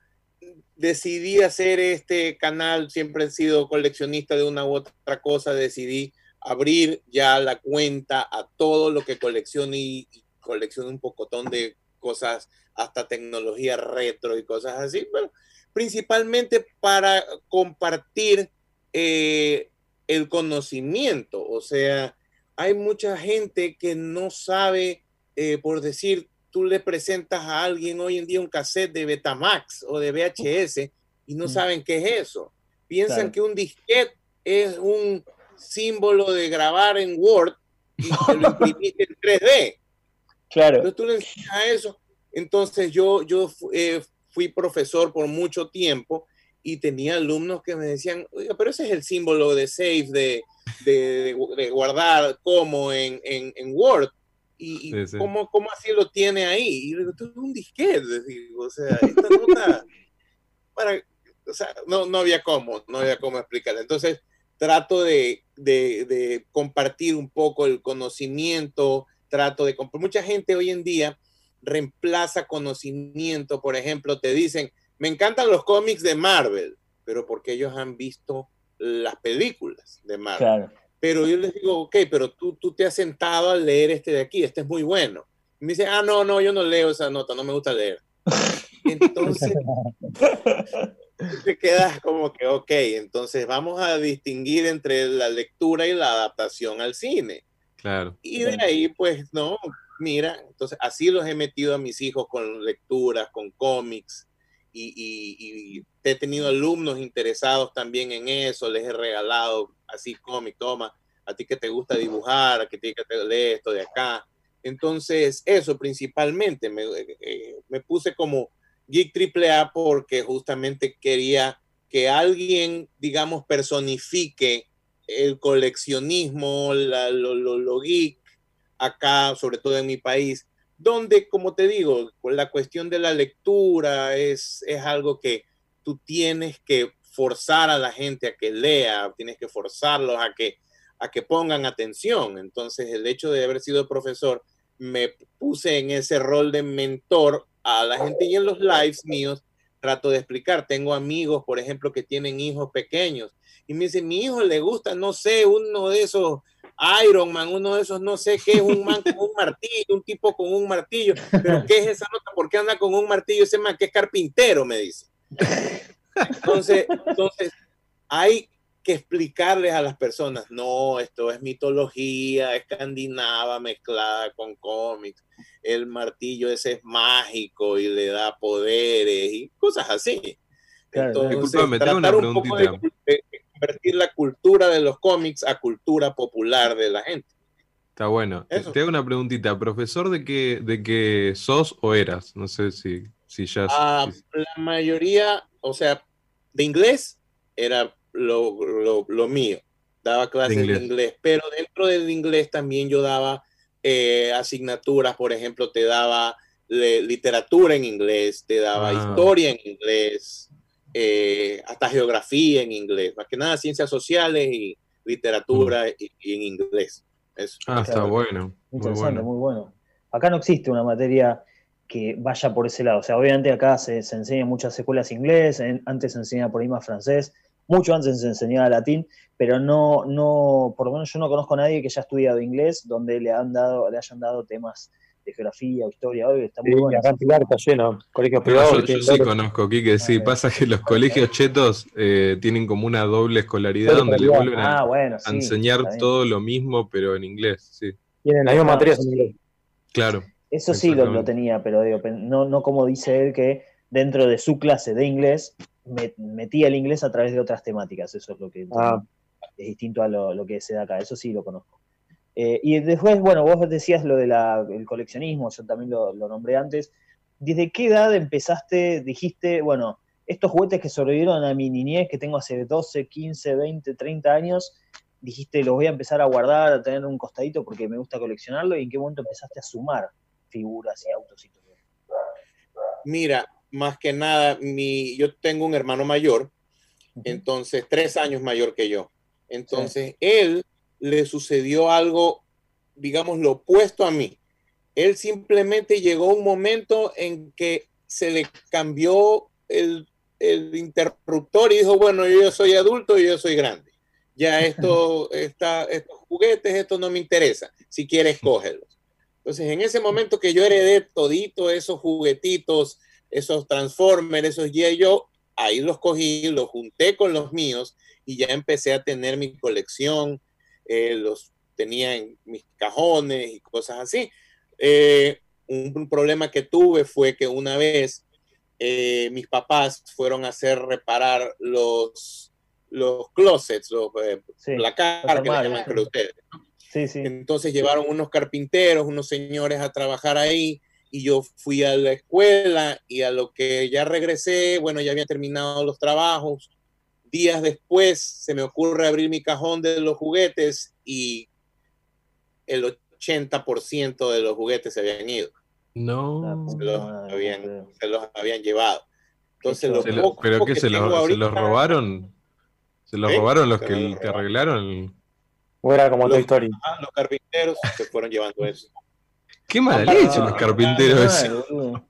decidí hacer este canal, siempre he sido coleccionista de una u otra cosa, decidí abrir ya la cuenta a todo lo que colecciono y, y colecciono un pocotón de cosas, hasta tecnología retro y cosas así, pero principalmente para compartir eh, el conocimiento, o sea, hay mucha gente que no sabe, eh, por decir, tú le presentas a alguien hoy en día un cassette de Betamax o de VHS y no saben qué es eso. Piensan Claro. que un disquete es un símbolo de grabar en Word y que lo imprimiste en 3D. Claro. Entonces tú le enseñas eso. Entonces yo, yo eh, fui profesor por mucho tiempo y tenía alumnos que me decían, oiga, pero ese es el símbolo de save, de, de, de- de guardar como en, en, en Word. ¿Y, y Sí, sí. ¿cómo, cómo así lo tiene ahí? Y digo, esto es un disquete. digo, o sea, esta nota, para, o sea, no, no había cómo, no había cómo explicarlo. Entonces, trato de, de, de compartir un poco el conocimiento, trato de comp- mucha gente hoy en día reemplaza conocimiento, por ejemplo, te dicen, me encantan los cómics de Marvel, pero porque ellos han visto las películas de Marvel. Claro. Pero yo les digo, ok, pero tú, tú te has sentado a leer este de aquí, este es muy bueno. Y me dicen, ah, no, no, yo no leo esa nota, no me gusta leer. Entonces, te quedas como que, ok, entonces vamos a distinguir entre la lectura y la adaptación al cine. Claro. Y de ahí, pues, no, mira, entonces así los he metido a mis hijos con lecturas, con cómics, y, y- y he tenido alumnos interesados también en eso, les he regalado así cómics, toma, a ti que te gusta dibujar, a ti que te lee esto de acá. Entonces, eso principalmente, me, eh, me puse como Geek AAA porque justamente quería que alguien, digamos, personifique el coleccionismo, la- lo, lo- geek, acá, sobre todo en mi país, donde, como te digo, la cuestión de la lectura es, es algo que tú tienes que forzar a la gente a que lea, tienes que forzarlos a que, a que pongan atención. Entonces, el hecho de haber sido profesor, me puse en ese rol de mentor a la gente y en los lives míos trato de explicar. Tengo amigos, por ejemplo, que tienen hijos pequeños y me dicen, mi hijo le gusta, no sé, uno de esos Iron Man, uno de esos, no sé qué es un man con un martillo, un tipo con un martillo, pero ¿qué es esa nota? ¿Por qué anda con un martillo ese man que es carpintero? Me dice. Entonces, entonces hay que explicarles a las personas, no, esto es mitología escandinava mezclada con cómics, el martillo ese es mágico y le da poderes y cosas así. Claro. Entonces, tengo una tratar un poco de, preguntita. de convertir la cultura de los cómics a cultura popular de la gente. Está bueno. Te- Eso. Te hago una preguntita. ¿Profesor de qué, de qué sos o eras? No sé si, si ya... Ah, si- la mayoría, o sea, de inglés era lo, lo- lo mío. Daba clases de inglés. inglés. pero dentro del inglés también yo daba eh, asignaturas, por ejemplo, te daba le- literatura en inglés, te daba Ah. historia en inglés, eh, hasta geografía en inglés, más que nada ciencias sociales y literatura y, y en inglés. Eso. ah, está bueno. Muy Interesante, bueno. muy bueno. Acá no existe una materia que vaya por ese lado. O sea, obviamente acá se, se enseña en muchas escuelas inglés, en- antes se enseñaba por ahí más francés, mucho antes se enseñaba latín, pero no, no, por lo menos yo no conozco a nadie que haya estudiado inglés donde le han dado, le hayan dado temas de geografía o historia, hoy está Sí, muy bueno. acá en Pilar está lleno, colegios No, privados. yo, sí conozco, Quique, sí. Ah, Pasa que los colegios chetos eh, tienen como una doble escolaridad donde le vuelven a, Ah, a sí. enseñar todo lo mismo, pero en inglés, sí. tienen las mismas Ah, materias en sí. inglés. Claro. Eso sí lo, tenía, pero digo, no, no como dice él que dentro de su clase de inglés me- metía el inglés a través de otras temáticas. Eso es lo que Ah. es distinto a lo, lo que se da acá. Eso sí lo conozco. Eh, y después, bueno, vos decías lo del coleccionismo, yo también lo, lo nombré antes. ¿Desde qué edad empezaste, dijiste, bueno, estos juguetes que sobrevivieron a mi niñez, que tengo hace 12, 15, 20, 30 años, dijiste, los voy a empezar a guardar, a tener un costadito porque me gusta coleccionarlo? ¿Y en qué momento empezaste a sumar figuras y autos y todo? Mira, más que nada, mi, yo tengo un hermano mayor, entonces tres años mayor que yo. Entonces, él le sucedió algo, digamos, lo opuesto a mí. Él simplemente llegó un momento en que se le cambió el, el interruptor y dijo, bueno, yo soy adulto y yo soy grande. Ya esto, estos juguetes, esto no me interesa. Si quieres, cógelos. Entonces, en ese momento que yo heredé todito esos juguetitos, esos Transformers, esos G.I. Joe, ahí los cogí, los junté con los míos y ya empecé a tener mi colección, eh, los tenía en mis cajones y cosas así. Eh, un, un problema que tuve fue que una vez eh, mis papás fueron a hacer reparar los, los closets, los Sí, placar los que le llaman ustedes. ¿no? Sí, Sí, sí. Entonces llevaron unos carpinteros, unos señores a trabajar ahí y yo fui a la escuela y a lo que ya regresé, bueno, ya había terminado los trabajos. Días después se me ocurre abrir mi cajón de los juguetes y el 80% de los juguetes se habían ido, No. se los habían, se los habían llevado. Entonces, lo lo- ¿Pero que ¿Se, lo- tengo se los robaron? ¿Se los ¿Eh? robaron los Se que los te robaron. arreglaron? O era como Los- Toy Story. Ah, los carpinteros se fueron llevando eso. Qué mala Ah, leche los carpinteros. Qué ese. mal.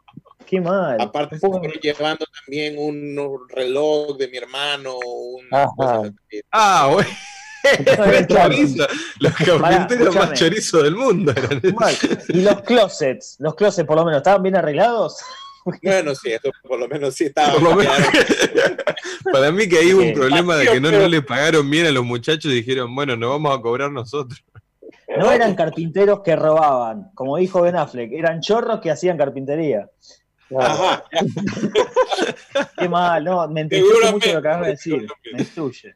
Qué mal. Aparte, se fueron llevando también un reloj de mi hermano, un. Ah. Chorizo. Los carpinteros más chorizos del mundo eran. Mal. Y los closets, los closets por lo menos, ¿estaban bien arreglados? Bueno, sí, eso por lo menos sí estaba. Menos- Para mí que ahí hubo un problema de que no, Pero- no le pagaron bien a los muchachos y dijeron, bueno, nos vamos a cobrar nosotros. No eran carpinteros que robaban, como dijo Ben Affleck, eran chorros que hacían carpintería. Ajá, Qué mal, no, me Seguramente, mucho lo que acabas de decir. Me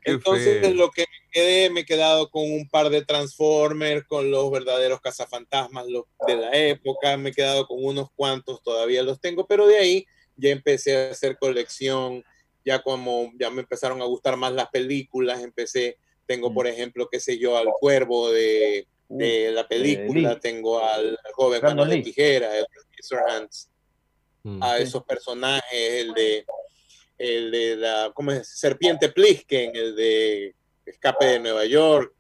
Entonces, feo. lo que me quedé, me he quedado con un par de Transformers, con los verdaderos cazafantasmas los de la época, me he quedado con unos cuantos, todavía los tengo, pero de ahí ya empecé a hacer colección, ya como ya me empezaron a gustar más las películas, empecé, tengo Mm. por ejemplo, qué sé yo, al cuervo de, de la película, tengo al joven Brandon de Lee. Tijera, el Hands, Mm. a Sí. esos personajes, el de el de la ¿cómo es? Serpiente Plisken, el de Escape de Nueva York.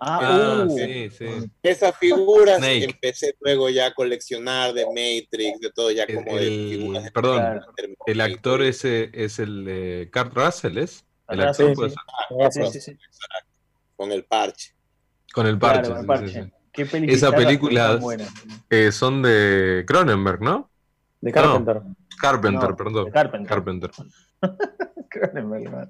Ah, uh, sí, sí. Esas figuras Snake. empecé luego ya a coleccionar de Matrix, de todo ya El- como de el- figuras. de perdón. El actor ese es el de Kurt Russell, ¿es? El Russell, actor sí, puede sí. ser. Sí, sí, sí. con el parche. Con el parche. Claro, sí, el sí, parche. sí. Qué peli Esa película-. Eh, son de Cronenberg, ¿no? De Carpenter. Carpenter, No, perdón. de Carpenter. Carpenter.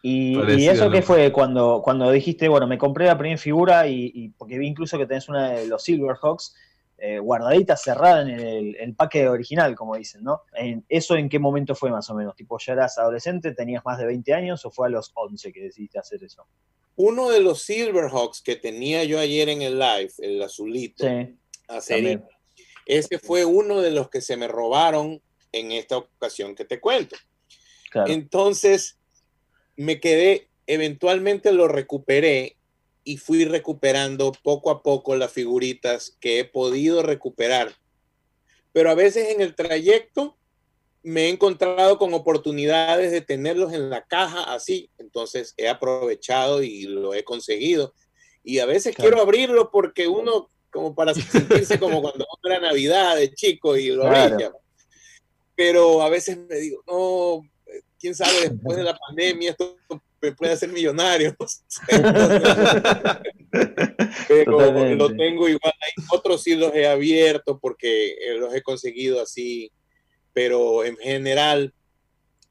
Y, eso ¿no? que fue cuando, cuando dijiste, bueno, me compré la primera figura y, y porque vi incluso que tenés una de los Silverhawks eh, guardadita, cerrada en el, el paque original, como dicen, ¿no? En- ¿Eso en qué momento fue más o menos? ¿Tipo ya eras adolescente, tenías más de 20 años o fue a los 11 que decidiste hacer eso? Uno de los Silverhawks que tenía yo ayer en el live, el azulito, Sí, acerito, también. Ese fue uno de los que se me robaron en esta ocasión que te cuento. claro. Entonces me quedé, eventualmente lo recuperé y fui recuperando poco a poco las figuritas que he podido recuperar. Pero a veces en el trayecto me he encontrado con oportunidades de tenerlos en la caja así, entonces he aprovechado y lo he conseguido. Y a veces Claro. quiero abrirlo porque uno, como para sentirse como cuando uno era Navidad de chico y lo Claro. Pero a veces me digo, no, quién sabe, después de la pandemia esto me puede hacer millonario. no sé. Pero Totalmente. lo tengo igual. Hay otros sí los he abierto porque eh, los he conseguido así, pero en general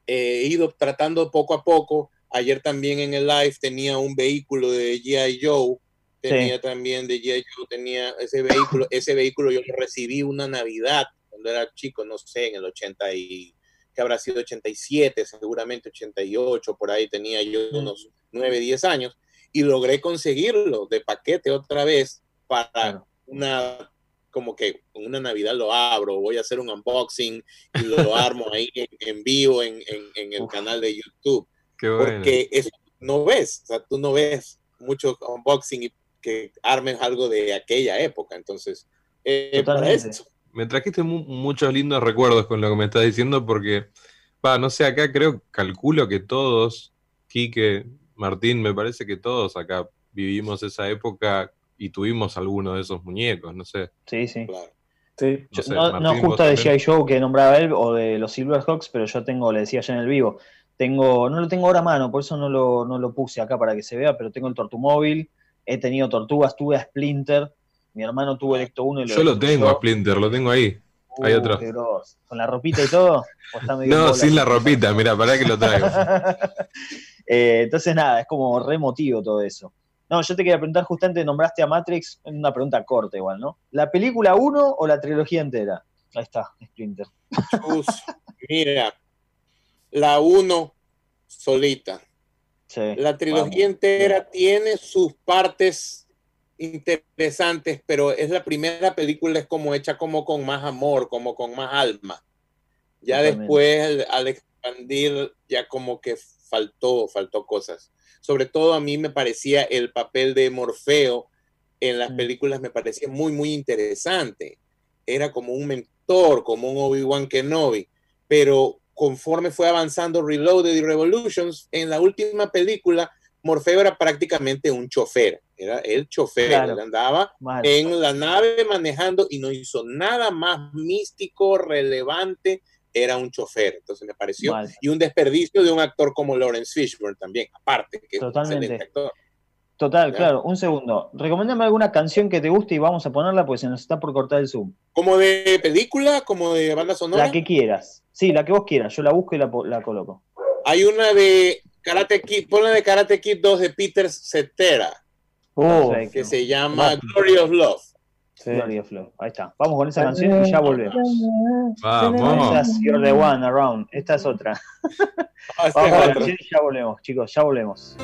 eh, he ido tratando poco a poco. Ayer también en el live tenía un vehículo de G.I. Joe, tenía Sí. también de G.I. Joe, tenía ese vehículo, ese vehículo yo lo recibí una Navidad cuando era chico, no sé, en el 80 y que habrá sido 87, seguramente 88, por ahí tenía yo unos 9, 10 años, y logré conseguirlo de paquete otra vez para una, como que una Navidad lo abro, voy a hacer un unboxing y lo armo ahí en, en vivo en, en- en el Uf. canal de YouTube, Qué bueno. porque eso no ves, o sea, tú no ves mucho unboxing y que armen algo de aquella época, entonces, eh, para eso. Me trajiste mu- muchos lindos recuerdos con lo que me estás diciendo porque, va, no sé, acá creo, calculo que todos, Quique, Martín, me parece que todos acá vivimos esa época y tuvimos alguno de esos muñecos, no sé. Sí, sí. Claro. Sí. Yo- sé, no, Martín, no justo de. G.I. Joe que nombraba él o de los Silverhawks, pero yo tengo, le decía ya en el vivo, tengo, no lo tengo ahora a mano, por eso no lo, no lo puse acá para que se vea, pero tengo el Tortumóvil, he tenido tortugas, tuve a Splinter, mi hermano tuvo el Ecto 1 y Yo lo tengo a. Splinter, lo tengo ahí. hay Uh, otro. ¿Con la ropita y todo? ¿O está medio en No, bola? sin la ropita, mira, para que lo traigo. Eh, entonces, nada, es como re emotivo todo eso. No, yo te quería preguntar, justamente nombraste a Matrix, una pregunta corta igual, ¿no? ¿La película 1 o la trilogía entera? Ahí está, Splinter. Mira, la 1 solita. Sí, La trilogía vamos. entera tiene sus partes interesantes, pero es la primera película, es como hecha como con más amor, como con más alma. Ya después, al, al expandir, ya como que faltó, faltó cosas. Sobre todo a mí me parecía el papel de Morfeo en las Mm. películas, me parecía muy, muy interesante. Era como un mentor, como un Obi-Wan Kenobi, pero conforme fue avanzando Reloaded y Revolutions, en la última película, Morfeo era prácticamente un chofer, era el chofer, Claro. él andaba Mal. en la nave manejando y no hizo nada más místico, relevante, era un chofer. Entonces me pareció, Mal. y un desperdicio de un actor como Lawrence Fishburne también, aparte, que es un excelente actor. Total, Ya. claro. Un segundo. Recomendame alguna canción que te guste y vamos a ponerla porque se nos está por cortar el Zoom. Como de película, como de banda sonora. La que quieras. Sí, la que vos quieras. Yo la busco y la, coloco. Hay una de Karate Kid, ponla de Karate Kid 2 de Peter Cetera, Oh, Perfecto. que se llama. Glory of Love. sí. Gloria Flow. Ahí está. Vamos con esa canción y ya volvemos. Esta Vamos. es You're the One Around. Esta es otra. Ah, esta Vamos con la canción y ya volvemos, chicos. Ya volvemos.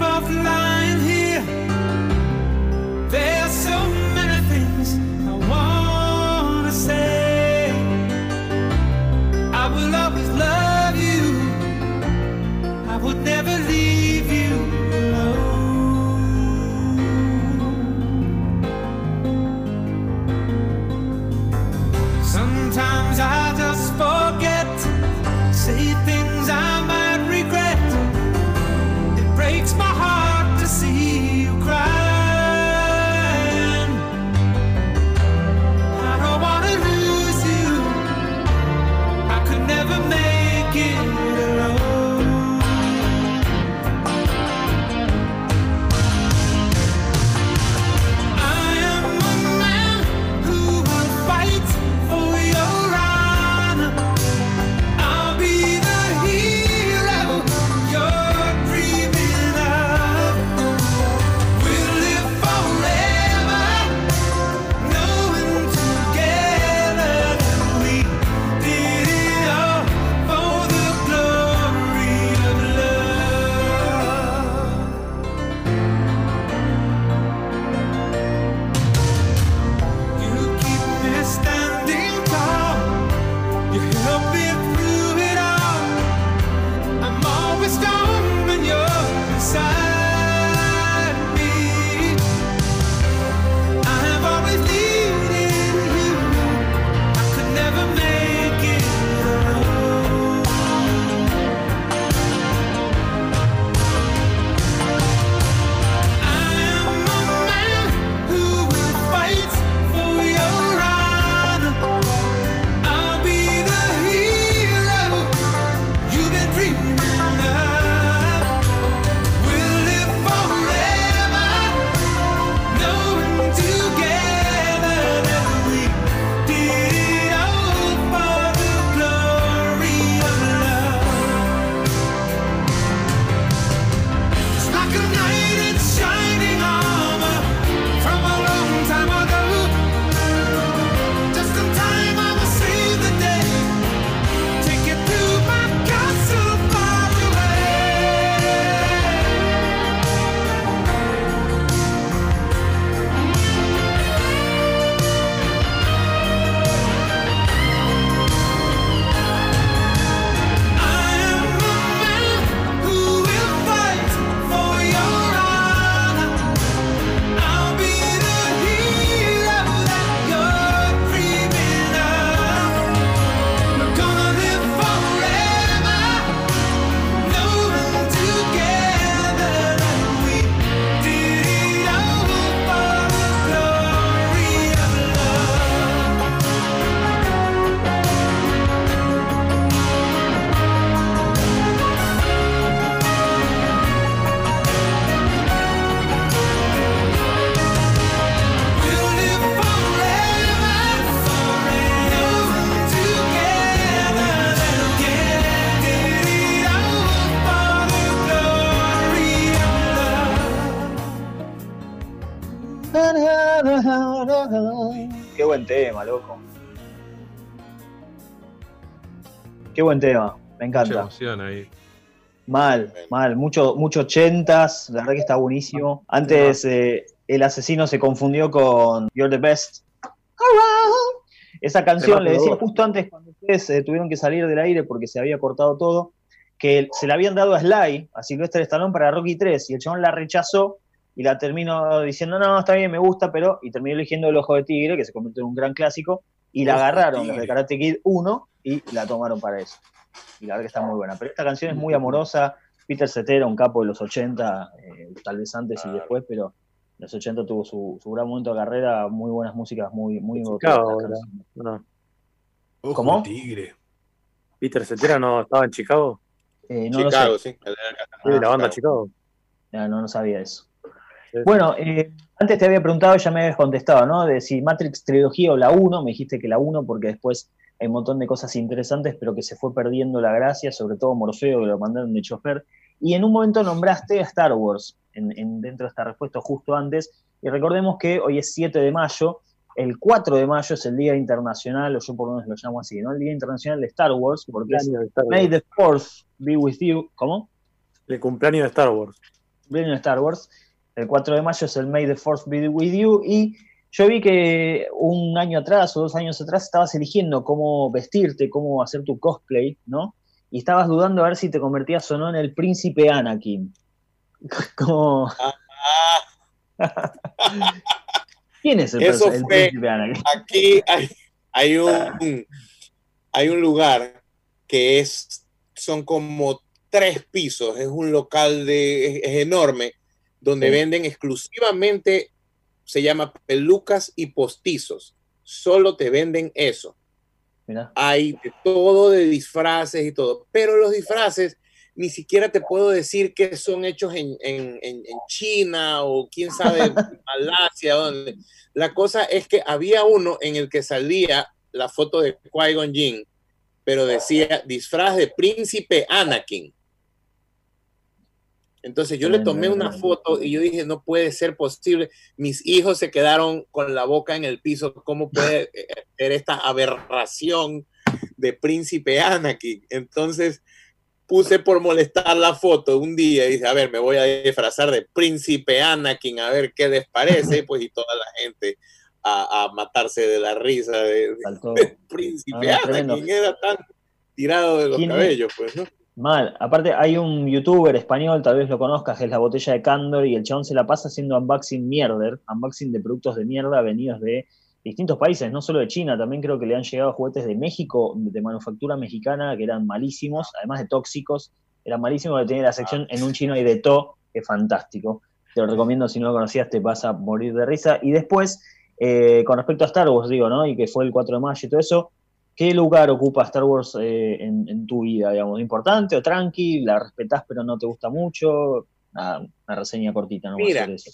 As we're Qué buen tema, me Mucha encanta. emoción ahí. Mal, mal, mucho, mucho ochentas, la verdad que está buenísimo. Antes eh, el asesino se confundió con You're the Best. Esa canción, le decía justo antes cuando ustedes eh, tuvieron que salir del aire porque se había cortado todo, que se la habían dado a Sly, a Sylvester Stallone para Rocky 3, y el chabón la rechazó y la terminó diciendo, no, está bien, me gusta, pero, y terminó eligiendo El Ojo de Tigre, que se convirtió en un gran clásico, y la agarraron Tigre. de Karate Kid 1 y la tomaron para eso. Y la verdad que está muy buena. Pero esta canción es muy amorosa. Peter Cetera, un capo de los 80, eh, tal vez antes y después, pero en los 80 tuvo su, su gran momento de carrera, muy buenas músicas, muy, muy Chicago. No, Ojo ¿Cómo? tigre. Peter Cetera no estaba en Chicago. Eh, no Chicago, sí. El- Sí, de la banda Chicago. Chicago. Ah, no, no sabía eso. Bueno, eh, antes te había preguntado, ya me habías contestado, ¿no? De si Matrix trilogía o la 1, me dijiste que la 1 porque después hay un montón de cosas interesantes, pero que se fue perdiendo la gracia, sobre todo Morfeo, que lo mandaron de chofer. Y en un momento nombraste a Star Wars en, en- dentro de esta respuesta justo antes. Y recordemos que hoy es 7 de mayo, el 4 de mayo es el Día Internacional, o yo por lo menos lo llamo así, ¿no? El Día Internacional de Star Wars, porque es Cumpleaños de Star May the Force be with you. ¿Cómo? El cumpleaños de Star Wars. cumpleaños de Star Wars. El 4 de mayo es el May the Force be with you. Y yo vi que un año atrás o dos años atrás estabas eligiendo cómo vestirte, cómo hacer tu cosplay, ¿no? Y estabas dudando a ver si te convertías o no en el príncipe Anakin. Como, ¿Quién es el, Eso el fue- príncipe Anakin? aquí hay, hay un hay un lugar que es son como tres pisos, es un local de es, es enorme donde Sí. venden exclusivamente se llama pelucas y postizos. Solo te venden eso. Mirá. hay de todo de disfraces y todo, pero los disfraces ni siquiera te puedo decir que son hechos en, en- en- en China o quién sabe, Malasia, donde. La cosa es que había uno en el que salía la foto de Qui-Gon Jinn, pero decía disfraz de príncipe Anakin. Entonces yo le tomé una foto y yo dije, no puede ser posible. Mis hijos se quedaron con la boca en el piso. ¿Cómo puede eh, ser esta aberración de príncipe Anakin? Entonces puse por molestar la foto un día y dije, a ver, me voy a disfrazar de príncipe Anakin, a ver qué les parece. Pues y toda la gente a, a matarse de la risa de, príncipe Ah. Anakin. Era tan tirado de los cabellos, pues, ¿no? Mal. Aparte, hay un youtuber español, tal vez lo conozcas, que es la botella de Candor, y el chabón se la pasa haciendo unboxing mierder, unboxing de productos de mierda venidos de distintos países, no solo de China, también creo que le han llegado juguetes de México, de manufactura mexicana, que eran malísimos, además de tóxicos, eran malísimos, que tenía la sección en un chino y de to, que es fantástico. Te lo recomiendo, si no lo conocías, te vas a morir de risa. Y después, eh, con respecto a Star Wars, digo, ¿no? Y que fue el 4 de mayo y todo eso, ¿Qué lugar ocupa Star Wars eh, en, en tu vida, digamos? ¿Importante o tranqui? ¿La respetás pero no te gusta mucho? Nada, una reseña cortita, ¿no? Mira, eso.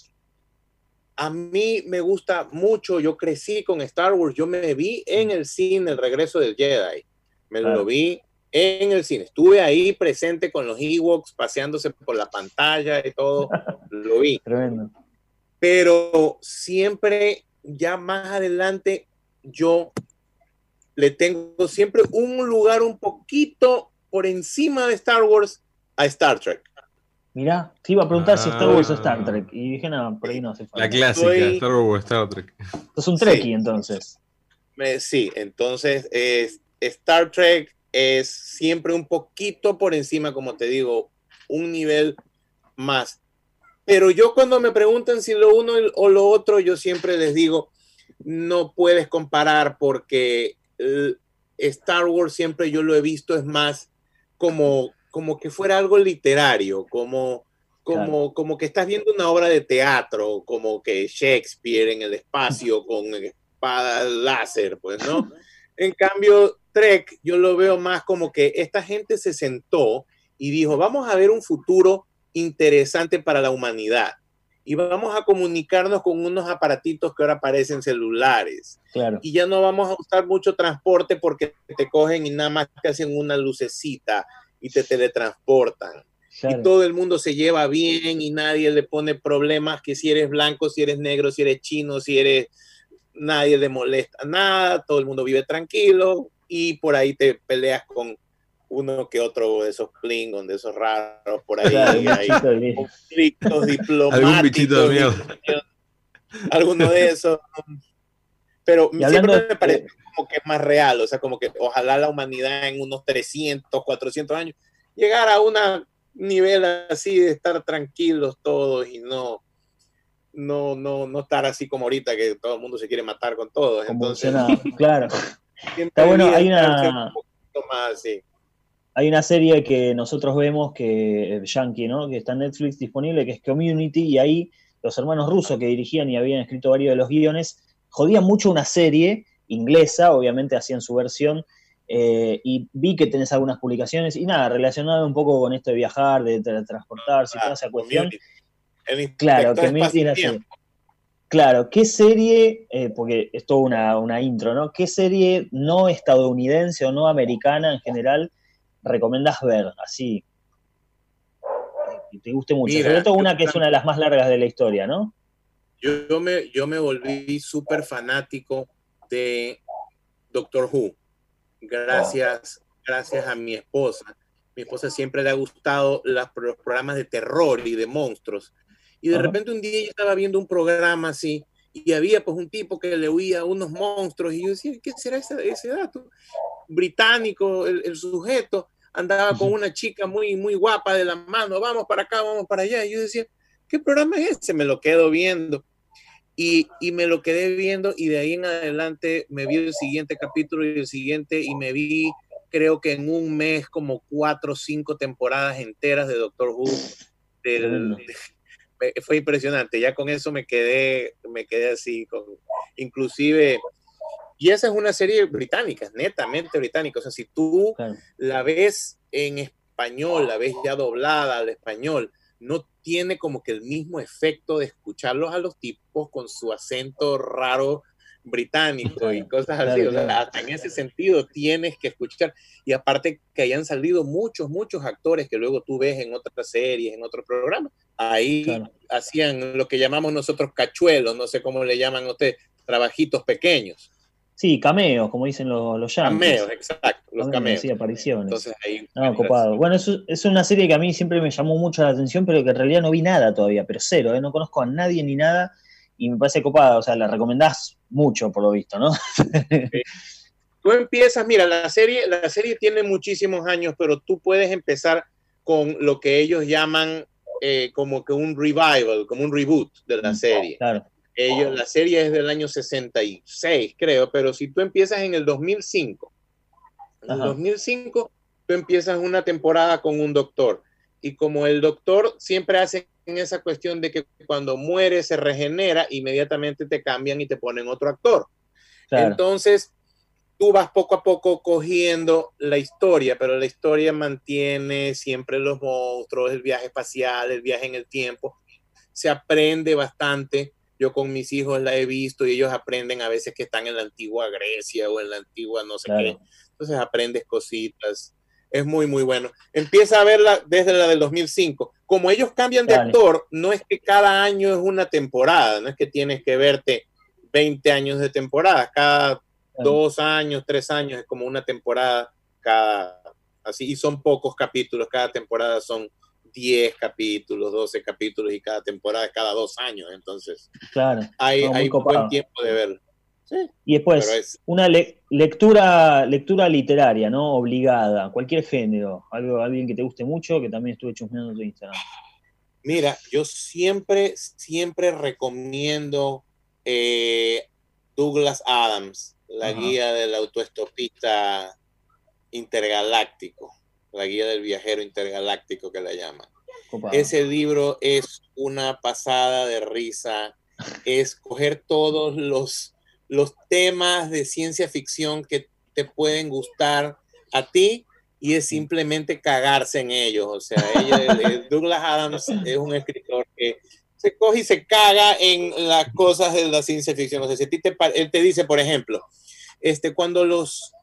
a mí me gusta mucho, yo crecí con Star Wars, yo me vi en el cine El regreso del Jedi, me Claro. lo vi en el cine, estuve ahí presente con los Ewoks paseándose por la pantalla y todo, lo vi, Tremendo. pero siempre ya más adelante yo le tengo siempre un lugar un poquito por encima de Star Wars a Star Trek. Mirá, te iba a preguntar si Star Ah. Wars o Star Trek. Y dije, no, por ahí no hace falta. La clásica, Soy- Star Wars o Star Trek. Sos un Sí. Trekkie, entonces. Me- sí, entonces es- Star Trek es siempre un poquito por encima, como te digo, un nivel más. Pero yo cuando me preguntan si lo uno o lo otro, yo siempre les digo, no puedes comparar porque Star Wars siempre yo lo he visto es más como, como que fuera algo literario, como, como, como que estás viendo una obra de teatro, como que Shakespeare en el espacio con espada láser, pues, ¿no? En cambio, Trek, yo lo veo más como que esta gente se sentó y dijo, vamos a ver un futuro interesante para la humanidad y vamos a comunicarnos con unos aparatitos que ahora parecen celulares Claro. y ya no vamos a usar mucho transporte porque te cogen y nada más te hacen una lucecita y te teletransportan claro. y todo el mundo se lleva bien y nadie le pone problemas que si eres blanco, si eres negro, si eres chino, si eres nadie le molesta nada, todo el mundo vive tranquilo y por ahí te peleas con uno que otro de esos Klingon, de esos raros por ahí, hay conflictos diplomáticos. Algún bichito de. Alguno de esos. Pero siempre me parece como que es más real, o sea, como que ojalá la humanidad en unos 300, 400 años llegara a un nivel así de estar tranquilos todos y no no no no estar así como ahorita que todo el mundo se quiere matar con todos. Entonces, claro. Está bueno, hay una- más. Hay una serie que nosotros vemos que eh, Yankee, ¿no? Que está en Netflix disponible, que es Community, y ahí los hermanos rusos que dirigían y habían escrito varios de los guiones, jodían mucho una serie inglesa, obviamente hacían su versión, eh, y vi que tenés algunas publicaciones, y nada, relacionado un poco con esto de viajar, de tra- transportarse y toda esa cuestión. El Claro, espacio-tiempo. serie. Claro, ¿qué serie, eh, porque es toda una, una intro, ¿no? ¿Qué serie no estadounidense o no americana en general recomendás ver? Así, que te guste mucho. Mira, Sobre todo una que es una de las más largas de la historia, ¿no? Yo, me, yo me volví súper fanático de Doctor Who. Gracias, gracias a mi esposa. Mi esposa siempre le ha gustado las- los programas de terror y de monstruos. Y de repente un día yo estaba viendo un programa así y había pues un tipo que le huía a unos monstruos y yo decía, ¿qué será ese, ese dato? Británico, el, el sujeto andaba con una chica muy, muy guapa de la mano, vamos para acá, vamos para allá. Y yo decía, ¿qué programa es ese? Me lo quedo viendo. Y, y me lo quedé viendo y de ahí en adelante me vi el siguiente capítulo y el siguiente y me vi, creo que en un mes, como cuatro o cinco temporadas enteras de Doctor Who. Del-. Fue impresionante. Ya con eso me quedé, me quedé así, con, inclusive. Y esa es una serie británica, netamente británica. O sea, si tú Claro. la ves en español, la ves ya doblada al español, no tiene como que el mismo efecto de escucharlos a los tipos con su acento raro británico y cosas así. O sea, hasta en ese sentido tienes que escuchar. Y aparte que hayan salido muchos, muchos actores que luego tú ves en otras series, en otros programas, ahí Claro. hacían lo que llamamos nosotros cachuelos, no sé cómo le llaman a ustedes, trabajitos pequeños. Sí, cameos, como dicen los, los yankees. Cameos, exacto, los Cameos. Sí, apariciones. Entonces ahí. No, copado. Bueno, es una serie que a mí siempre me llamó mucho la atención, pero que en realidad no vi nada todavía, pero cero, ¿eh? no conozco a nadie ni nada y me parece copada, o sea, la recomendás mucho por lo visto, ¿no? Tú empiezas, mira, la serie, la serie tiene muchísimos años, pero tú puedes empezar con lo que ellos llaman eh, como que un revival, como un reboot de la Mm, serie. Claro, Ellos, la serie es del año 66, creo, pero si tú empiezas en el 2005, en el Ajá. 2005 tú empiezas una temporada con un doctor y como el doctor siempre hace en esa cuestión de que cuando muere se regenera, inmediatamente te cambian y te ponen otro actor. claro. Entonces, tú vas poco a poco cogiendo la historia, pero la historia mantiene siempre los monstruos, el viaje espacial, el viaje en el tiempo. Se aprende bastante. Yo con mis hijos la he visto y ellos aprenden a veces que están en la antigua Grecia o en la antigua no sé Claro. qué. Entonces aprendes cositas. Es muy, muy bueno. Empieza a verla desde la del 2005. Como ellos cambian de Dale. actor, no es que cada año es una temporada, no es que tienes que verte 20 años de temporada. Cada. Dos años, tres años es como una temporada cada, así, y son pocos capítulos, cada temporada son 10 capítulos, 12 capítulos y cada temporada es cada dos años, entonces claro. hay, No, hay un buen tiempo de verlo. Sí, Y después, es, una le- lectura, lectura literaria, ¿no? Obligada, cualquier género, algo, alguien que te guste mucho, que también estuve chusmeando tu Instagram. mira, yo siempre, siempre recomiendo eh, Douglas Adams, la Ajá. guía del autoestopista intergaláctico, la guía del viajero intergaláctico que la llaman. Ese libro es una pasada de risa. Es coger todos los, los temas de ciencia ficción que te pueden gustar a ti y es simplemente cagarse en ellos. O sea, ella- el- Douglas Adams es un escritor que se coge y se caga en las cosas de la ciencia ficción. O sea, si a ti te, él te dice, por ejemplo, este, cuando los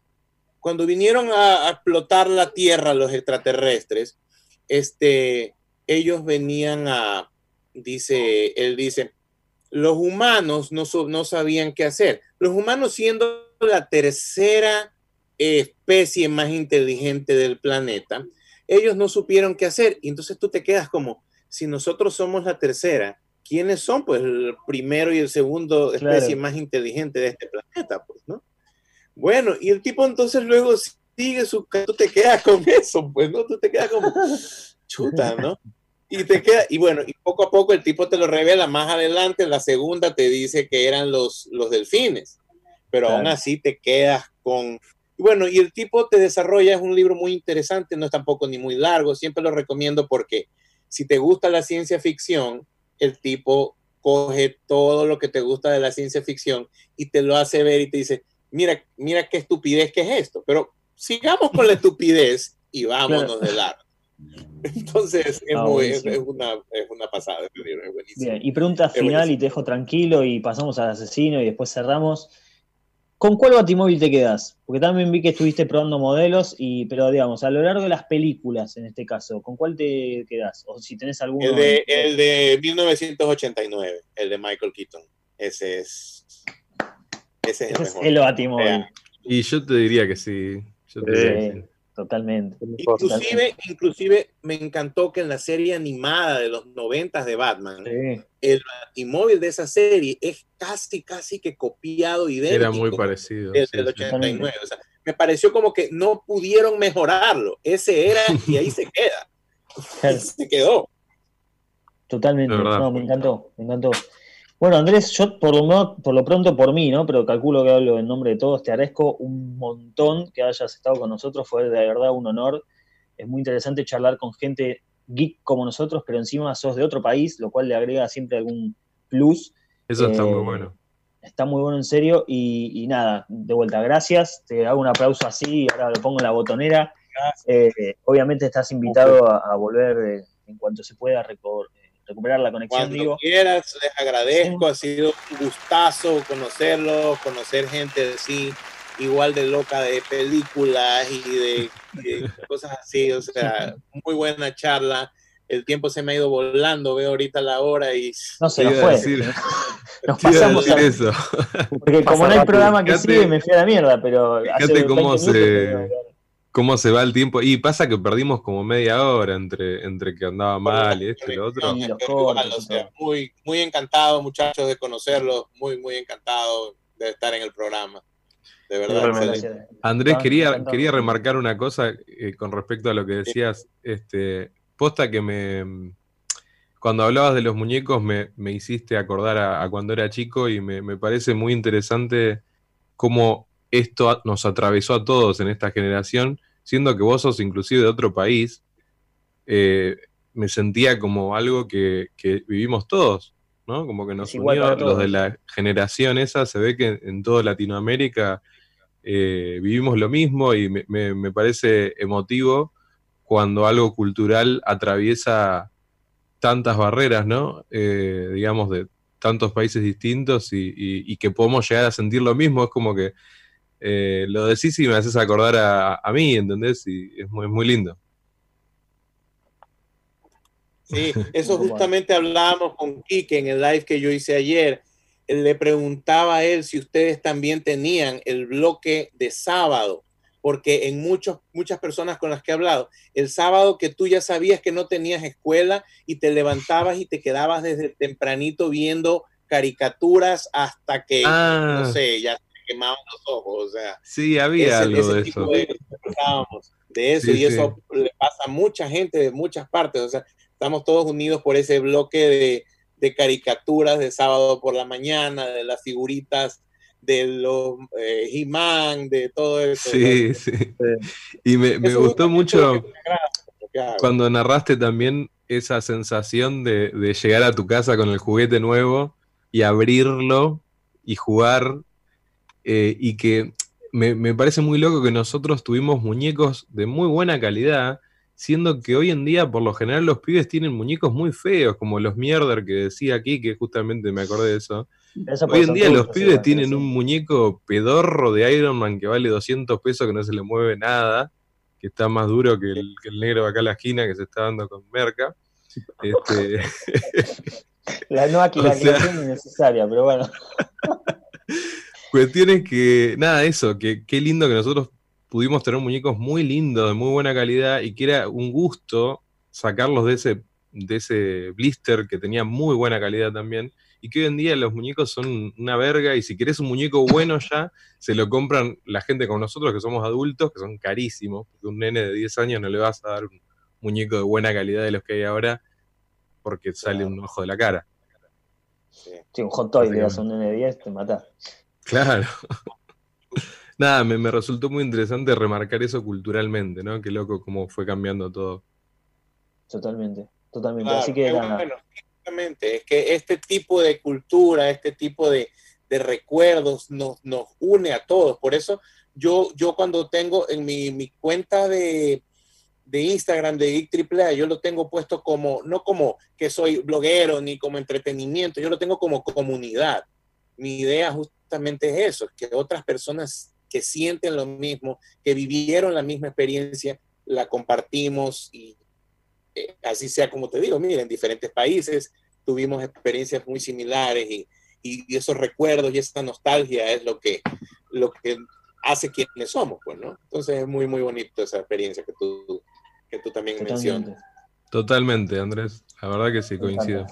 cuando vinieron a, a explotar la Tierra los extraterrestres, este, ellos venían a, dice, él dice, los humanos no, no sabían qué hacer. Los humanos siendo la tercera especie más inteligente del planeta, ellos no supieron qué hacer. Y entonces tú te quedas como, si nosotros somos la tercera, ¿quiénes son? Pues el primero y el segundo especie Claro. más inteligente de este planeta, pues, ¿no? Bueno, y el tipo entonces luego sigue su... Tú te quedas con eso, pues, ¿no? Tú te quedas como, chuta, ¿no? Y te queda, y bueno, y poco a poco el tipo te lo revela más adelante, la segunda te dice que eran los, los delfines, pero Claro. aún así te quedas con... y Bueno, y el tipo te desarrolla, es un libro muy interesante, no es tampoco ni muy largo, siempre lo recomiendo porque si te gusta la ciencia ficción, el tipo coge todo lo que te gusta de la ciencia ficción y te lo hace ver y te dice, mira, mira qué estupidez que es esto, pero sigamos con la estupidez y vámonos de largo. Entonces, es, Ah, muy, es, una, es una pasada es buenísimo. Bien, y pregunta final buenísimo. y te dejo tranquilo y pasamos al asesino y después cerramos. ¿Con cuál batimóvil te quedas? Porque también vi que estuviste probando modelos, y, pero digamos, a lo largo de las películas, en este caso, ¿con cuál te quedas? O si tenés alguno. El de, el de 1989, el de Michael Keaton. Ese es, ese es el Ese es el batimóvil. Vea. Y yo te diría que sí. Yo te Sí. diría que sí. Sí, totalmente. Inclusive, inclusive me encantó que en la serie animada de los noventas de Batman, Sí. el batimóvil de esa serie es casi, casi que copiado idéntico Era muy parecido. del, sí, del sí. 89. O sea, me pareció como que no pudieron mejorarlo. Ese era y ahí se queda. Se quedó. Totalmente, no, me encantó, me encantó. Bueno, Andrés, yo por lo, por lo pronto por mí, ¿no? Pero calculo que hablo en nombre de todos, te agradezco un montón que hayas estado con nosotros, fue de verdad un honor. Es muy interesante charlar con gente geek como nosotros, pero encima sos de otro país, lo cual le agrega siempre algún plus. Eso está Eh, muy bueno. Está muy bueno en serio y, y nada, de vuelta, gracias. Te hago un aplauso así, ahora lo pongo en la botonera. Eh, obviamente estás invitado a, a volver eh, en cuanto se pueda eh, recuperar la conexión, Cuando digo. quieras, les agradezco. Ha sido un gustazo conocerlos, conocer gente así, igual de loca de películas y de, de cosas así. O sea, muy buena charla. El tiempo se me ha ido volando. Veo ahorita la hora y No se nos fue. decir- Nos pasamos decir a- eso. Porque como no hay rápido. programa que Fíjate- sigue, me fui a la mierda, pero fíjate 20 cómo minutos se- que- cómo se va el tiempo. Y pasa que perdimos como media hora entre, entre que andaba mal y esto y lo otro. Igual, o sea, muy, muy encantado, muchachos, de conocerlos. Muy, muy encantado de estar en el programa. De verdad. Andrés, quería, quería remarcar una cosa eh, con respecto a lo que decías. Este, posta que me. Cuando hablabas de los muñecos, me, me hiciste acordar a, a cuando era chico y me, me parece muy interesante cómo esto nos atravesó a todos en esta generación, siendo que vos sos inclusive de otro país. eh, me sentía como algo que, que vivimos todos, ¿no? Como que nos unió los de la generación esa, se ve que en toda Latinoamérica eh, vivimos lo mismo y me, me- me parece emotivo cuando algo cultural atraviesa tantas barreras, ¿no? Eh, digamos, de tantos países distintos y, y- y que podemos llegar a sentir lo mismo. Es como que eh, lo decís y me haces acordar a, a mí, ¿entendés? Y es muy, muy lindo. Sí, eso justamente hablábamos con Quique en el live que yo hice ayer. Él Le preguntaba a él si ustedes también tenían el bloque de sábado, porque en muchos, muchas personas con las que he hablado, el sábado que tú ya sabías que no tenías escuela y te levantabas y te quedabas desde tempranito viendo caricaturas hasta que, Ah. no sé, ya quemaban los ojos. O sea, Sí, había ese, algo ese de tipo eso. de de eso Sí, y sí. eso le pasa a mucha gente de muchas partes. O sea, estamos todos unidos por ese bloque de, de caricaturas de sábado por la mañana, de las figuritas de los eh, He-Man, de todo eso. Sí, ¿no? sí. Y me, me gustó mucho que me cuando narraste también esa sensación de, de llegar a tu casa con el juguete nuevo y abrirlo y jugar. Eh, y que me, me parece muy loco que nosotros tuvimos muñecos de muy buena calidad, siendo que hoy en día, por lo general, los pibes tienen muñecos muy feos, como los mierder que decía aquí, que justamente me acordé de eso. Eso Hoy en día los pibes tienen un muñeco pedorro de Iron Man que vale 200 pesos, que no se le mueve nada, que está más duro que el, que el negro acá a la esquina que se está dando con merca. Este, La no aquilación innecesaria, pero bueno. Cuestión es que, nada, eso, que qué lindo que nosotros pudimos tener muñecos muy lindos, de muy buena calidad, y que era un gusto sacarlos de ese, de ese blister que tenía muy buena calidad también, y que hoy en día los muñecos son una verga, y si querés un muñeco bueno ya, se lo compran la gente como nosotros, que somos adultos, que son carísimos, porque un nene de 10 años no le vas a dar un muñeco de buena calidad de los que hay ahora, porque sale un ojo de la cara. Sí. Sí, un hot toy le das a un nene de 10, te mata. Claro. Nada, me, me resultó muy interesante remarcar eso culturalmente, ¿no? Qué loco cómo fue cambiando todo. Totalmente, totalmente. Claro, Así que bueno, exactamente. Es que este tipo de cultura, este tipo de, de recuerdos nos, nos une a todos. Por eso yo, yo cuando tengo en mi, mi cuenta de, de Instagram de Geek yo lo tengo puesto como, no como que soy bloguero ni como entretenimiento, yo lo tengo como comunidad. Mi idea justamente es eso, que otras personas que sienten lo mismo, que vivieron la misma experiencia, la compartimos y eh, así sea como te digo, mira, en diferentes países tuvimos experiencias muy similares y, y esos recuerdos y esa nostalgia es lo que, lo que hace quienes somos, pues, ¿no? Entonces es muy, muy bonito esa experiencia que tú, que tú también mencionas. Totalmente. Totalmente, Andrés. La verdad que sí, coincido.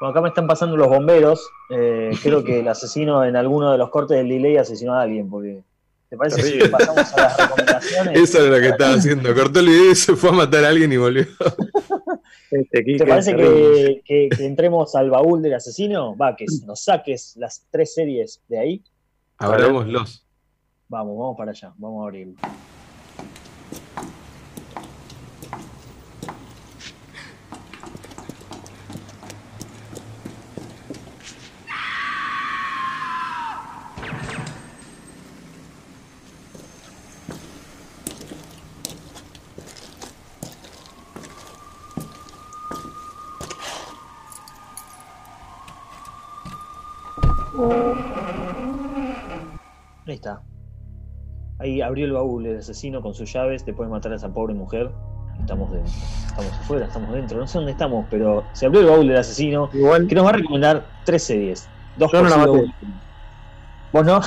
Bueno, acá me están pasando los bomberos. Eh, creo que el asesino en alguno de los cortes del delay asesinó a alguien, porque ¿te parece si Terrible. pasamos a las recomendaciones? Eso era lo que estaba haciendo. Cortó el video y se fue a matar a alguien y volvió. Este, ¿Te parece que, que- que entremos al baúl del asesino? Va, que nos saques las tres series de ahí. Abrámoslos. Vamos, vamos para allá, vamos a abrirlo. Está. Ahí abrió el baúl el asesino con sus llaves, después de matar a esa pobre mujer. Estamos dentro. Estamos afuera, estamos dentro. No sé dónde estamos, pero se abrió el baúl del asesino. Igual, Que nos va a recomendar tres series. Dos Yo no sí, la maté. ¿Vos no?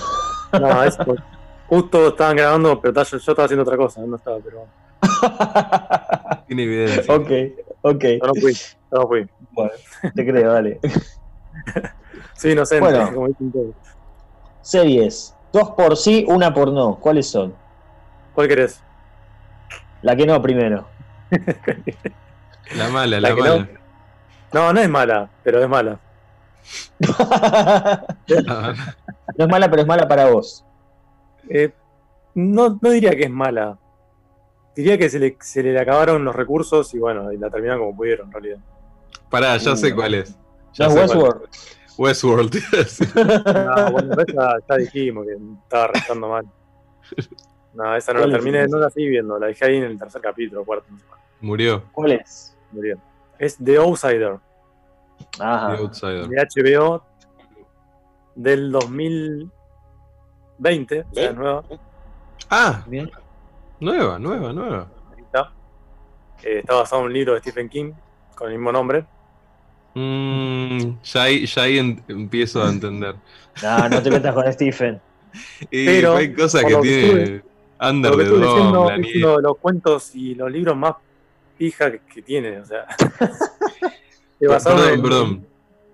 no, es por- justo estaban grabando, pero yo, estaba haciendo otra cosa, no estaba, pero Tiene evidencia. ok, ok. yo no fui, yo no fui. Bueno, te creo, dale. Soy inocente, Bueno. como dicen todos. Series. Dos por sí, una por no. ¿Cuáles son? ¿Cuál querés? La que no primero. La mala, La la, que mala. No, no es mala, pero es mala. No es mala, pero es mala para vos. Eh, no, no diría que es mala. Diría que se le, se le acabaron los recursos y bueno, y la terminaron como pudieron en realidad. Pará, ya sé cuál es. Ya ¿No sé es cuál Westworld? Es. Westworld. sí. No, bueno, esa ya dijimos que estaba restando mal. No, esa no la terminé, no la seguí viendo, la dejé ahí en el tercer capítulo, cuarto. Murió. ¿Cuál es? Murió. Es The Outsider, Ajá. The Outsider. de HBO del 2020, o sea, ¿Ven? nueva. Ah, Bien. nueva, nueva, nueva. ahí está. Eh, está basado en un libro de Stephen King con el mismo nombre. Mm, ya ahí, ya ahí en- empiezo a entender. No, no te metas con Stephen. Y Pero, hay cosas que tiene Under Lo que the Dome, es uno de los cuentos y los libros más pija que, que tiene, o sea. Perdón, en- perdón.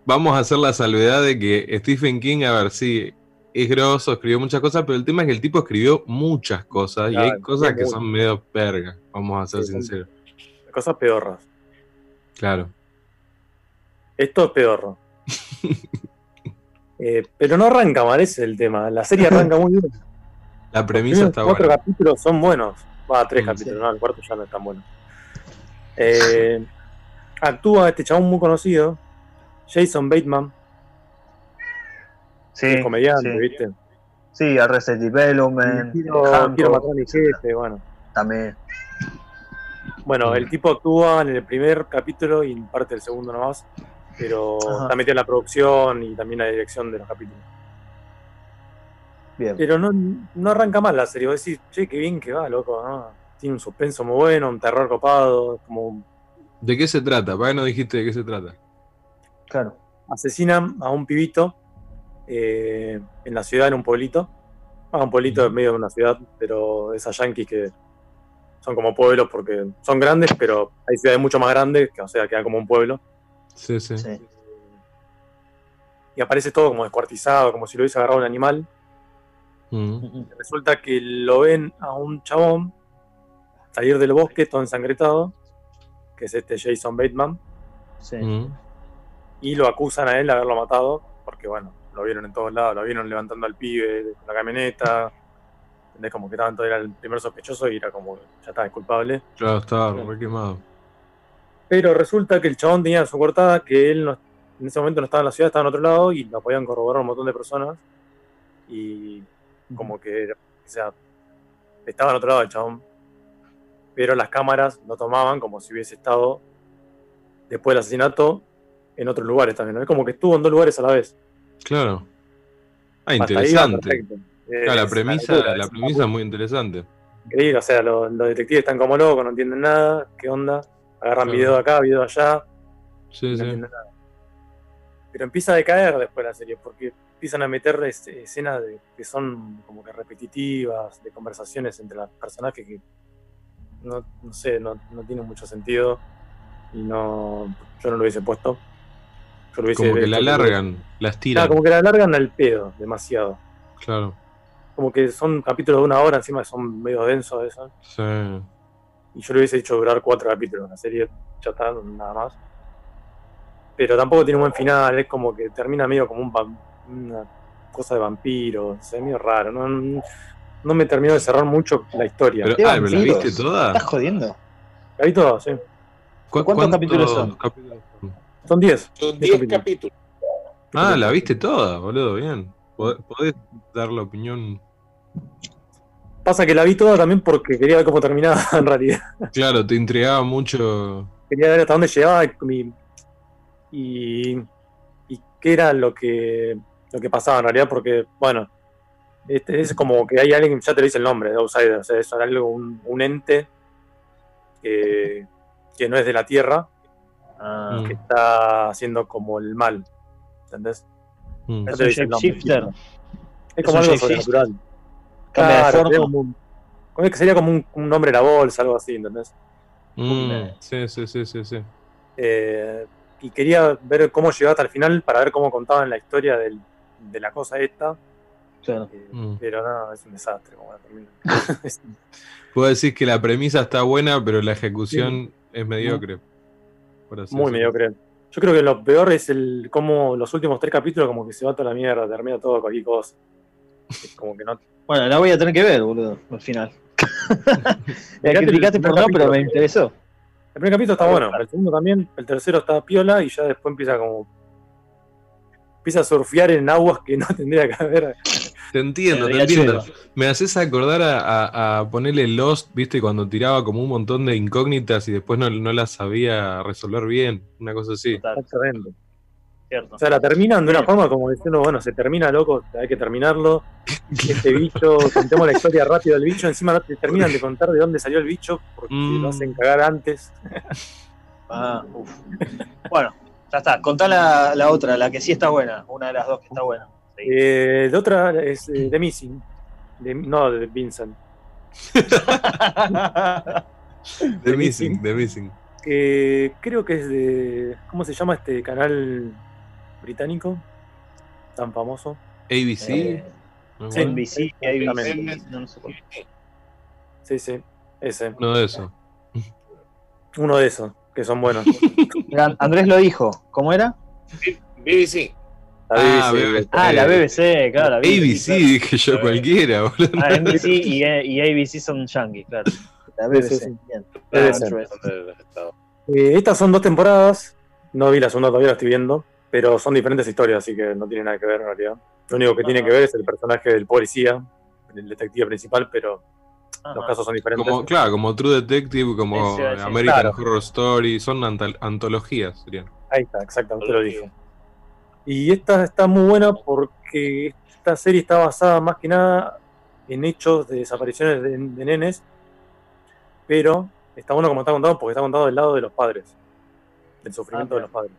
Vamos a hacer la salvedad de que Stephen King, a ver, sí, es grosso, escribió muchas cosas, pero el tema es que el tipo escribió muchas cosas y hay Claro, cosas que son medio pergas, vamos a ser Sí, sinceros. Cosas pedorras. Claro. Esto es pedorro. Eh, pero no arranca mal, ese es el tema. La serie arranca muy bien. La premisa está cuatro buena. capítulos son buenos. Va, tres Mm, capítulos, no, el cuarto ya no es tan bueno. Eh, actúa este chabón muy conocido, Jason Bateman, Sí, el comediante, sí. ¿viste? Sí, Arrested Development, Quiero, quiero matar a mi jefe, bueno. también. Bueno, el tipo actúa en el primer capítulo y en parte del segundo nomás, pero Ajá. está metido en la producción y también la dirección de los capítulos. Bien. Pero no, no arranca mal la serie, vos decís, che, qué bien que va, loco, ¿no? Tiene un suspenso muy bueno, un terror copado, como... ¿De qué se trata? ¿Para qué no dijiste de qué se trata? Claro. asesinan a un pibito eh, en la ciudad, en un pueblito. Ah, un pueblito en medio de una ciudad, pero esas yankees que son como pueblos porque son grandes, pero hay ciudades mucho más grandes, que o sea, quedan como un pueblo. Sí, sí. Sí. Y aparece todo como descuartizado, como si lo hubiese agarrado un animal. Mm. Resulta que lo ven a un chabón salir del bosque todo ensangretado, que es este Jason Bateman, Sí. Mm. y lo acusan a él de haberlo matado, porque bueno, lo vieron en todos lados, lo vieron levantando al pibe con la camioneta, ¿entendés? Como que tanto era el primer sospechoso y era como, ya está, es culpable. Claro, estaba re quemado. Pero resulta que el chabón tenía su cortada, que él no- en ese momento no estaba en la ciudad, estaba en otro lado y la podían corroborar un montón de personas. Y como que, o sea, estaba en otro lado el chabón. Pero las cámaras lo tomaban como si hubiese estado después del asesinato en otros lugares también. ¿no? Es como que estuvo en dos lugares a la vez. Claro. Ah, interesante. Claro, la premisa, la premisa es muy interesante. increíble. O sea, los, los detectives están como locos, no entienden nada. ¿Qué onda? Agarran Claro. video de acá, video de allá. Sí, no sí. nada. Pero empieza a decaer después la serie, porque empiezan a meter es- escenas de- que son como que repetitivas, de conversaciones entre los personajes que no, no sé, no, no tienen mucho sentido. Y no. Yo no lo hubiese puesto. Yo lo hubiese Como que la alargan, la Claro, estiran. como que la alargan al pedo, demasiado. Claro. Como que son capítulos de una hora, encima son medio densos eso. Sí. Y yo le hubiese dicho durar cuatro capítulos. La serie ya está, nada más. Pero tampoco tiene un buen final. Es como que termina medio como un una cosa de vampiro. O sea, es medio raro. No, no- me terminó de cerrar mucho la historia. Pero, ¿Qué ah, ¿pero ¿la vampiros? viste toda? ¿Estás jodiendo? La vi todo, sí. ¿Cu- ¿Cuántos capítulos son? capítulos son? Son 10. Son 10 10 capítulos. Ah, la viste toda, boludo, bien. Pod- Podés dar la opinión. Pasa que la vi toda también porque quería ver cómo terminaba en realidad. Claro, te intrigaba mucho. Quería ver hasta dónde llegaba y, y, y qué era lo que, lo que pasaba en realidad, porque, bueno, este, es como que hay alguien, ya te lo dice el nombre, de Outsider, o sea, es algo, un, un ente que, que no es de la Tierra, Ah, que está haciendo como el mal, ¿entendés? Mm. Es un shapeshifter. Es como algo sobrenatural. Cambia de Claro, forma. sería como un, como que sería como un, un nombre de la bolsa, algo así, ¿entendés? Mm, Sí, sí, sí, sí, sí. Eh, y quería ver cómo llegaba hasta el final para ver cómo contaban la historia del- de la cosa esta. Claro. eh, Mm. Pero no, es un desastre como Puedo decir que la premisa está buena, pero la ejecución es mediocre. por así muy mediocre. Yo creo que lo peor es el cómo los últimos tres capítulos como que se va toda la mierda, termina todo cualquier cosa. Como que no. Bueno, la voy a tener que ver, boludo, al final. la criticaste por no, pero me interesó. El primer capítulo está bueno, el segundo también, el tercero está piola y ya después empieza como. Empieza a surfear en aguas que no tendría que haber. Te entiendo, te entiendo. Me haces acordar a, a- a ponerle Lost, viste, cuando tiraba como un montón de incógnitas y después no, no las sabía resolver bien, una cosa así. Exactamente. Cierto. O sea, la terminan de una forma como diciendo, bueno, se termina, loco, hay que terminarlo. Este bicho, contemos la historia rápido del bicho, encima no te terminan de contar de dónde salió el bicho, porque Mm. lo hacen cagar antes. Ah, uf. Bueno, ya está. Contá la, la otra, la que sí está buena. Una de las dos que está buena. Sí. Eh, de otra es eh, The Missing, de- no de Vincent. The Missing, The Missing. que creo que es de. ¿Cómo se llama este canal británico? Tan famoso. ABC. Eh, sí. NBC, ABC, no, no sé cuál. Sí, sí, ese. Uno de eso. Uno de esos, que son buenos. Andrés lo dijo. ¿Cómo era? BBC. La Ah, BBC, BBC. Ah, la BBC, claro. La ABC, dije yo cualquiera, boludo. claro. Ah, NBC y, y ABC son yankees, claro. La BBC. Sí, sí. BBC. Eh, estas son dos temporadas. No vi la segunda, todavía la estoy viendo. Pero son diferentes historias, así que no tiene nada que ver en realidad. Lo único que tiene que ver es el personaje del policía, el detective principal, pero los Ajá. casos son diferentes. Como, claro, como True Detective, como. American Claro. Horror Story, son antal- antologías, serían. Ahí está, exactamente lo dije. Y esta está muy buena porque esta serie está basada más que nada en hechos de desapariciones de, de nenes, pero está bueno como está contado porque está contado del lado de los padres, del sufrimiento Ah, de los padres.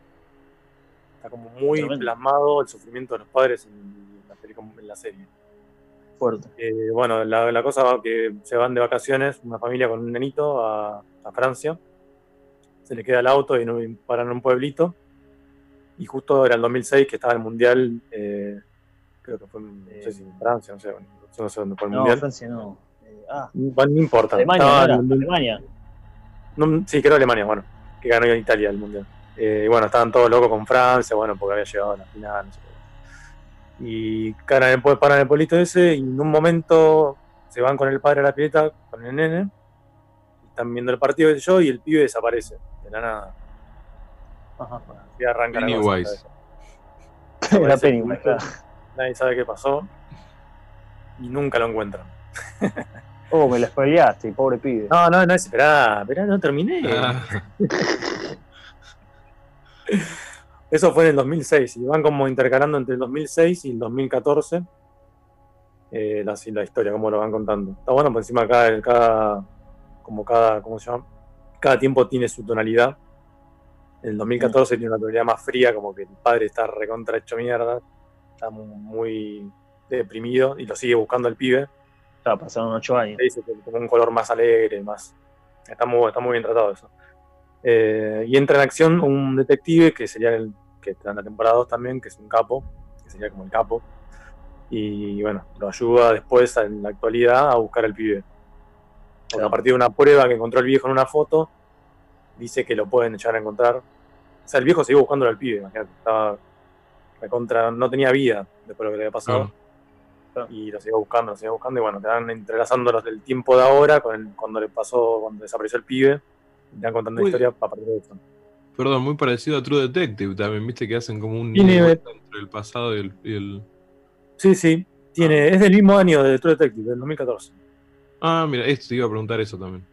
Está como muy Tremendo. plasmado el sufrimiento de los padres en la, película- en la serie. Fuerte. Eh, bueno, la, la cosa va que se van de vacaciones, una familia con un nenito a, a Francia. Se le queda el auto y, no, y paran en un pueblito. Y justo era el 2006 que estaba el mundial, eh, creo que fue en, no sé si en Francia, no sé, no sé dónde fue el No, mundial. Francia no. Eh, ah, no importa. Alemania. Alemania. sí, creo Alemania, bueno, que ganó Italia el mundial. Eh, y bueno, estaban todos locos con Francia, bueno, porque había llegado a la final. no sé qué. Y paran en, el- paran el pueblito ese y en un momento se van con el padre a la pileta, con el nene, y están viendo el partido, sé yo, y el pibe desaparece, de la nada. Ajá. Y arranca la. Pennywise. el Pennywise, claro. Nadie sabe qué pasó. Y nunca lo encuentran. Oh, me la spoileaste, pobre pibe. No, no, no, esperá, esperá, no terminé. Ah, Eso fue en el 2006 y van como intercalando entre el 2006 y el 2014 eh, la, historia, como lo van contando. Está bueno, por encima cada, cada, como cada, ¿cómo se llama? Cada tiempo tiene su tonalidad. En el 2014 tiene una tonalidad más fría, como que el padre está recontra hecho mierda, está mu- muy deprimido y lo sigue buscando el pibe. Claro, pasaron ocho años. Dice que como un color más alegre, más. Está muy, está muy bien tratado eso. Eh, y entra en acción un detective que sería el que está en la temporada 2 también, que es un capo, que sería como el capo. Y bueno, lo ayuda después en la actualidad a buscar al pibe. Porque a partir de una prueba que encontró el viejo en una foto, dice que lo pueden llegar a encontrar. O sea, el viejo siguió buscándolo al pibe, imagínate, estaba recontra- no tenía vida después de lo que le había pasado y lo sigo buscando, lo sigo buscando y bueno, te van entrelazando los del tiempo de ahora con el- cuando le pasó, cuando desapareció el pibe, te van contando la Uy. historia para partir de eso. Perdón, muy parecido a True Detective también, viste que hacen como un vuelta entre el pasado y el, y el- Sí, sí, tiene, es del mismo año de True Detective, del 2014. Ah, mira, esto te iba a preguntar eso también.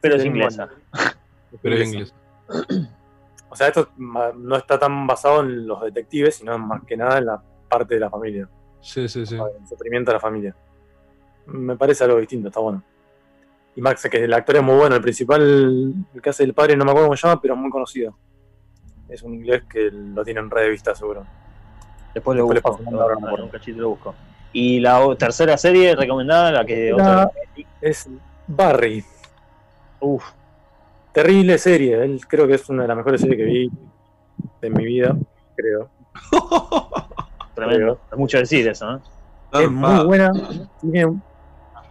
Pero es inglesa. Pero es inglés. O sea, esto no está tan basado en los detectives, sino más que nada en la parte de la familia, Sí, sí, sí. el sufrimiento de la familia. Me parece algo distinto, está bueno. Y Max, que el actor es muy bueno, el principal, el que hace el padre, no me acuerdo cómo se llama, pero es muy conocido. Es un inglés que lo tiene en red de vista, seguro. Después lo Después le busco. ahora no un cachito lo busco. Y la tercera serie recomendada, la que La- otra. Es Barry. Uf, Terrible serie. Él creo que es una de las mejores series que vi en mi vida, creo. tremendo. Es mucho decir eso, ¿no? Es muy buena. Tiene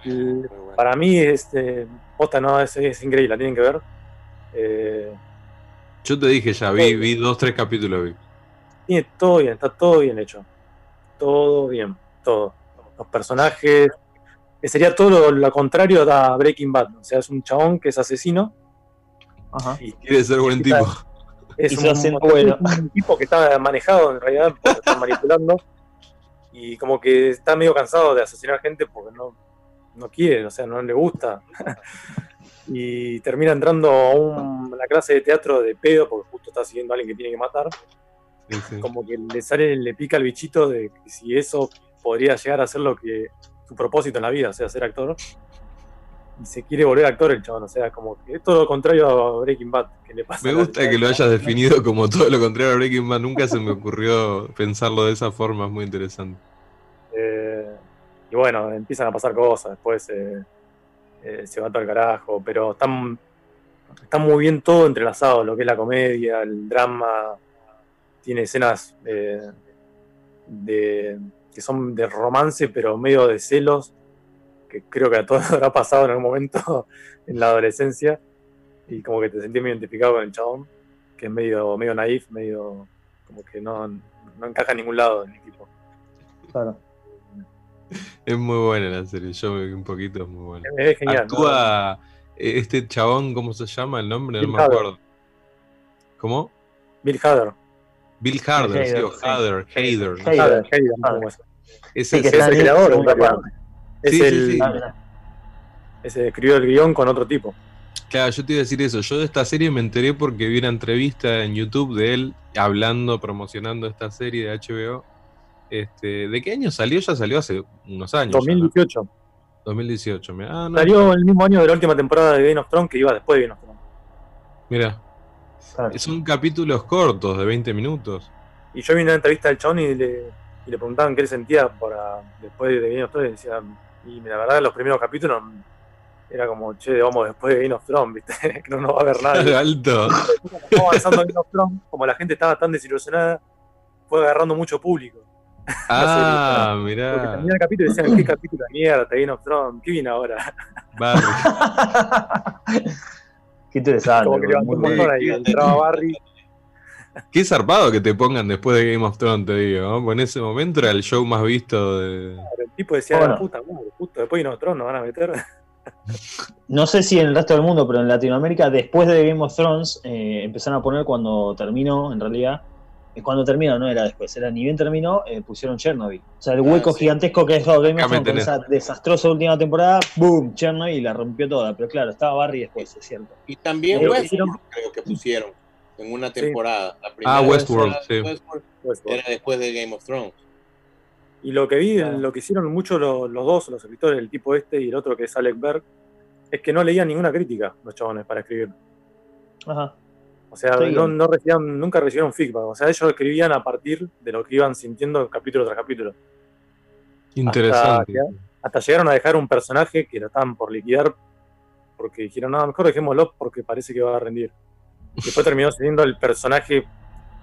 un- para mí, este, posta, no, es, es increíble, la tienen que ver. Eh, Yo te dije ya, vi, vi dos, tres capítulos. Vi. tiene todo bien, está todo bien hecho. Todo bien, todo. Los personajes. que sería todo lo, lo contrario a Breaking Bad. O sea, es un chabón que es asesino. Ajá. Y Quiere ser buen tipo. es un, hace bueno. un tipo que está manejado en realidad porque lo están manipulando y como que está medio cansado de asesinar gente porque no, no quiere, o sea, no le gusta. y termina entrando a un- una clase de teatro de pedo porque justo está siguiendo a alguien que tiene que matar. Sí, sí. Como que le sale, le pica el bichito de que si eso podría llegar a ser lo que su propósito en la vida, o sea, ser actor. Y se quiere volver actor el chabón, o sea, como que es todo lo contrario a Breaking Bad. Que le pasa Me gusta que lo hayas definido como todo lo contrario a Breaking Bad. Nunca se me ocurrió pensarlo de esa forma. Es muy interesante. Eh, y bueno, empiezan a pasar cosas, después eh, eh, se va todo al carajo, pero están, está muy bien todo entrelazado, lo que es la comedia, el drama, tiene escenas eh, de, que son de romance, pero medio de celos, que creo que a todos habrá pasado en algún momento en la adolescencia, y como que te sentís muy identificado con el chabón, que es medio, medio naif, medio como que no, no encaja en ningún lado del equipo. Claro. Es muy buena la serie. Yo me un poquito, es muy buena. Es genial. ¿no? Actúa eh, este chabón, ¿cómo se llama el nombre? No Bill me Hader. acuerdo. ¿Cómo? Bill Hader. Bill Harder, sí, Hader, o sí. Hader, Hader. no sé. Hader. Hader, Hader, Hader. ¿cómo es? Ese Sí, que es- Es está el creador. Es Sí, sí, el, sí. Ese escribió el guion con otro tipo. Claro, yo te iba a decir eso. Yo de esta serie me enteré porque vi una entrevista en YouTube de él hablando, promocionando esta serie de HBO. Este, ¿De qué año salió? Ya salió hace unos años. ya, ¿no? 2018. 2018. Mira, ah, no, Salió el mismo año de la última temporada de Game of Thrones que iba después de Game of Thrones. mira, Claro. son capítulos cortos de 20 minutos. Y yo vi una entrevista del chabón y le, y le preguntaban qué él sentía para, después de Game of Thrones. Y decía, y la verdad, los primeros capítulos era como, che, vamos después de Game of Thrones, ¿viste? que no nos va a ver nadie. Alto. Fue avanzando Game of Thrones, como la gente estaba tan desilusionada, fue agarrando mucho público. Ah, Porque mirá. terminaba el capítulo y decían, ¿qué capítulo de mierda, Game of Thrones? ¿Qué viene ahora? Barry. Qué interesante. Como que levantó un montón ahí, entraba Barry. Qué zarpado que te pongan después de Game of Thrones, te digo. ¿no? Porque en ese momento era el show más visto de. El tipo decía, Bueno. "Ah, puta madre, justo después de Game of Thrones nos van a meter. No sé si en el resto del mundo, pero en Latinoamérica, después de Game of Thrones, eh, empezaron a poner cuando terminó, en realidad. Eh, Cuando terminó, no era después, era ni bien terminó, eh, pusieron Chernobyl. O sea, el hueco Ah, sí. gigantesco que dejó Game of Thrones esa desastrosa última temporada, ¡boom! Chernobyl y la rompió toda. Pero claro, estaba Barry después, es cierto. Y también que Westworld, hicieron- creo que pusieron en una temporada. La primera Ah, Westworld, sí. Westworld era después de Game of Thrones. Y lo que vi, lo que hicieron mucho los, los dos, los escritores, el tipo este y el otro que es Alec Berg, es que no leían ninguna crítica los chabones para escribir. Ajá. O sea, no, recibían, nunca recibieron feedback. O sea, ellos escribían a partir de lo que iban sintiendo capítulo tras capítulo. Interesante. Hasta, hasta llegaron a dejar un personaje que lo estaban por liquidar porque dijeron, no, mejor dejémoslo porque parece que va a rendir. Y después terminó siendo el personaje,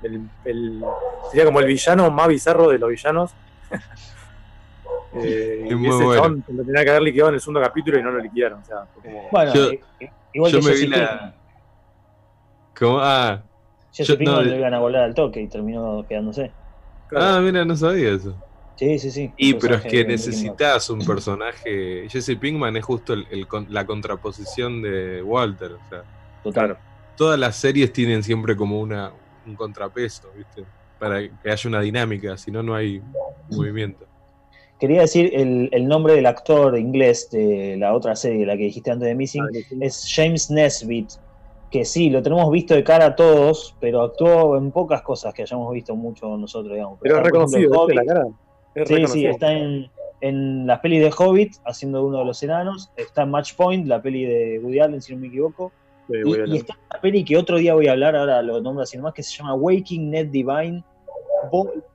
el, el- sería como el villano más bizarro de los villanos. Eh, Es y muy ese bueno. lo tenía que haber liquidado en el segundo capítulo y no lo liquidaron. O sea, fue como- Bueno, Yo- eh, igual yo que me vi la- ¿Cómo? Ah. Jesse yo- Pinkman no, lo de- iban a volar al toque y terminó quedándose. ah, mira, no sabía eso. Sí, sí, sí. Y pero es que necesitas un personaje. Jesse Pinkman es justo el- el con- la contraposición de Walter. O sea, Total. todas las series tienen siempre como una, un contrapeso, ¿viste? Para que haya una dinámica, si no, no hay movimiento. Quería decir el, el nombre del actor inglés de la otra serie, la que dijiste antes de Missing, Ah, sí. es James Nesbitt, que sí, lo tenemos visto de cara a todos, pero actuó en pocas cosas que hayamos visto mucho nosotros, digamos. Pero es ejemplo, reconocido, ¿viste la cara? Es Sí, sí, está en, en las pelis de Hobbit, haciendo uno de los enanos, está en Match Point, la peli de Woody Allen, si no me equivoco, Sí, y, está en una peli que otro día voy a hablar, ahora lo nombro así nomás, que se llama Waking Ned Divine,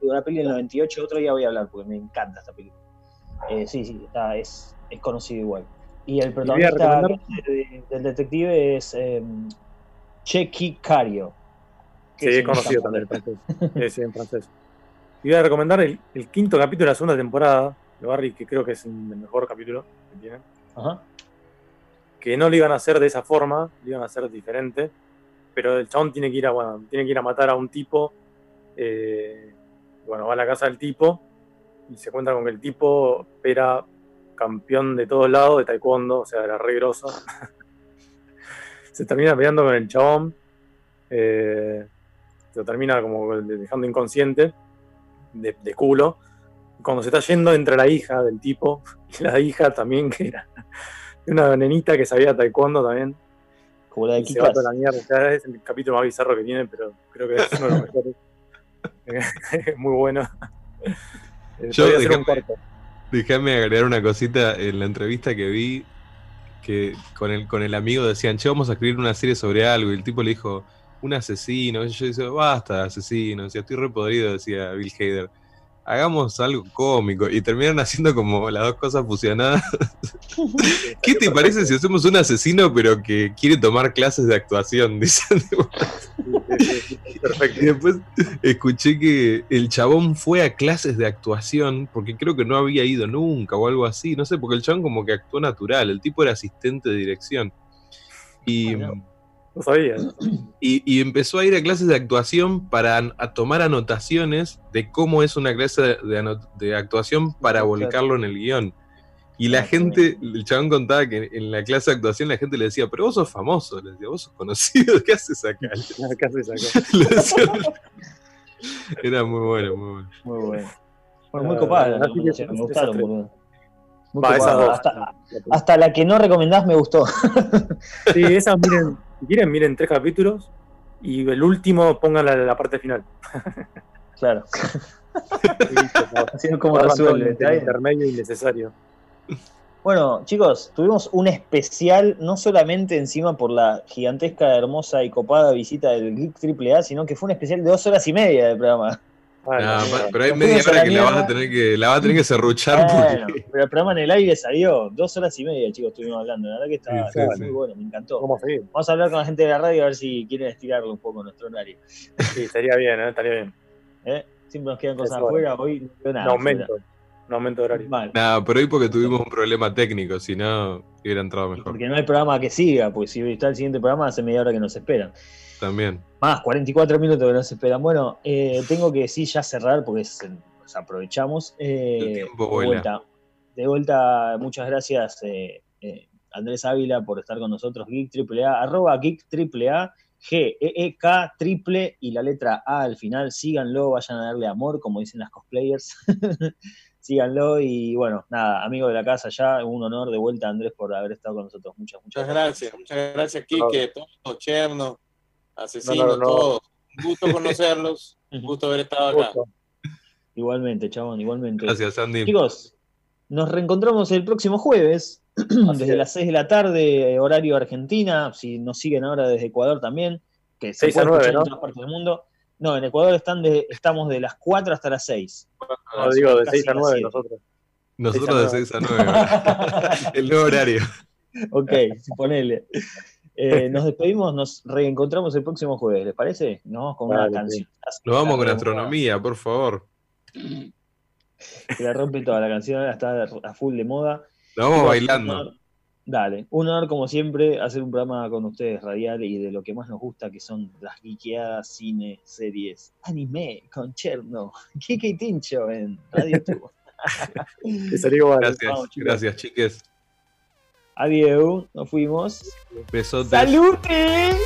una peli del 98, otro día voy a hablar porque me encanta esta película. Eh, sí, sí, está, es, es conocido igual. Y el protagonista de- del detective es eh, Chequi Cario. Sí, es conocido también el francés. Sí, sí, en francés. Y voy a recomendar el, el quinto capítulo de la segunda temporada de Barry, que creo que es el mejor capítulo que tienen. Ajá. Que no lo iban a hacer de esa forma, lo iban a hacer diferente. Pero el chabón tiene que ir a, bueno, tiene que ir a matar a un tipo. eh, bueno, va a la casa del tipo y se encuentra con que el tipo era campeón de todos lados de taekwondo, o sea, era re grosso. se termina peleando con el chabón. eh, se lo termina como dejando inconsciente, de, de culo. Cuando se está yendo, entra la hija del tipo, y la hija también, que era una nenita que sabía taekwondo también. Como la de se va toda la mierda. O sea, es el capítulo más bizarro que tiene, pero creo que es uno de los mejores. Es muy bueno. Yo, un déjame- corto. Déjame agregar una cosita en la entrevista que vi que con el, con el amigo decían, che, vamos a escribir una serie sobre algo. Y el tipo le dijo, un asesino. Yo decía, basta, asesino. Decía, estoy repodrido, decía Bill Hader. Hagamos algo cómico. Y terminaron haciendo como las dos cosas fusionadas. ¿Qué te parece si hacemos un asesino pero que quiere tomar clases de actuación? Dicen. Perfecto. Y después escuché que el chabón fue a clases de actuación porque creo que no había ido nunca o algo así. No sé, porque el chabón como que actuó natural. El tipo era asistente de dirección. Y, no. No sabía. y, y empezó a ir a clases de actuación para a tomar anotaciones de cómo es una clase de, actuación para Claro. volcarlo en el guion. Y la Ah, gente, el chabón contaba que en la clase de actuación la gente le decía, pero vos sos famoso, le decía, vos sos conocido, ¿qué haces acá? ¿Qué haces acá? Era muy bueno, muy bueno. Muy bueno. Bueno, muy Ah, copada las así que recomendaciones, me gustaron, Va. Hasta, hasta la que no recomendás me gustó. Sí, esas miren, si quieren, miren tres capítulos y el último pongan la, la parte final. Claro. Así es como intermedio innecesario. Bueno, chicos, tuvimos un especial, no solamente encima por la gigantesca, hermosa y copada visita del Geek AAA, sino que fue un especial de dos horas y media de programa. Nah, mierda. pero hay media hora que la vas a tener que, la vas a tener que serruchar Bueno, porque. pero el programa en el aire salió dos horas y media, chicos, estuvimos hablando. La verdad que Sí, sí, sí. muy bueno, me encantó. ¿Cómo? Vamos a hablar con la gente de la radio a ver si quieren estirarlo un poco nuestro horario. Sí, estaría bien, ¿eh? estaría bien. ¿eh? Siempre nos quedan cosas afuera, hoy no veo nada. Un aumento. Un aumento de horario. Mal. Nada, pero hoy porque tuvimos un problema técnico, si no hubiera entrado mejor. Porque no hay programa que siga, pues si está el siguiente programa, hace media hora que nos esperan. También. Más, 44 minutos que nos esperan. Bueno, eh, tengo que sí ya cerrar porque es- nos aprovechamos. Eh, El tiempo de vuelta, de vuelta, muchas gracias eh, eh, Andrés Ávila por estar con nosotros, Geek AAA, arroba Geek AAA, G, E, E, K, triple y la letra A al final. Síganlo, vayan a darle amor, como dicen las cosplayers. Síganlo y bueno, nada, amigo de la casa ya, un honor de vuelta Andrés por haber estado con nosotros. Muchas, muchas Muchas gracias, muchas gracias, Quique, todos, Cherno, Asesino, No, no, no. todos. Un gusto conocerlos, un gusto haber estado acá. Igualmente, chabón, igualmente. Gracias, Andy. Chicos, nos reencontramos el próximo jueves, desde es. las 6 de la tarde, horario Argentina. Si nos siguen ahora desde Ecuador también, que se 6 a puede 9, escuchar ¿no? en otras partes del mundo. No, en Ecuador están de, estamos de las 4 hasta las 6. No, digo, de Casi 6 a las 9 siete. nosotros. Nosotros de 6 a 9. El nuevo horario. ok, ponele. Eh, nos despedimos, nos reencontramos el próximo jueves, ¿les parece? Nos vamos con una canción. Nos vamos con La astronomía, por favor. Que la rompe toda la canción, ahora está a full de moda. Nos vamos bailando. un honor- Dale, un honor como siempre hacer un programa con ustedes radial y de lo que más nos gusta que son las geekeadas, cine, series, anime con Cherno, Kike y Tincho en Radio Tubo. Que salió igual. Gracias, Vamos, chicos. gracias, chiques. Adiós, nos fuimos. ¡Salute!